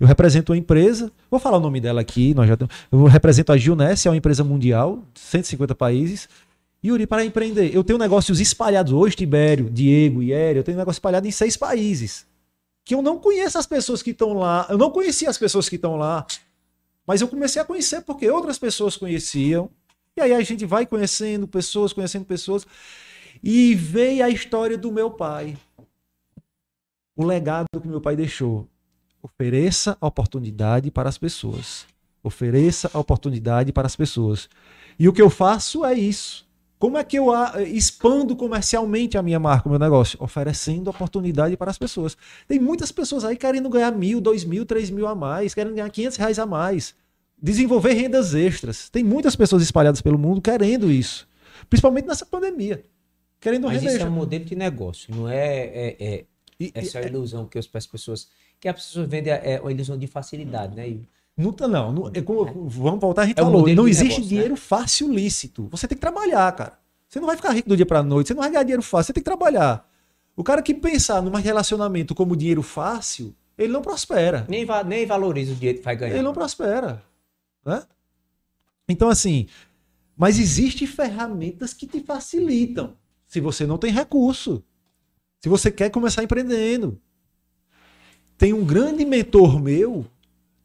Eu represento uma empresa, vou falar o nome dela aqui, nós já temos, eu represento a Gilness, é uma empresa mundial, 150 países. Yuri, para empreender, eu tenho negócios espalhados hoje, Tibério, Diego, Ieri, eu tenho negócio espalhado em seis países. Que eu não conheço as pessoas que estão lá, eu não conhecia as pessoas que estão lá, mas eu comecei a conhecer porque outras pessoas conheciam. E aí a gente vai conhecendo pessoas, conhecendo pessoas. E veio a história do meu pai. O legado que meu pai deixou. Ofereça a oportunidade para as pessoas. Ofereça a oportunidade para as pessoas. E o que eu faço é isso. Como é que eu a- expando comercialmente a minha marca, o meu negócio? Oferecendo oportunidade para as pessoas. Tem muitas pessoas aí querendo ganhar mil, dois mil, três mil a mais, querendo ganhar 500 reais a mais. Desenvolver rendas extras. Tem muitas pessoas espalhadas pelo mundo querendo isso. Principalmente nessa pandemia. Querendo Mas renda isso é um modelo de negócio, não é, é, é E- essa e- ilusão que as pessoas. Que as pessoas vendem é uma ilusão de facilidade, né? E Não, não, não é como- vamos voltar, a gente É falou, não existe negócio, né? dinheiro fácil lícito. Você tem que trabalhar, cara. Você não vai ficar rico do dia pra noite, você não vai ganhar dinheiro fácil, você tem que trabalhar. O cara que pensar num relacionamento como dinheiro fácil, ele não prospera. nem, va- nem valoriza o dinheiro que vai ganhar. Ele não prospera. Né? Então, assim, mas existem ferramentas que te facilitam. Se você não tem recurso. Se você quer começar empreendendo. Tem um grande mentor meu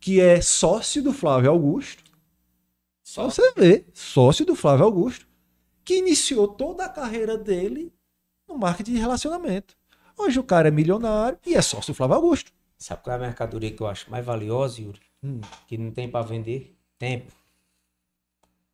que é sócio do Flávio Augusto. Só você ver, sócio do Flávio Augusto, que iniciou toda a carreira dele no marketing de relacionamento. Hoje o cara é milionário e é sócio do Flávio Augusto. Sabe qual é a mercadoria que eu acho mais valiosa, Yuri? Hum. Que não tem pra vender? Tempo.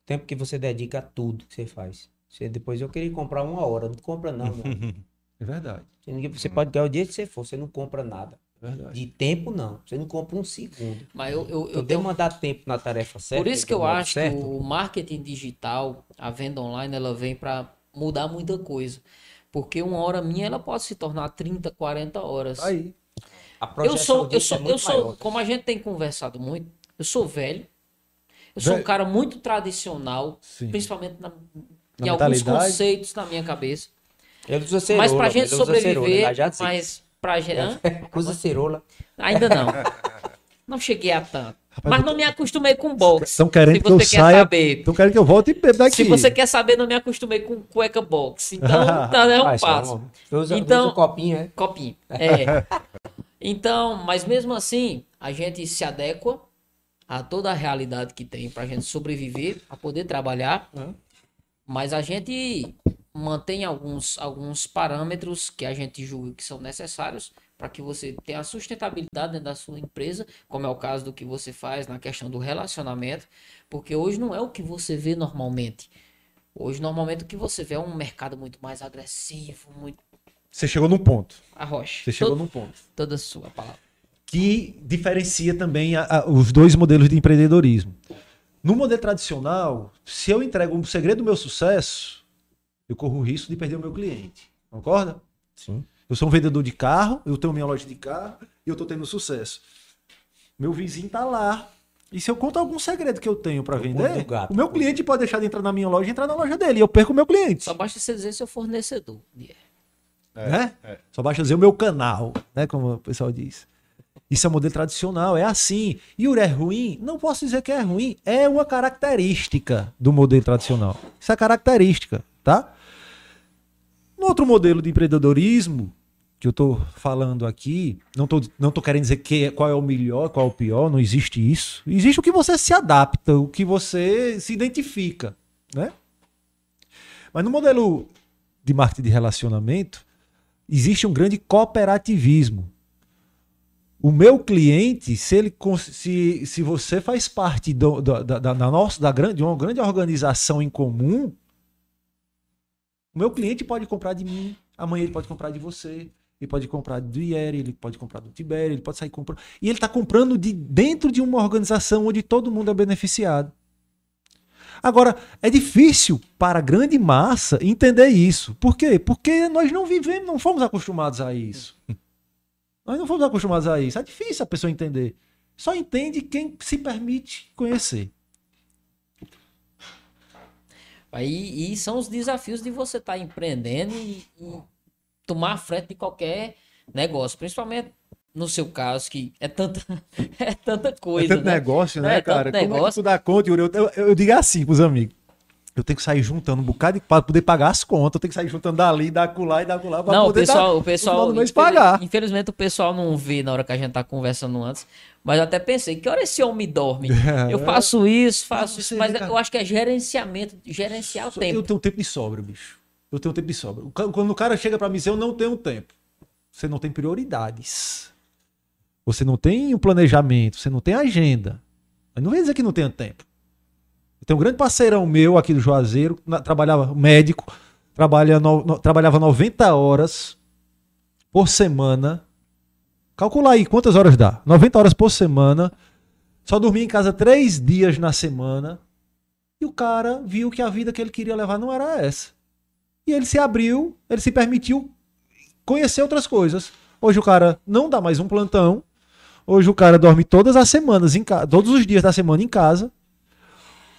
Tempo que você dedica a tudo que você faz. Você, depois eu queria comprar uma hora, não compra não. não. É verdade. Você pode ganhar o dia que você for, você não compra nada. Verdade. De tempo, não. Você não compra um segundo. Mas eu, eu, eu Eu tenho devo mandar tempo na tarefa certa. Por isso que eu acho certo. que o marketing digital, a venda online, ela vem para mudar muita coisa. Porque uma hora minha, ela pode se tornar 30, 40 horas. Aí. A Eu sou, eu sou, é eu sou, maior. como a gente tem conversado muito, eu sou velho. Eu sou um Velho. cara muito tradicional, Sim. principalmente na- Na em alguns conceitos na minha cabeça. Ele usa cerola, mas pra gente sobreviver, disse. mas pra gente, hã? Usa cerola. ainda não. Não cheguei a tanto. Mas não me acostumei com boxe. Estão querendo Se que eu você quer saia. saber. Estão querendo que eu volte e beba daqui. Se você quer saber, não me acostumei com cueca box. Então, tá, é um Ah, é passo. Eu uso, Então- uso copinho, é? Copinho. É. Então, mas mesmo assim, a gente se adequa a toda a realidade que tem pra gente sobreviver, a poder trabalhar. Mas a gente mantém alguns, alguns parâmetros que a gente julga que são necessários para que você tenha a sustentabilidade dentro da sua empresa, como é o caso do que você faz na questão do relacionamento, porque hoje não é o que você vê normalmente. Hoje, normalmente, o que você vê é um mercado muito mais agressivo, muito Você chegou num ponto. arrocha. Você chegou Todo- num ponto. Toda sua palavra. Que diferencia também a- a- os dois modelos de empreendedorismo. No modelo tradicional, se eu entrego um segredo do meu sucesso, eu corro o risco de perder o meu cliente. Concorda? Sim. Eu sou um vendedor de carro, eu tenho minha loja de carro e eu tô tendo sucesso. Meu vizinho tá lá. E se eu conto algum segredo que eu tenho para O vender, gato. o meu cliente pode deixar de entrar na minha loja e entrar na loja dele. E eu perco o meu cliente. Só basta você dizer seu fornecedor. né? Só basta dizer o meu canal, né? Como o pessoal diz. Isso é um modelo tradicional, é assim. Yuri é ruim? Não posso dizer que é ruim. É uma característica do modelo tradicional. Isso é característica, tá? No outro modelo de empreendedorismo que eu tô falando aqui, não tô, não tô querendo dizer que, qual é o melhor, qual é o pior, não existe isso. Existe o que você se adapta, o que você se identifica, né? Mas no modelo de marketing de relacionamento, existe um grande cooperativismo. O meu cliente, se ele se, se você faz parte do- da, da, da nossa da grande, de uma grande organização em comum, o meu cliente pode comprar de mim, amanhã ele pode comprar de você, ele pode comprar do Ieri, ele pode comprar do Tibério, ele pode sair comprando. E ele está comprando de dentro de uma organização onde todo mundo é beneficiado. Agora, é difícil para a grande massa entender isso. Por quê? Porque nós não vivemos, não fomos acostumados a isso. Nós não fomos acostumados a isso. É difícil a pessoa entender. Só entende quem se permite conhecer. Aí, e são os desafios de você estar empreendendo e, e tomar a frente de qualquer negócio. Principalmente no seu caso, que é tanta, é tanta coisa. é tanto né? negócio, né, É cara? Como é que negócio. tu dá conta, Yuri? Eu, eu, eu digo assim pros amigos. Eu tenho que sair juntando um bocado para poder pagar as contas. Eu tenho que sair juntando dali, da acolá e da acolá para Não, o poder pessoal, dar, o no pessoal, do mês pagar. infelizmente o pessoal não vê na hora que a gente tá conversando antes, mas eu até pensei, que hora esse homem dorme? Eu faço isso, faço isso, mas cara. eu acho que é gerenciamento, gerenciar o Só- tempo. Eu tenho tempo de sobra, bicho. Eu tenho tempo de sobra. O Quando o cara chega pra mim e diz, eu não tenho tempo. Você não tem prioridades. Você não tem um planejamento, você não tem agenda. Mas não vem dizer que não tenha tempo. Eu tenho um grande parceirão meu aqui do Juazeiro, na- trabalhava médico, trabalha no- no- trabalhava 90 horas por semana. Calcula aí quantas horas dá. 90 horas por semana. Só dormia em casa três dias na semana. E o cara viu que a vida que ele queria levar não era essa. E ele se abriu, ele se permitiu conhecer outras coisas. Hoje o cara não dá mais um plantão. Hoje o cara dorme todas as semanas em todos os dias da semana em casa.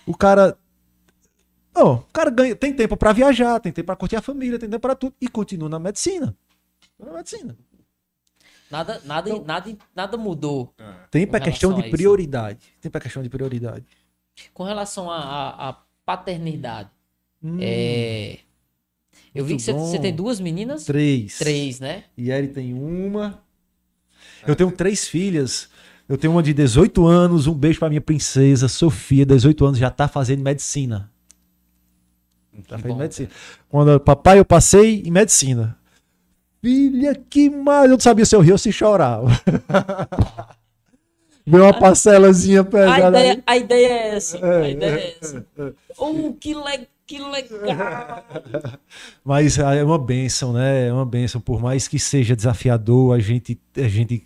O cara não, o cara ganha, tem tempo pra viajar, tem tempo pra curtir a família, tem tempo pra tudo e continua na medicina. Na medicina. Nada, nada, nada, nada mudou. Tempo Com é questão de prioridade. Tempo é questão de prioridade. Com relação à paternidade, Hum, é, eu vi que você, tem duas meninas? Três. Três, né? E Eri tem uma. Eu tenho três filhas. Eu tenho uma de 18 anos. Um beijo pra minha princesa, Sofia, 18 anos, já tá fazendo medicina. Tá fazendo bom. medicina. Quando eu- papai, eu passei em medicina. Filha, que mais? Eu não sabia se eu ria ou se chorava. Veio uma parcelazinha A pesada. ideia, a ideia é essa. É, a ideia é essa. Oh, que, le, que legal! Mas é uma benção, né? É uma benção. Por mais que seja desafiador, a gente, a gente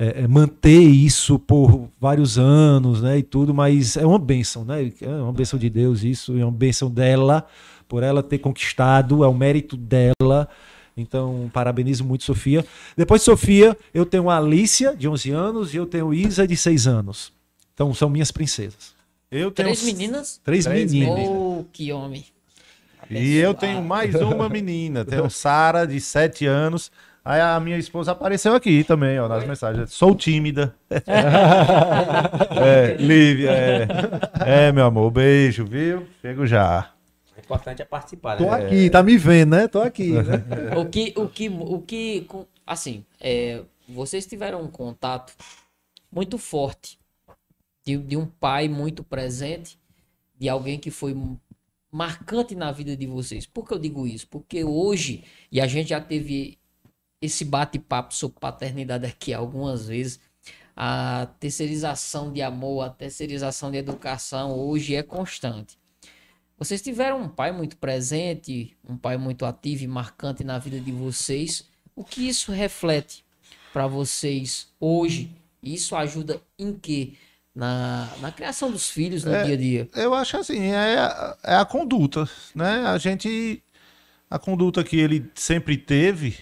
é, é, manter isso por vários anos, né? E tudo, mas é uma benção, né? É uma benção de Deus isso, é uma benção dela, por ela ter conquistado, é o mérito dela. Então, parabenizo muito Sofia. Depois de Sofia, eu tenho a Alicia, de 11 anos, e eu tenho Isa, de 6 anos. Então, são minhas princesas. Eu tenho Três meninas? Três, Três meninas. meninas. Oh, que homem. E eu tenho mais uma menina. Tenho Sara, de 7 anos. Aí a minha esposa apareceu aqui também, ó, nas mensagens. Sou tímida. é, Lívia, é. É, meu amor, beijo, viu? Chego já. O importante é participar. Tô né? aqui, tá me vendo, né? Tô aqui, né? O que, o que, o que, assim, é, vocês tiveram um contato muito forte de, de um pai muito presente, de alguém que foi marcante na vida de vocês. Por que eu digo isso? Porque hoje, e a gente já teve esse bate-papo sobre paternidade aqui algumas vezes, a terceirização de amor, a terceirização de educação hoje é constante. Vocês tiveram um pai muito presente, um pai muito ativo e marcante na vida de vocês. O que isso reflete para vocês hoje? Isso ajuda em quê? Na, na criação dos filhos no É. dia a dia. Eu acho assim, é, a- é a conduta, né? A gente, a conduta que ele sempre teve,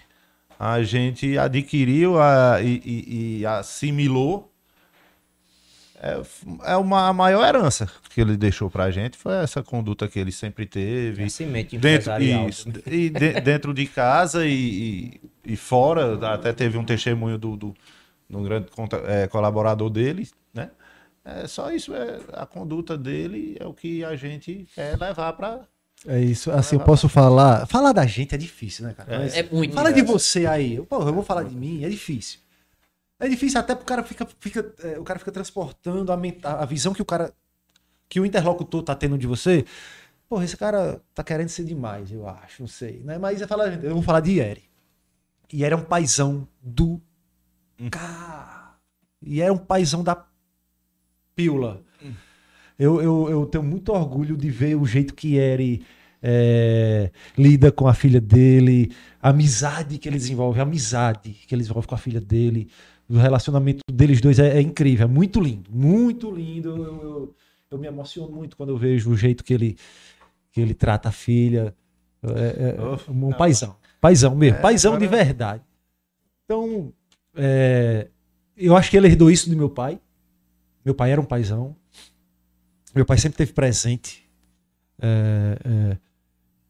a gente adquiriu a- e, e- e assimilou. É, é uma a maior herança que ele deixou pra gente, foi essa conduta que ele sempre teve. É semente Dentro, empresarial. isso, e de- dentro de casa e, e, fora, até teve um testemunho do, do, um grande é, colaborador dele, né? É só isso, é, a conduta dele é o que a gente quer levar para. É isso. Assim, eu posso falar. Falar da gente é difícil, né, cara? Mas É muito. fala de você aí. Pô, eu vou falar de mim, é difícil. É difícil até porque o cara fica, fica, é, o cara fica transportando a, menta- a visão que o cara. que o interlocutor tá tendo de você. Porra, esse cara tá querendo ser demais, eu acho, não sei. Né? Mas eu, falo, eu vou falar de Yeri. E era um paizão do. Cá. E era um paizão da pílula. Eu, eu, eu tenho muito orgulho de ver o jeito que Eri é, lida com a filha dele, a amizade que ele desenvolve, a amizade que ele desenvolve com a filha dele. O relacionamento deles dois é, é incrível, é muito lindo, muito lindo. Eu, eu- eu- me emociono muito quando eu vejo o jeito que ele, que ele trata a filha. É, é um paizão, paizão mesmo, paizão de verdade. Então, é, eu acho que ele herdou isso do meu pai. Meu pai era um paizão. Meu pai sempre teve presente. É, é,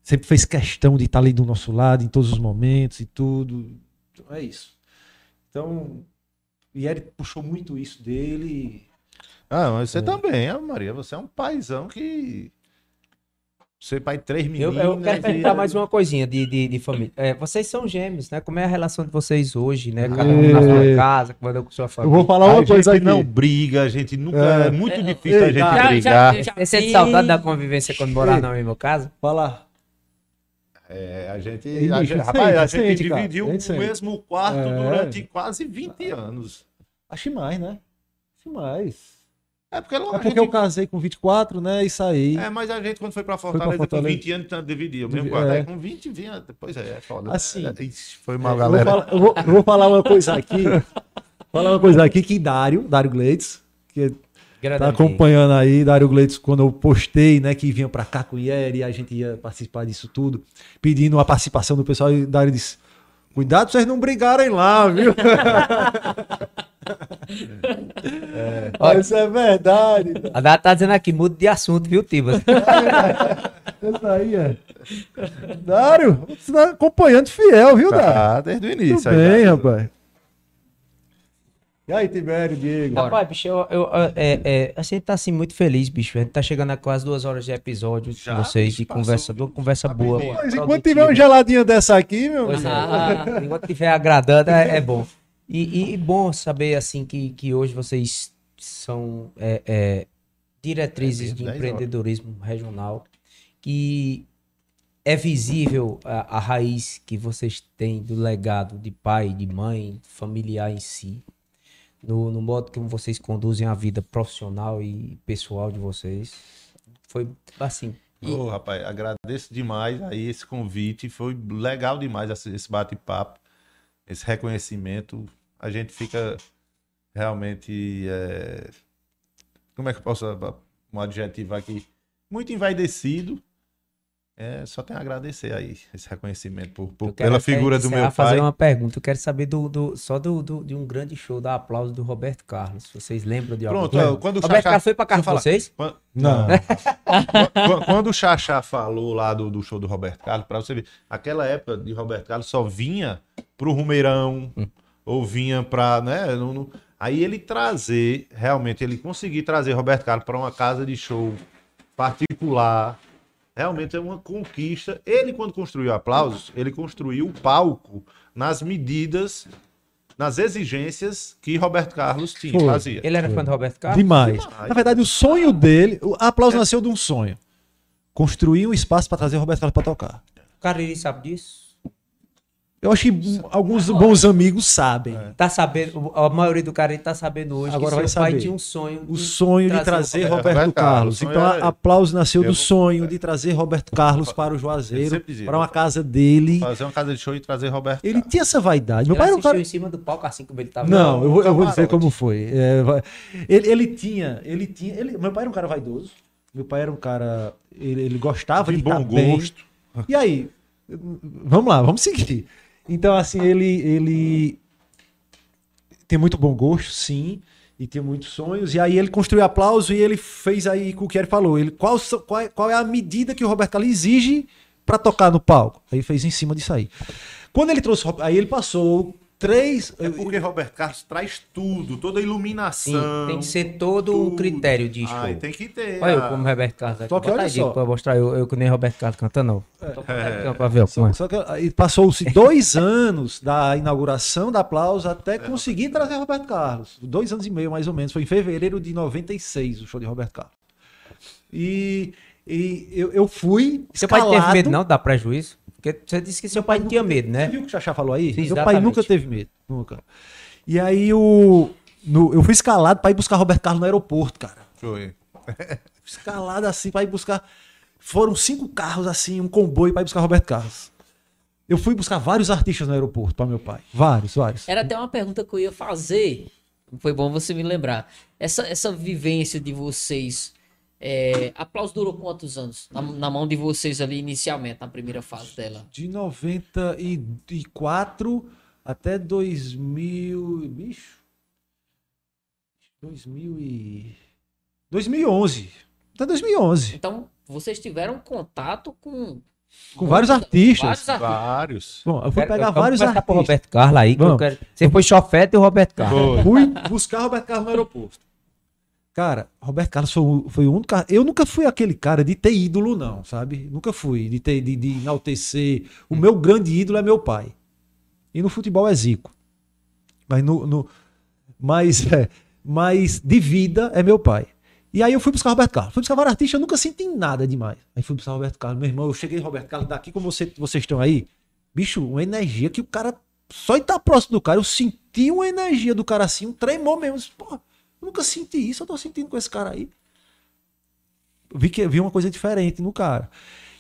sempre fez questão de estar ali do nosso lado em todos os momentos e tudo. Então, é isso. Então, e ele puxou muito isso dele. Ah, mas você também, ah, Maria. Você é um paizão que. Você pai de três Eu, meninas. eu quero perguntar mais uma coisinha de, de, de família. É, vocês são gêmeos, né? Como é a relação de vocês hoje, né? Cada um na sua É. casa, cada um com sua família. Eu vou falar a uma gente coisa aqui. não briga, a gente nunca. É. É, muito É, difícil a gente tá. brigar. Você sente saudade da convivência quando morar na mesma casa? Fala. É, a gente, Ei, a gente, rapaz, a gente sente, dividiu o mesmo quarto É. durante quase 20 anos. Acho mais, né? Acho mais. É porque, É porque eu casei com 24, né? E saí. É, mas a gente, quando foi pra pra Fortaleza, Fortaleza. com 20 anos, então, dividia o mesmo quarto. é. Com 20 vinha. Pois é, é foda. Assim. É, ixi, foi mal, vou, galera. falar, eu vou- eu vou falar uma coisa aqui. falar uma coisa aqui que Dário, Dário Gleides, que Grande tá acompanhando aí, Dário Gleides, quando eu postei, né, que vinha pra cá com o Ieri, a gente ia participar disso tudo, pedindo a participação do pessoal, e Dário disse: Cuidado pra vocês não brigarem lá, viu? Olha. Isso é verdade. A Data tá dizendo aqui, muda de assunto, viu, Tibas? Isso aí é. Dário, você tá acompanhando fiel, viu, Dário? Ah, desde o início. Aí, bem, tá. rapaz. E aí, Tibério, Diego? Rapaz, bicho, eu, eu- é, é, a gente tá assim muito feliz, bicho. A gente tá chegando a quase duas horas de episódio Já, com vocês, de conversa, boa, conversa boa. Mas enquanto tiver uma geladinha dessa aqui, meu. Pois é. Ah. Enquanto estiver agradando, é, é bom. E, e- e bom saber, assim, que, que hoje vocês são é, é, diretrizes É, de 10 horas. empreendedorismo regional, que é visível a, a raiz que vocês têm do legado de pai, de mãe, familiar em si, no, no modo como vocês conduzem a vida profissional e pessoal de vocês. Foi, assim, Ô, rapaz, agradeço demais aí esse convite. Foi legal demais esse bate-papo, esse reconhecimento. A gente fica realmente. é, Como é que eu posso um adjetivo aqui? Muito envaidecido. É, só tenho a agradecer aí esse reconhecimento por, por- Eu pela figura do meu fazer pai. uma pergunta. Eu quero saber do, do- só do, do- de um grande show da aplauso do Roberto Carlos. Vocês lembram de algum? Pronto, ó, quando o Roberto Carlos foi pra casa de eu vocês? Quando- Não. Quando- Quando o Xaxá falou lá do, do show do Roberto Carlos, pra você ver, aquela época de Roberto Carlos só vinha pro Rumeirão, ou vinha pra, né, no- no- aí ele trazer, realmente, ele conseguir trazer Roberto Carlos pra uma casa de show particular, realmente é uma conquista. Ele, quando construiu Aplausos, ele construiu o palco nas medidas, nas exigências que Roberto Carlos tinha, Foi. fazia. Ele era fã do Roberto Carlos? Demais. Demais. Na verdade, o sonho dele, o aplauso nasceu de um sonho. Construir um espaço para trazer o Roberto Carlos para tocar. O Cariri sabe disso? Eu acho que alguns bons amigos sabem. Tá sabendo, a maioria do Cariri tá sabendo hoje Agora que vai seu pai saber. tinha um sonho. O sonho de trazer trazer Roberto Roberto, Carlos. Carlos. Então, a aplauso nasceu Eu- do sonho de trazer Roberto Carlos para o Juazeiro, dizia, para uma casa dele. Fazer uma casa de show e trazer Roberto Ele Carlos. tinha essa vaidade. Meu Ele pai era um cara. em cima do palco assim como ele tava. Não, eu vou, eu vou dizer como foi. É, vai- ele, ele tinha, ele tinha, ele- meu pai era um cara vaidoso. Meu pai era um cara, ele, ele gostava de, De bom estar bem. gosto. E aí, vamos lá, vamos seguir. Então assim, ele, ele tem muito bom gosto, sim, e tem muitos sonhos. E aí ele construiu aplauso e ele fez aí o que ele falou. Ele qual, qual, é, qual é a medida que o Roberto Carlos exige para tocar no palco? Aí fez em cima disso aí. Quando ele trouxe, aí ele passou três, É porque Roberto Carlos traz tudo, toda a Sim, iluminação. tem que ser todo o tudo. critério de show. Ai, tem que ter. Olha eu como Roberto Carlos aqui. Só que Bota olha aí, Diego, só. Pra mostrar eu, eu que nem Roberto Carlos cantando, É. pra ver, ó, como é. Só que aí passou-se dois anos da inauguração da aplauso até conseguir trazer Roberto Carlos. Dois anos e meio, mais ou menos. Foi em fevereiro de 96 o show de Roberto Carlos. E, e eu, eu fui. Seu pai teve escalado. medo não? Dá prejuízo? Porque você disse que seu pai não tinha medo, Você né? viu o que o Xaxá falou aí? Sim, Meu pai nunca teve medo. Nunca. E aí o, no- eu fui escalado pra ir buscar Roberto Carlos no aeroporto, cara. Foi. Escalado assim pra ir buscar. Foram cinco carros assim, um comboio pra ir buscar Roberto Carlos. Eu fui buscar vários artistas no aeroporto para meu pai. Vários, vários. Era até uma pergunta que eu ia fazer. Foi bom você me lembrar. Essa, essa vivência de vocês. É, aplauso durou quantos anos? Na, na mão de vocês ali inicialmente, na primeira fase dela. De 94 até 2000. Bicho. 2000 e. 2011. Até 2011. Então, vocês tiveram contato com. Com vários artistas. vários artistas. Vários. Bom, eu fui Quero- pegar vamos vários pro artistas. Roberto Carlos aí. que eu quero- Você foi chofete do Roberto Carlos. Fui buscar Roberto Carlos no aeroporto. Cara, Roberto Carlos foi, o- foi o único cara. Eu nunca fui aquele cara de ter ídolo, não, sabe? Nunca fui. De, ter, de, de enaltecer. O meu grande ídolo é meu pai. E no futebol é Zico. Mas, no, no- mas, é, mas de vida é meu pai. E aí eu fui buscar Roberto Carlos. Fui buscar vários artistas, eu nunca senti nada demais. Aí fui buscar Roberto Carlos. Meu irmão, eu cheguei Roberto Carlos daqui como você, vocês estão aí. Bicho, uma energia que o cara. Só em estar próximo do cara, eu senti uma energia do cara assim, um tremor mesmo. Porra, Nunca senti isso, eu tô sentindo com esse cara aí. Vi que vi uma coisa diferente no cara.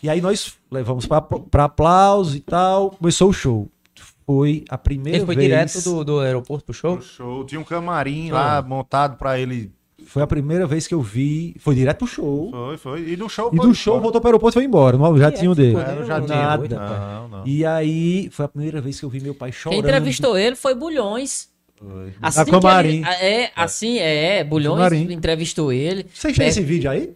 E aí nós levamos pra, pra aplauso e tal. Começou o show. Foi a primeira Ele foi vez. direto do, do aeroporto pro show? No show. Tinha um camarim lá montado pra ele. Foi a primeira vez que eu vi. Foi direto pro show. Foi, foi. E no show E do show embora. voltou pro aeroporto e foi embora. No jatinho é, dele. É, nem jatinho. Nada. rapaz. Não, não. E aí foi a primeira vez que eu vi meu pai Quem chorando. entrevistou ele foi Bulhões. Foi. Assim Camarim. ele- é, assim, é, Bulhões Camarim. entrevistou ele. Vocês têm É, esse vídeo aí?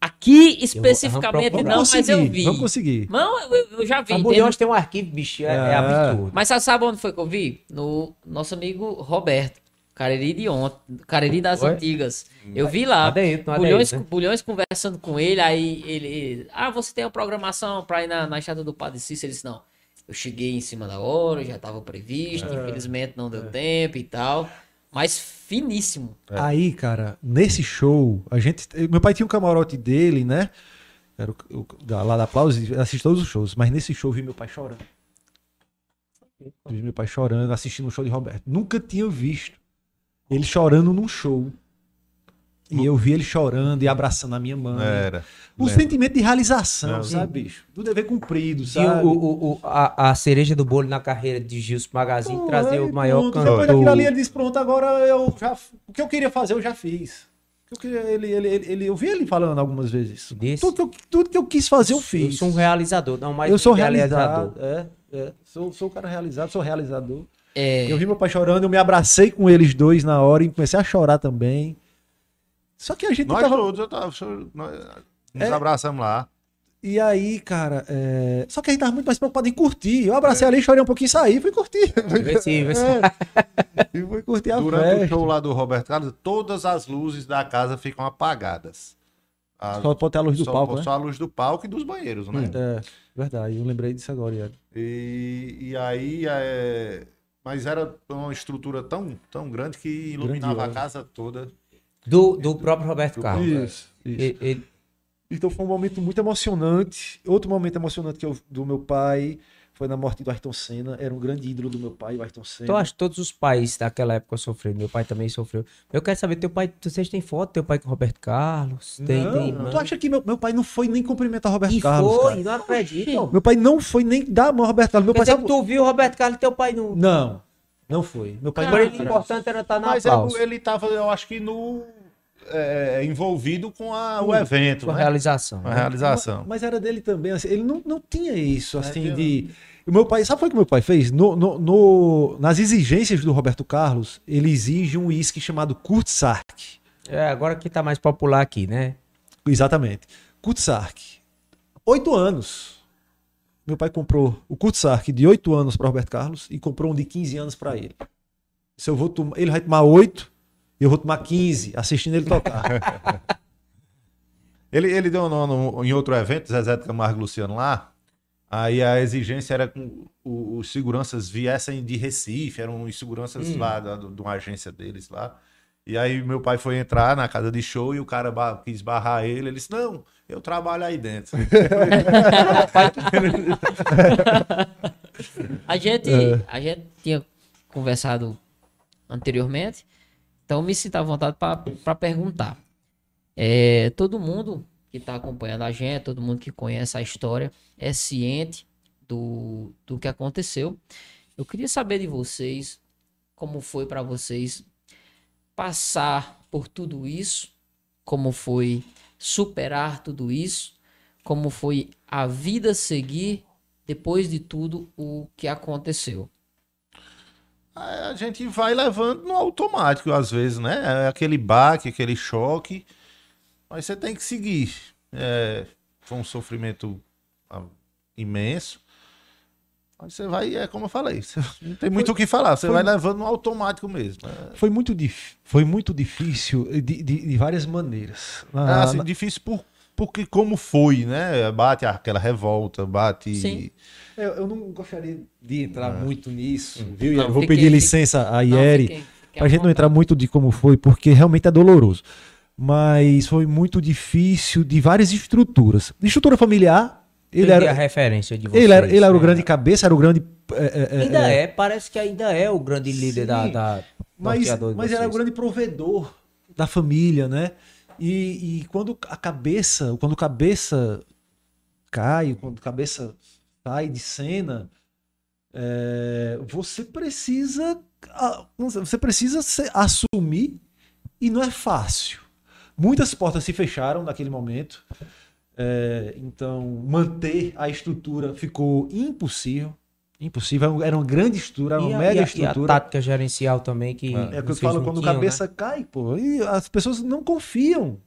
Aqui especificamente não, mas eu vi. Vamos conseguir. Não, eu, eu já vi. A tem Bulhões tem um arquivo, bicho, é, é É. absurdo. Mas sabe, sabe onde foi que eu vi? No nosso amigo Roberto. Cariri de ontem. Cariri das Foi? antigas. Eu vi lá. Nada Bulhões, né? Bulhões conversando com ele, aí ele, Ah, você tem uma programação pra ir na, na estátua do Padre Cícero? Ele disse, não. Eu cheguei em cima da hora, já estava previsto, É. infelizmente não deu tempo e tal. Mas finíssimo. Aí, cara, nesse show, a gente. Meu pai tinha um camarote dele, né? Era o, o- lá da Aplausos, assisti todos os shows. Mas nesse show eu vi meu pai chorando. Vi meu pai chorando, assistindo o show de Roberto. Nunca tinha visto ele chorando num show. E eu vi ele chorando e abraçando a minha mãe. Era. Um Lembro. sentimento de realização, Não. sabe, bicho? Do dever cumprido, E sabe? o, o, o- a, a cereja do bolo na carreira de Gilson Magazine Pô, trazer aí, o maior pronto. cantor. Depois daquilo ali, ele disse: Pronto, agora eu já. O que eu queria fazer, eu já fiz. Eu, queria- ele, ele, ele, ele- eu vi ele falando algumas vezes. Desse? Tudo que, eu, tudo que eu quis fazer, eu Eu fiz. sou um realizador, não mais eu sou que realizado. É, é. Sou, sou um cara realizado, sou realizador. É, Eu vi meu pai chorando, eu me abracei com eles dois na hora e comecei a chorar também. Só que a gente Nós tava. todos, eu tava, nós nos É. abraçamos lá. E aí, cara, é... só que a gente tava muito mais preocupado em curtir. Eu abracei ali, chorei um pouquinho e saí, fui curtir. Vê se- E fui curtir a Durante o festa. show lá do Roberto Carlos, todas as luzes da casa ficam apagadas. A- Só pode ter a luz do só, palco, né? só a luz do palco e dos banheiros, né? É, verdade, eu lembrei disso agora, Iago. E, e aí, é... mas era uma estrutura tão, tão grande que iluminava Grandiosa. a casa toda. Do, do próprio Roberto Do Carlos. próprio- Isso, isso. Ele- ele- Então foi um momento muito emocionante. Outro momento emocionante que eu, do meu pai foi na morte do Ayrton Senna. Era um grande ídolo do meu pai, o Ayrton Senna. Então, acho que todos os pais daquela época sofreram. Meu pai também sofreu. Eu quero saber, teu pai, vocês têm foto? Teu pai com o Roberto Carlos? Tem, não, tem irmã? tu acha que meu, meu pai não foi nem cumprimentar Roberto E Carlos, foi, cara? não acredito. Meu pai não foi nem dar a mão a Roberto Carlos. Meu Quer pai sabe... que tu viu o Roberto Carlos e teu pai não... Não, não foi. Meu pai Agora, não o importante era estar na Mas é, aplauso. ele estava, eu acho que no é, envolvido com a- o evento, Com a né? realização. Com a né? realização. Mas era dele também, assim, ele não, não tinha isso, assim, tinha- de... O meu pai, sabe o que o meu pai fez? No, no- no- nas exigências do Roberto Carlos, ele exige um uísque chamado Kurtzark. É, agora que tá mais popular aqui, né? Exatamente. Kurtzark. Oito anos. Meu pai comprou o Kurtzark de oito anos para Roberto Carlos e comprou um de 15 anos para ele. Se eu vou tomar, ele vai tomar oito e eu vou tomar 15 assistindo ele tocar. Ele, ele deu no, no- em outro evento, Zezé de Camargo Luciano lá. Aí a exigência era que os seguranças viessem de Recife, eram os seguranças lá da, do- de uma agência deles lá. E aí meu pai foi entrar na casa de show e o cara ba- quis barrar ele. Ele disse: Não, eu trabalho aí dentro. A gente, É. a gente tinha conversado anteriormente, então me sinto à vontade para perguntar. É, todo mundo que está acompanhando a gente, todo mundo que conhece a história, é ciente do, do que aconteceu. Eu queria saber de vocês como foi para vocês passar por tudo isso, como foi superar tudo isso, como foi a vida seguir depois de tudo o que aconteceu. A gente vai levando no automático, às vezes, né? É aquele baque, aquele choque. Mas você tem que seguir. É, foi um sofrimento ah, imenso. Mas você vai, é como eu falei, você não tem muito o que falar. Você foi- vai levando no automático mesmo. É, Foi muito, dif- foi muito difícil de, de- de várias maneiras. É, Na- assim, difícil por, porque como foi, né? Bate aquela revolta, bate. Sim. Eu, eu não gostaria de entrar É. muito nisso, viu? Não, Eu vou fiquei- pedir fiquei- licença a Ieri. à Pra gente não entrar muito de como foi, porque realmente é doloroso. Mas foi muito difícil de várias estruturas. Estrutura familiar, ele Ele a era, referência de vocês. ele era, ele era o né? grande cabeça, era o grande. é, é, Ainda é, é, parece que ainda é o grande líder da, Sim, da Mas, norteador de mas era o grande provedor da família, né? E, e quando a cabeça, quando a cabeça cai, quando a cabeça sai de cena, é, você precisa a- você precisa se- assumir e não é fácil. Muitas portas se fecharam naquele momento. é, então, manter a estrutura ficou impossível. Impossível. Era uma grande estrutura, era uma a, mega e a- e a estrutura. tática gerencial também que É o que eu falo, quando a cabeça né? cai, pô, e as pessoas não confiam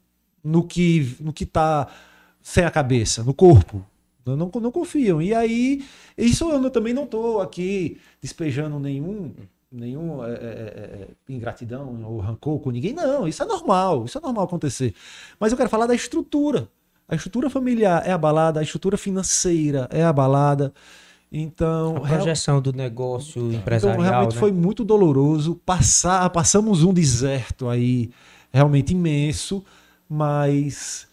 no que, no que tá sem a cabeça, no corpo. Não, não, não confiam. E aí, isso eu não- também não tô aqui despejando nenhum, nenhum é, é, é, ingratidão ou rancor com ninguém. Não, isso é normal, isso é normal acontecer. Mas eu quero falar da estrutura. A estrutura familiar é abalada, a estrutura financeira é abalada. Então, A real- projeção do negócio então, empresarial, realmente né? foi muito doloroso. Passar, passamos um deserto aí realmente imenso, mas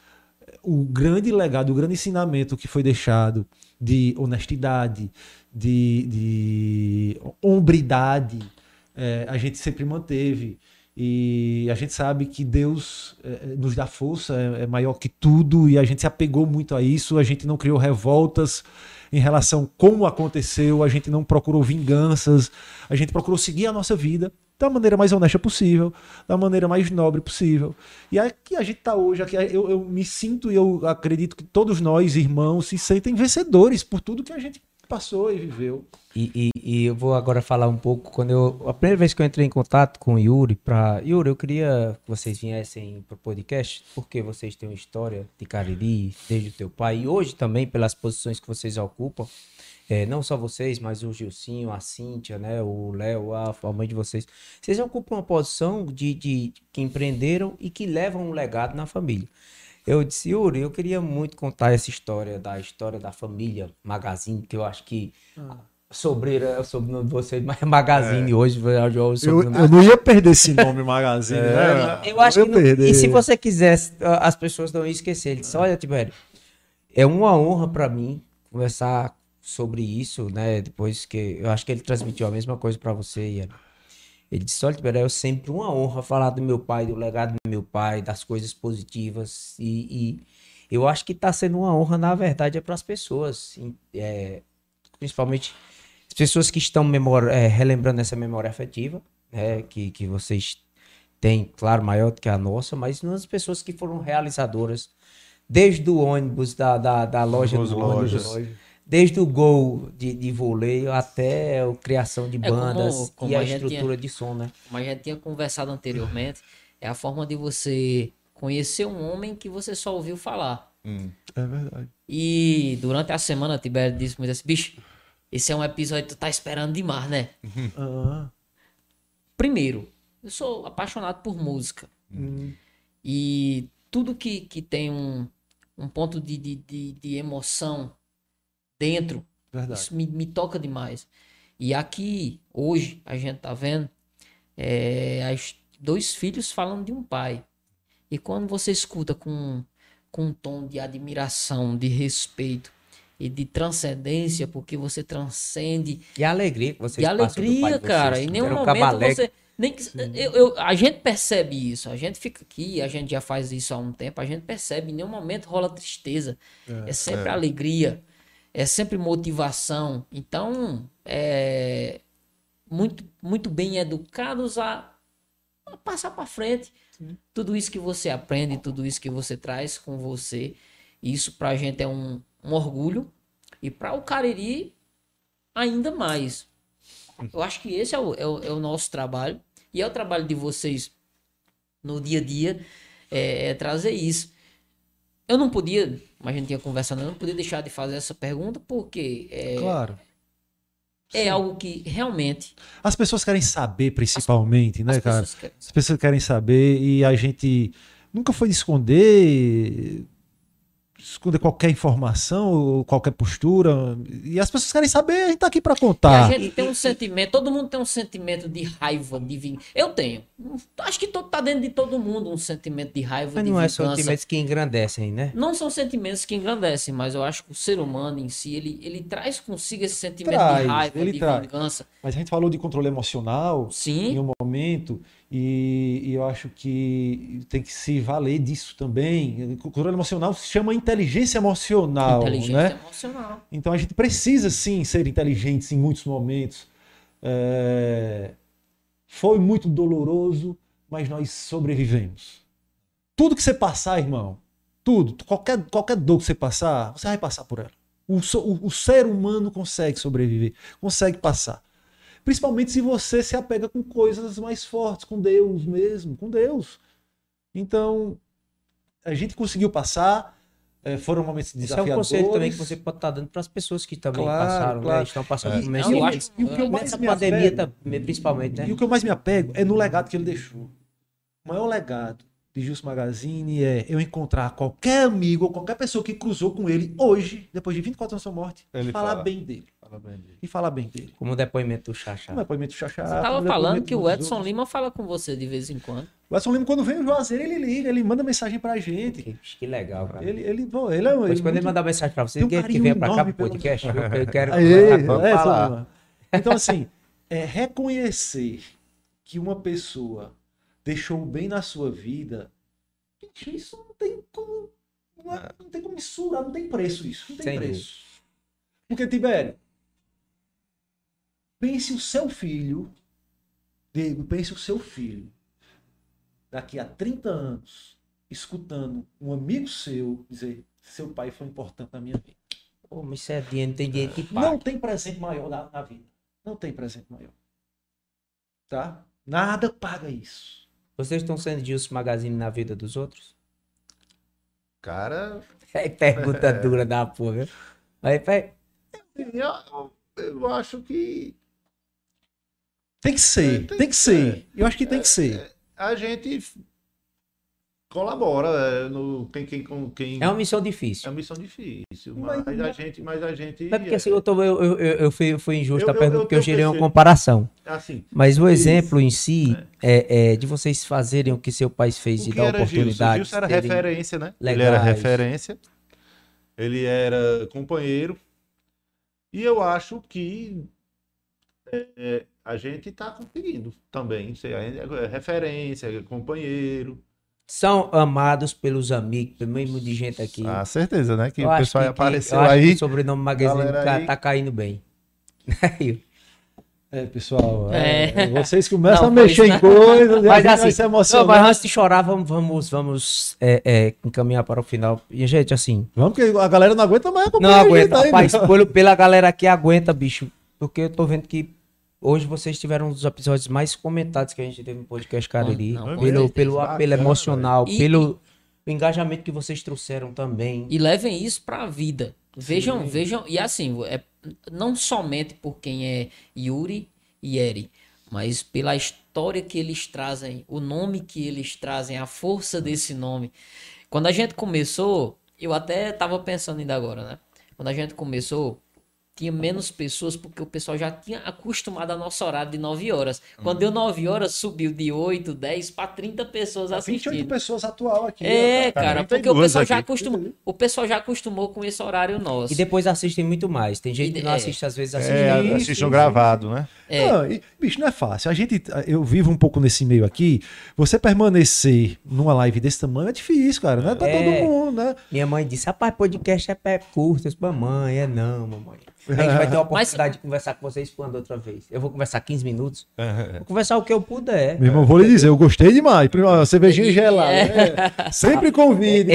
o grande legado, o grande ensinamento que foi deixado de honestidade, de, de hombridade, eh, a gente sempre manteve. E a gente sabe que Deus eh, nos dá força, é, é maior que tudo, e a gente se apegou muito a isso, a gente não criou revoltas em relação como aconteceu, a gente não procurou vinganças, a gente procurou seguir a nossa vida da maneira mais honesta possível, da maneira mais nobre possível. E aqui a gente está hoje, aqui eu, eu me sinto e eu acredito que todos nós, irmãos, se sentem vencedores por tudo que a gente passou e viveu. E, e- e eu vou agora falar um pouco quando eu a primeira vez que eu entrei em contato com o Yuri para Yuri eu queria que vocês viessem pro podcast porque vocês têm uma história de Cariri desde o teu pai e hoje também pelas posições que vocês ocupam é, não só vocês mas o Gilcinho a Cíntia né o Léo a, a mãe de vocês. Vocês ocupam uma posição de, de que empreenderam e que levam um legado na família. Eu disse, Yuri, eu queria muito contar essa história da história da família Magazine, que eu acho que sobreira é o sobrenome de vocês, mas é Magazine hoje, é o Eu, sobrenome. eu não ia perder esse nome Magazine, né? Eu acho Não que não- e se você quisesse, as pessoas não iam esquecer. Ele disse, olha, Tibério, é uma honra pra mim conversar sobre isso, né? Depois que eu acho que ele transmitiu a mesma coisa pra você, Ian. Ele disse, olha, Tibério, é sempre uma honra falar do meu pai, do legado do meu pai, das coisas positivas e, e eu acho que tá sendo uma honra, na verdade, é para as pessoas, é, principalmente as pessoas que estão memor- é, relembrando essa memória afetiva, né, que, que vocês têm, claro, maior do que a nossa, mas nas pessoas que foram realizadoras, desde o ônibus da, da, da loja do lojas. ônibus, desde o gol de, de voleio até a criação de É, como- bandas como e a a gente estrutura de som, né? como a gente tinha conversado anteriormente, é a forma de você conhecer um homem que você só ouviu falar. É verdade. E durante a semana, Tibério disse muito assim, bicho, esse é um episódio que tu tá esperando demais, né? Primeiro, eu sou apaixonado por música. E tudo que, que tem um, um ponto de, de, de, de emoção dentro, verdade. isso me, me toca demais. E aqui, hoje, a gente tá vendo é, as dois filhos falando de um pai. E quando você escuta com, com um tom de admiração, de respeito e de transcendência, porque você transcende E a alegria que e do pai alegria, de cara. vocês. Em nenhum um momento você. Nem que- eu, eu- a gente percebe isso. A gente fica aqui, a gente já faz isso há um tempo. A gente percebe. Em nenhum momento rola tristeza. É, sempre alegria. É sempre motivação. Então, é muito, muito bem educados a, a passar para frente. Tudo isso que você aprende, tudo isso que você traz com você. Isso pra gente é um, um orgulho. E para o Cariri, ainda mais. Eu acho que esse é o, é o, é o nosso trabalho. E é o trabalho de vocês no dia a dia é, é trazer isso. Eu não podia, mas a gente tinha conversado, eu não podia deixar de fazer essa pergunta porque é, Claro. é algo que realmente As pessoas querem saber, principalmente, né, as cara? pessoas querem. As pessoas querem saber e a gente nunca foi de esconder. Esconder qualquer informação, ou qualquer postura. E as pessoas querem saber, a gente tá aqui para E contar. a gente tem um sentimento, todo mundo tem um sentimento de raiva, de vingança. Eu tenho. Acho que todo, tá dentro de todo mundo um sentimento de raiva, Mas de não é vingança. sentimentos que engrandecem, né? Não são sentimentos que engrandecem, mas eu acho que o ser humano em si, ele, ele traz consigo esse sentimento Traz, de raiva, ele de traz. vingança. Mas a gente falou de controle emocional Sim. em um momento, e, e eu acho que tem que se valer disso também. O controle emocional se chama inteligência emocional, inteligência né? emocional. Então a gente precisa sim ser inteligentes em muitos momentos. É, Foi muito doloroso, mas nós sobrevivemos. Tudo que você passar, irmão, tudo, qualquer, qualquer dor que você passar, você vai passar por ela. O, o- o ser humano consegue sobreviver, consegue passar. Principalmente se você se apega com coisas mais fortes, com Deus mesmo, com Deus. Então, a gente conseguiu passar, eh, foram momentos Esse é um desafiadores. conselho também que você pode estar dando para as pessoas que também Claro, passaram, claro. né? Estão passando E- por e mesmo eu momento. acho- e o que eu mais me pandemia apego- principalmente, né? E o que eu mais me apego é no legado que ele deixou. O maior legado de Justo Magazine é eu encontrar qualquer amigo ou qualquer pessoa que cruzou com ele hoje, depois de 24 anos da sua morte, Ele falar fala. bem dele. Fala bem dele. E falar bem dele. Como o depoimento do Xaxá. Um depoimento chachado. Você tava falando que o Edson outros. Lima fala com você de vez em quando. O Edson Lima, quando vem o Juazeiro, ele liga, ele manda mensagem pra gente. Que, que legal, cara. Ele, ele, pô, ele é um. Pois ele quando ele muito- mandar mensagem pra você, tem um que, que carinho venha pra cá pro pelo- podcast, eu, eu quero Aê, é, falar. Então, assim, é reconhecer que uma pessoa deixou o bem na sua vida, isso não tem como. Não, é- não tem como mensurar, não tem preço isso. Não tem Sem preço. Porque, Tibério, pense o seu filho, Diego, pense o seu filho, daqui a 30 anos, escutando um amigo seu dizer: seu pai foi importante na minha vida. Pô, mas isso é dinheiro, não tem dinheiro que paga. Não tem presente maior na, na vida. Não tem presente maior. Tá? Nada paga isso. Vocês estão sendo Gilson Magazine na vida dos outros? Cara, É pergunta dura da porra? Aí, pai, eu, eu acho que Tem que ser, É, tem tem, que ser. Eu acho que tem que ser. a gente colabora é, no quem quem com quem é uma missão é difícil. uma missão difícil, Mas- mas, a gente, mas a gente é porque assim, eu, tô, eu, eu, eu, eu fui, eu fui injusto Eu- a eu- pergunta, eu porque eu tenho gerei uma comparação. assim, Mas o exemplo em si é, é de vocês fazerem o que seu pai fez e dar era Gilson? oportunidade. Gilson era referência, né? Ele legais. era referência. Ele era companheiro. E eu acho que é, a gente está conseguindo também ser é referência, é companheiro. São amados pelos amigos, pelo mesmo de gente aqui. Ah, certeza, né? Que Eu o pessoal que- que- apareceu que aí. o sobrenome Magazine tá, aí. tá caindo bem. É, pessoal. É. é, vocês começam Não, a mexer pois em coisas, e a Mas assim, se não, emocionar. mas antes de chorar, vamos, vamos, vamos é, é, encaminhar para o final. E, gente, assim, Vamos, porque a galera não aguenta mais não aguenta, aí, rapaz, né? pelo- pela galera aqui aguenta, bicho. Porque eu tô vendo que hoje vocês tiveram um dos episódios mais comentados que a gente teve no podcast Cariri. Não, com pelo, pelo apelo Bacana, emocional. E- pelo engajamento que vocês trouxeram também. E levem isso pra vida. Vejam, vejam. E assim, é, não somente por quem é Yuri e Eri, mas pela história que eles trazem, o nome que eles trazem, a força desse nome. Quando a gente começou, eu até tava pensando ainda agora, né? Quando a gente começou, tinha menos pessoas porque o pessoal já tinha acostumado a nosso horário de 9 horas. Quando deu 9 horas, subiu de 8, 10 para 30 pessoas 28 assistindo. pessoas atual aqui. É, ó, cara, tem porque o pessoal já acostumou, o pessoal já acostumou com esse horário nosso. E depois assistem muito mais. Tem gente E que não é. assiste, às vezes assiste. É, Sim, assistam sim, gravado, né? É. Não, e, bicho, não é fácil. A gente, eu vivo um pouco nesse meio aqui. Você permanecer numa live desse tamanho é difícil, cara. Não é pra É. todo mundo, né? Minha mãe disse, rapaz, podcast é pé curto. Eu disse, mamãe, é não, mamãe. A gente vai ter a oportunidade de conversar com vocês quando outra vez. Eu vou conversar 15 minutos. Vou conversar o que eu puder. Meu irmão, vou lhe dizer, eu gostei demais. Primeiro, cervejinha E- gelada. é. é. Sempre convide.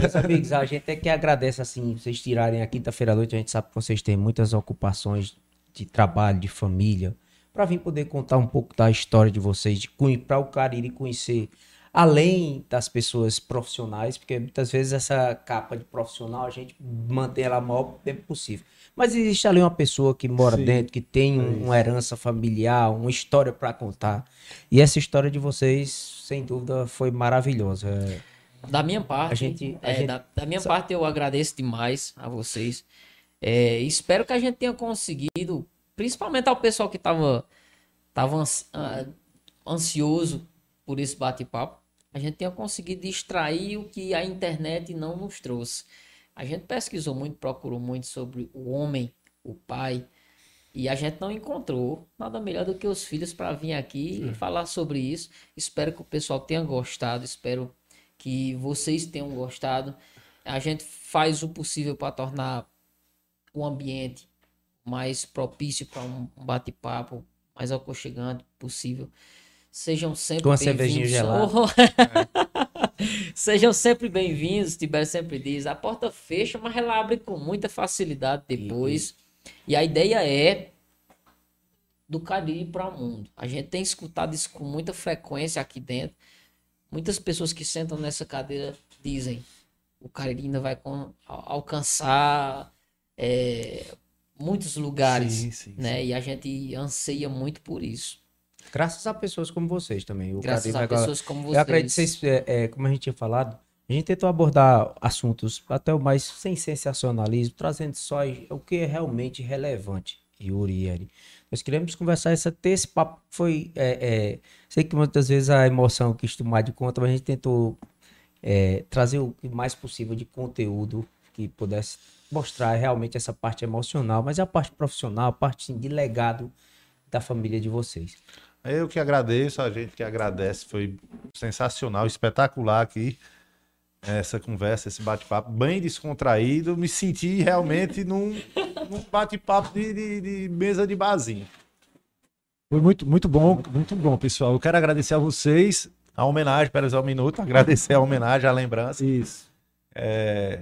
Meus amigos, a gente é que agradece assim, vocês tirarem a quinta-feira à noite. A gente sabe que vocês têm muitas ocupações de trabalho, de família, para vir poder contar um pouco da história de vocês, de para o Cariri conhecer além das pessoas profissionais, porque muitas vezes essa capa de profissional a gente mantém ela o maior tempo possível. Mas existe ali uma pessoa que mora Sim, dentro, que tem um- uma herança familiar, uma história para contar. E essa história de vocês, sem dúvida, foi maravilhosa. É, Da minha parte, A gente- a é, gente- da, da minha parte eu agradeço demais a vocês. É, espero que a gente tenha conseguido, principalmente ao pessoal que estava tava ah, ansioso por esse bate-papo, a gente tenha conseguido extrair o que a internet não nos trouxe. A gente pesquisou muito, procurou muito sobre o homem, o pai, e a gente não encontrou nada melhor do que os filhos para vir aqui e falar sobre isso. Espero que o pessoal tenha gostado, espero que vocês tenham gostado. A gente faz o possível para tornar o ambiente mais propício para um bate-papo mais aconchegante possível. Sejam sempre Com uma cervejinha bem-vindos. gelada. Sejam sempre bem-vindos, Tibério sempre diz. A porta fecha, mas ela abre com muita facilidade depois. E a ideia é do Caribe para o mundo. A gente tem escutado isso com muita frequência aqui dentro. Muitas pessoas que sentam nessa cadeira dizem o Cariri ainda vai alcançar é, muitos lugares, Sim, sim, né? E a gente anseia muito por isso. Graças a pessoas como vocês também. O Graças a pessoas como vocês. Eu acredito que vocês, é, é, como a gente tinha falado, a gente tentou abordar assuntos até o mais sem sensacionalismo, trazendo só o que é realmente relevante, Yuri e Eri. Nós queremos conversar, essa, ter esse papo foi. é, é, sei que muitas vezes a emoção quis tomar de conta, mas a gente tentou é, trazer o mais possível de conteúdo que pudesse mostrar realmente essa parte emocional, mas a parte profissional, a parte de legado da família de vocês. Eu que agradeço, a gente que agradece, foi sensacional, espetacular aqui essa conversa, esse bate-papo, bem descontraído, me senti realmente num, num bate-papo de, de- de mesa de barzinho. Foi muito, muito bom, muito bom, pessoal. Eu quero agradecer a vocês. A homenagem, pera só um minuto, agradecer a homenagem, a lembrança. Isso. É,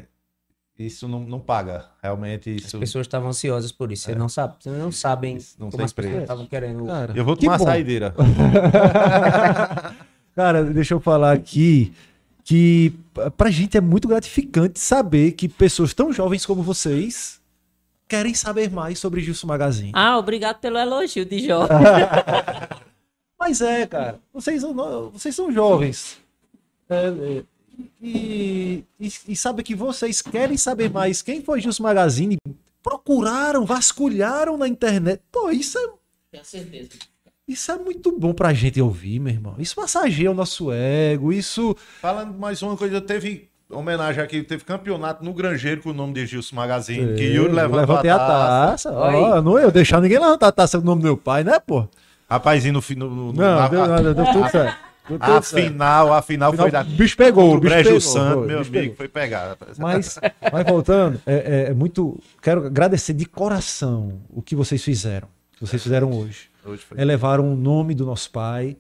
isso não, não paga, realmente As isso. pessoas estavam ansiosas por isso. Vocês não sabem, vocês não sabem Não como tem as pessoas preço. estavam querendo. Cara, Eu vou que tomar bom. saideira. Cara, deixa eu falar aqui que pra gente é muito gratificante saber que pessoas tão jovens como vocês querem saber mais sobre Gilson Magazine. Ah, obrigado pelo elogio de Jó. Mas é, cara, vocês vocês são jovens. É, é, e, e, e sabe que vocês querem saber mais quem foi Gilson Magazine, procuraram, vasculharam na internet. Pô, isso é, Tenho certeza. isso é muito bom pra gente ouvir, meu irmão. Isso massageia o nosso ego, isso. Falando mais uma coisa, teve homenagem aqui, teve campeonato no Grangeiro com o nome de Gilson Magazine, que Yuri levantou levantei a a taça. taça. Olha Ó, não eu deixar ninguém levantar a taça com o nome do meu pai, né, pô? Rapazinho, no, fi- no, no, Não, na- deu, nada, deu tudo certo. A final, a final foi da O bicho pegou, o bicho Brejo pegou, Santo, foi, meu amigo, pegou. foi pegado. Mas, mas voltando, é, é muito. Quero agradecer de coração o que vocês fizeram. O que vocês fizeram hoje. Hoje foi. Elevaram o nome do nosso pai.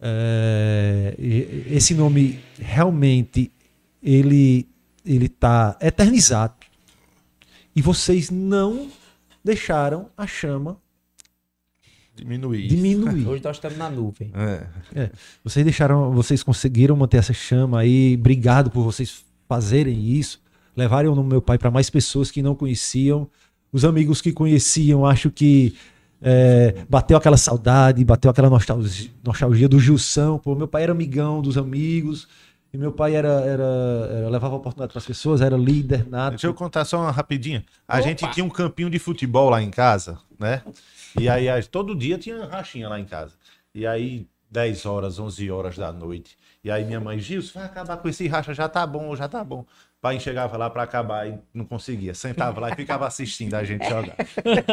é, e- esse nome realmente ele ele está eternizado. E vocês não deixaram a chama Diminuir. diminuir. Hoje nós estamos na nuvem. É. Vocês deixaram, vocês conseguiram manter essa chama aí. Obrigado por vocês fazerem isso, levarem o nome do meu pai para mais pessoas que não conheciam. Os amigos que conheciam, acho que é, bateu aquela saudade, bateu aquela nostalgia, nostalgia do Gilson. Pô, meu pai era amigão dos amigos. E meu pai era, era, era- levava oportunidade para as pessoas, era líder, nada. Deixa eu contar só uma rapidinha. A Opa. gente tinha um campinho de futebol lá em casa, né? E aí todo dia tinha rachinha lá em casa. E aí 10 horas, 11 horas da noite. E aí minha mãe, Gilson, vai acabar com esse racha, já tá bom, já tá bom. Pai chegava lá pra acabar e não conseguia. Sentava lá e ficava assistindo a gente jogar.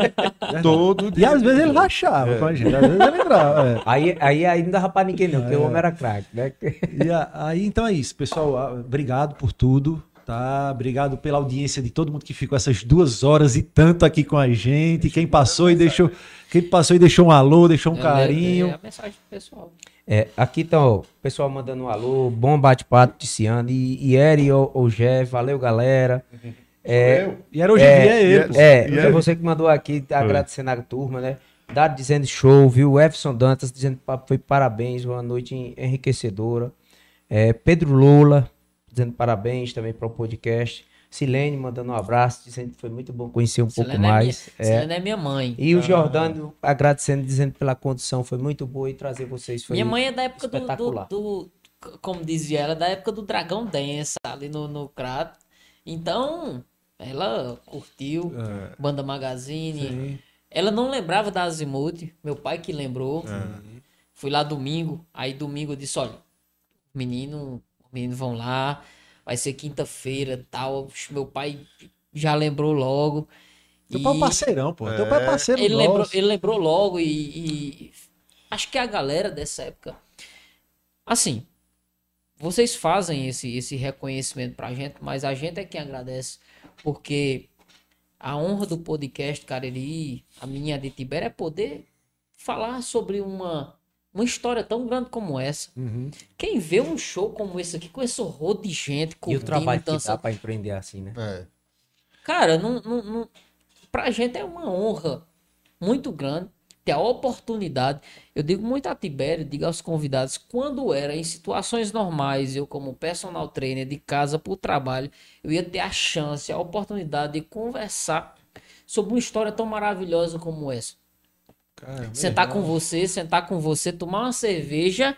Todo E dia. às vezes ele rachava com a gente, às vezes ele entrava. é. Aí, aí, aí não dava pra ninguém, não, porque o homem era craque, né? E aí, então é isso, pessoal. Obrigado por tudo, tá? Obrigado pela audiência de todo mundo que ficou essas duas horas e tanto aqui com a gente. Quem passou e deixou, quem passou e deixou um alô, deixou um É carinho. a mensagem do pessoal. É, aqui tá o pessoal mandando um alô, bom bate-papo, Ticiano, e, e Eri Jé, valeu galera. É, E era hoje em É, dia ele. pô. É, E é aí? você que mandou aqui, agradecendo a turma, né? Dado dizendo show, viu? Everson Dantas dizendo que foi parabéns, uma noite en- enriquecedora. É, Pedro Lula dizendo parabéns também para o podcast. Silene mandando um abraço, dizendo que foi muito bom conhecer um pouco Selena é mais. minha- É. Selena é minha mãe. E o Jordano agradecendo, dizendo pela condição, foi muito boa e trazer vocês foi Minha mãe é da época do, do, do- como dizia ela, da época do Dragão Dance ali no, no Crato. Então, ela curtiu Banda Magazine. Sim. Ela não lembrava da Azimuth, meu pai que lembrou. Fui lá domingo, aí domingo eu disse, olha, menino, meninos vão lá, vai ser quinta-feira, tal. Meu pai já lembrou logo. Teu E pai é parceirão, pô. Teu pai é parceiro ele nosso. lembrou, ele lembrou logo e, e acho que a galera dessa época, assim, vocês fazem esse, esse reconhecimento pra gente, mas a gente é quem agradece, porque a honra do podcast Cariri, a minha de Tibério, é poder falar sobre uma, uma história tão grande como essa. Uhum. Quem vê um show como esse aqui, com esse horror de gente, E o trabalho que dá pra empreender assim, né? É. Cara, não, não, não, pra gente é uma honra muito grande ter a oportunidade. Eu digo muito a Tibério, digo aos convidados, quando era em situações normais, eu como personal trainer de casa para o trabalho, eu ia ter a chance, a oportunidade de conversar sobre uma história tão maravilhosa como essa. Sentar com você, sentar com você, tomar uma cerveja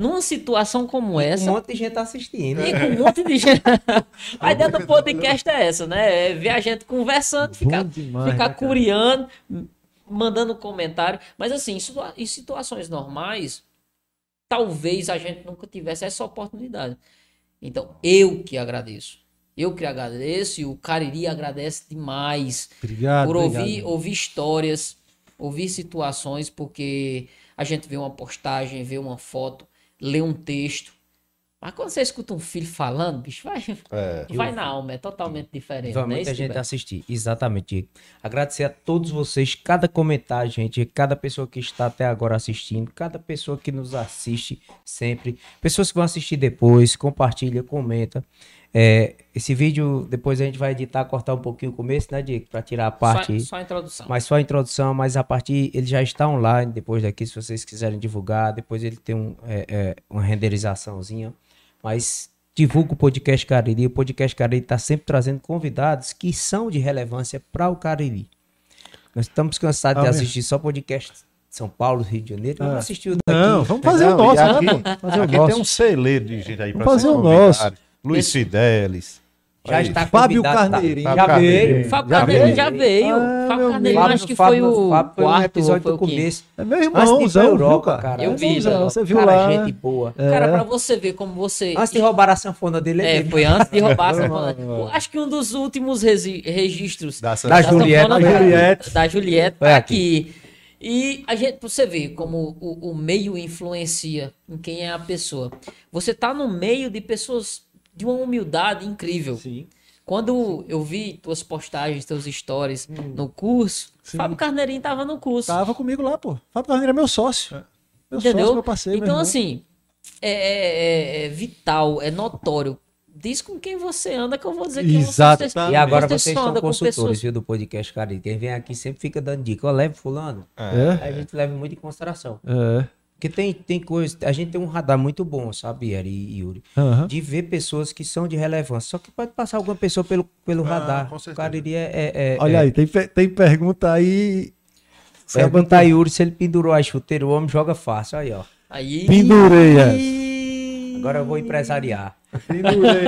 numa situação como essa. Um monte de gente assistindo. E com um monte de gente. A ideia do podcast é essa, né? É ver a gente conversando, ficar, demais, ficar né, curiando, mandando comentário. Mas assim, em situações normais, talvez a gente nunca tivesse essa oportunidade. Então, eu que agradeço. Eu que agradeço e o Cariri agradece demais Obrigado. por ouvir, obrigado. ouvir histórias, ouvir situações, porque a gente vê uma postagem, vê uma foto, lê um texto. Mas quando você escuta um filho falando, bicho, vai, É. vai na alma, é totalmente diferente. Vai né? muita Isso, gente assistir. Exatamente. Agradecer a todos vocês, cada comentário, gente, cada pessoa que está até agora assistindo, cada pessoa que nos assiste sempre, pessoas que vão assistir depois, compartilha, comenta. É, esse vídeo, depois a gente vai editar, cortar um pouquinho o começo, né, Diego? Para tirar a parte. Só, só a introdução. Mas só a introdução, mas a partir ele já está online depois daqui, se vocês quiserem divulgar. Depois ele tem um, é, é, uma renderizaçãozinha. Mas divulga o podcast Cariri. O podcast Cariri está sempre trazendo convidados que são de relevância para o Cariri. Nós estamos cansados de Amém. assistir só podcast de São Paulo, Rio de Janeiro. Vamos Ah. assistir o daqui. Não, vamos fazer Não, o nosso. aqui, Fazer o aqui nosso. tem um celeiro de gente aí pra Vamos fazer o convidado. nosso. Luiz Fidelis. Já Aí. está Fábio convidado, tá? Carneirinho. Já veio. Carneirinho. Fábio veio. já veio. Ah, Fábio Fábio- acho que Fábio- foi o Fábio foi um quarto episódio foi do começo. É meu irmãozão, pra viu, Europa, cara? cara. Eu É vi, irmãozão. Você viu Cara, lá. gente boa. Cara, É. pra você ver como você... Antes de roubar a sanfona dele, É, ele- foi antes de roubar Vai, sanfona. Acho que um dos últimos resi- registros Da Da da Juliette. sanfona Da Juliette. da Juliette tá aqui. E a gente, pra você ver como o, o meio influencia em quem é a pessoa. Você tá no meio de pessoas de uma humildade incrível. Sim. Quando eu vi tuas postagens, teus stories no curso, Sim. Fábio Carneirinho tava no curso. Tava comigo lá, pô. Fábio Carneiro é meu sócio. Meu Entendeu? sócio, meu parceiro. meu então, irmão. assim, é, é- é vital, é notório. Diz com quem você anda que eu vou dizer que Exato, você. E agora você vocês só são com consultores, pessoas- viu, do podcast, cara. Quem vem aqui sempre fica dando dica. Ó, leve fulano. É. Aí a gente leva muito em consideração. É. Porque tem, tem coisa... A gente tem um radar muito bom, sabe, Eri e Yuri? Aham. De ver pessoas que são de relevância. Só que pode passar alguma pessoa pelo, pelo Ah, radar. com O certeza. cara iria... É, é, Olha é, aí, tem, tem pergunta aí. Pergunta a Yuri se ele pendurou a chuteira. O homem joga fácil. Aí, ó. Aí, Pendurei essa. Agora eu vou empresariar. Pendurei.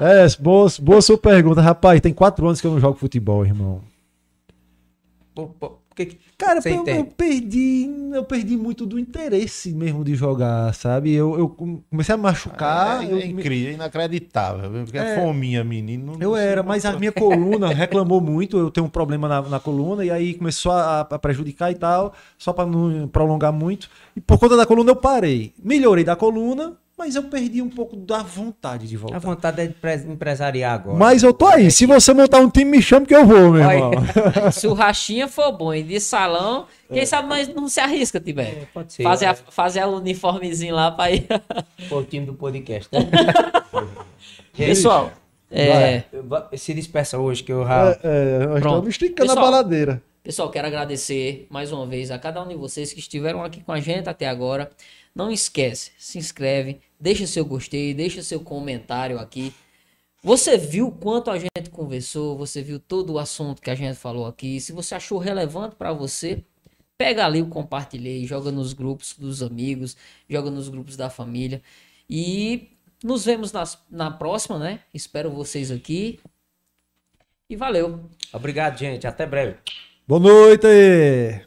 É, é boa, boa sua pergunta. Rapaz, tem quatro anos que eu não jogo futebol, irmão. Pô, pô, por que que Cara, eu, eu perdi, eu perdi muito do interesse mesmo de jogar, sabe? Eu, eu comecei a machucar. É, eu, é incrível, é inacreditável. Porque É. é fominha, menino. não- eu não era, mas a minha coluna reclamou muito. Eu tenho um problema na, na coluna e aí começou a, a prejudicar e tal, só para não prolongar muito. E por conta da coluna eu parei. Melhorei da coluna, mas eu perdi um pouco da vontade de A voltar. vontade é de empre- empresariar agora. Mas eu tô aí. Se você montar um time, me chama que eu vou, meu Aí. irmão. se o rachinha for bom e de salão, quem sabe nós não se arrisca, Tibete. É, pode ser. Fazer, a, fazer o uniformezinho lá pra ir. Pô, o time do podcast. né? Pessoal, é, se despeça hoje que eu já... É, é, estamos esticando Pessoal, a baladeira. Pessoal, quero agradecer mais uma vez a cada um de vocês que estiveram aqui com a gente até agora. Não esquece, se inscreve, deixa seu gostei, deixa seu comentário aqui. Você viu quanto a gente conversou, você viu todo o assunto que a gente falou aqui. Se você achou relevante para você, pega ali o compartilhei, joga nos grupos dos amigos, joga nos grupos da família. E nos vemos nas, na próxima, né? Espero vocês aqui. E valeu. Obrigado, gente. Até breve. Boa noite!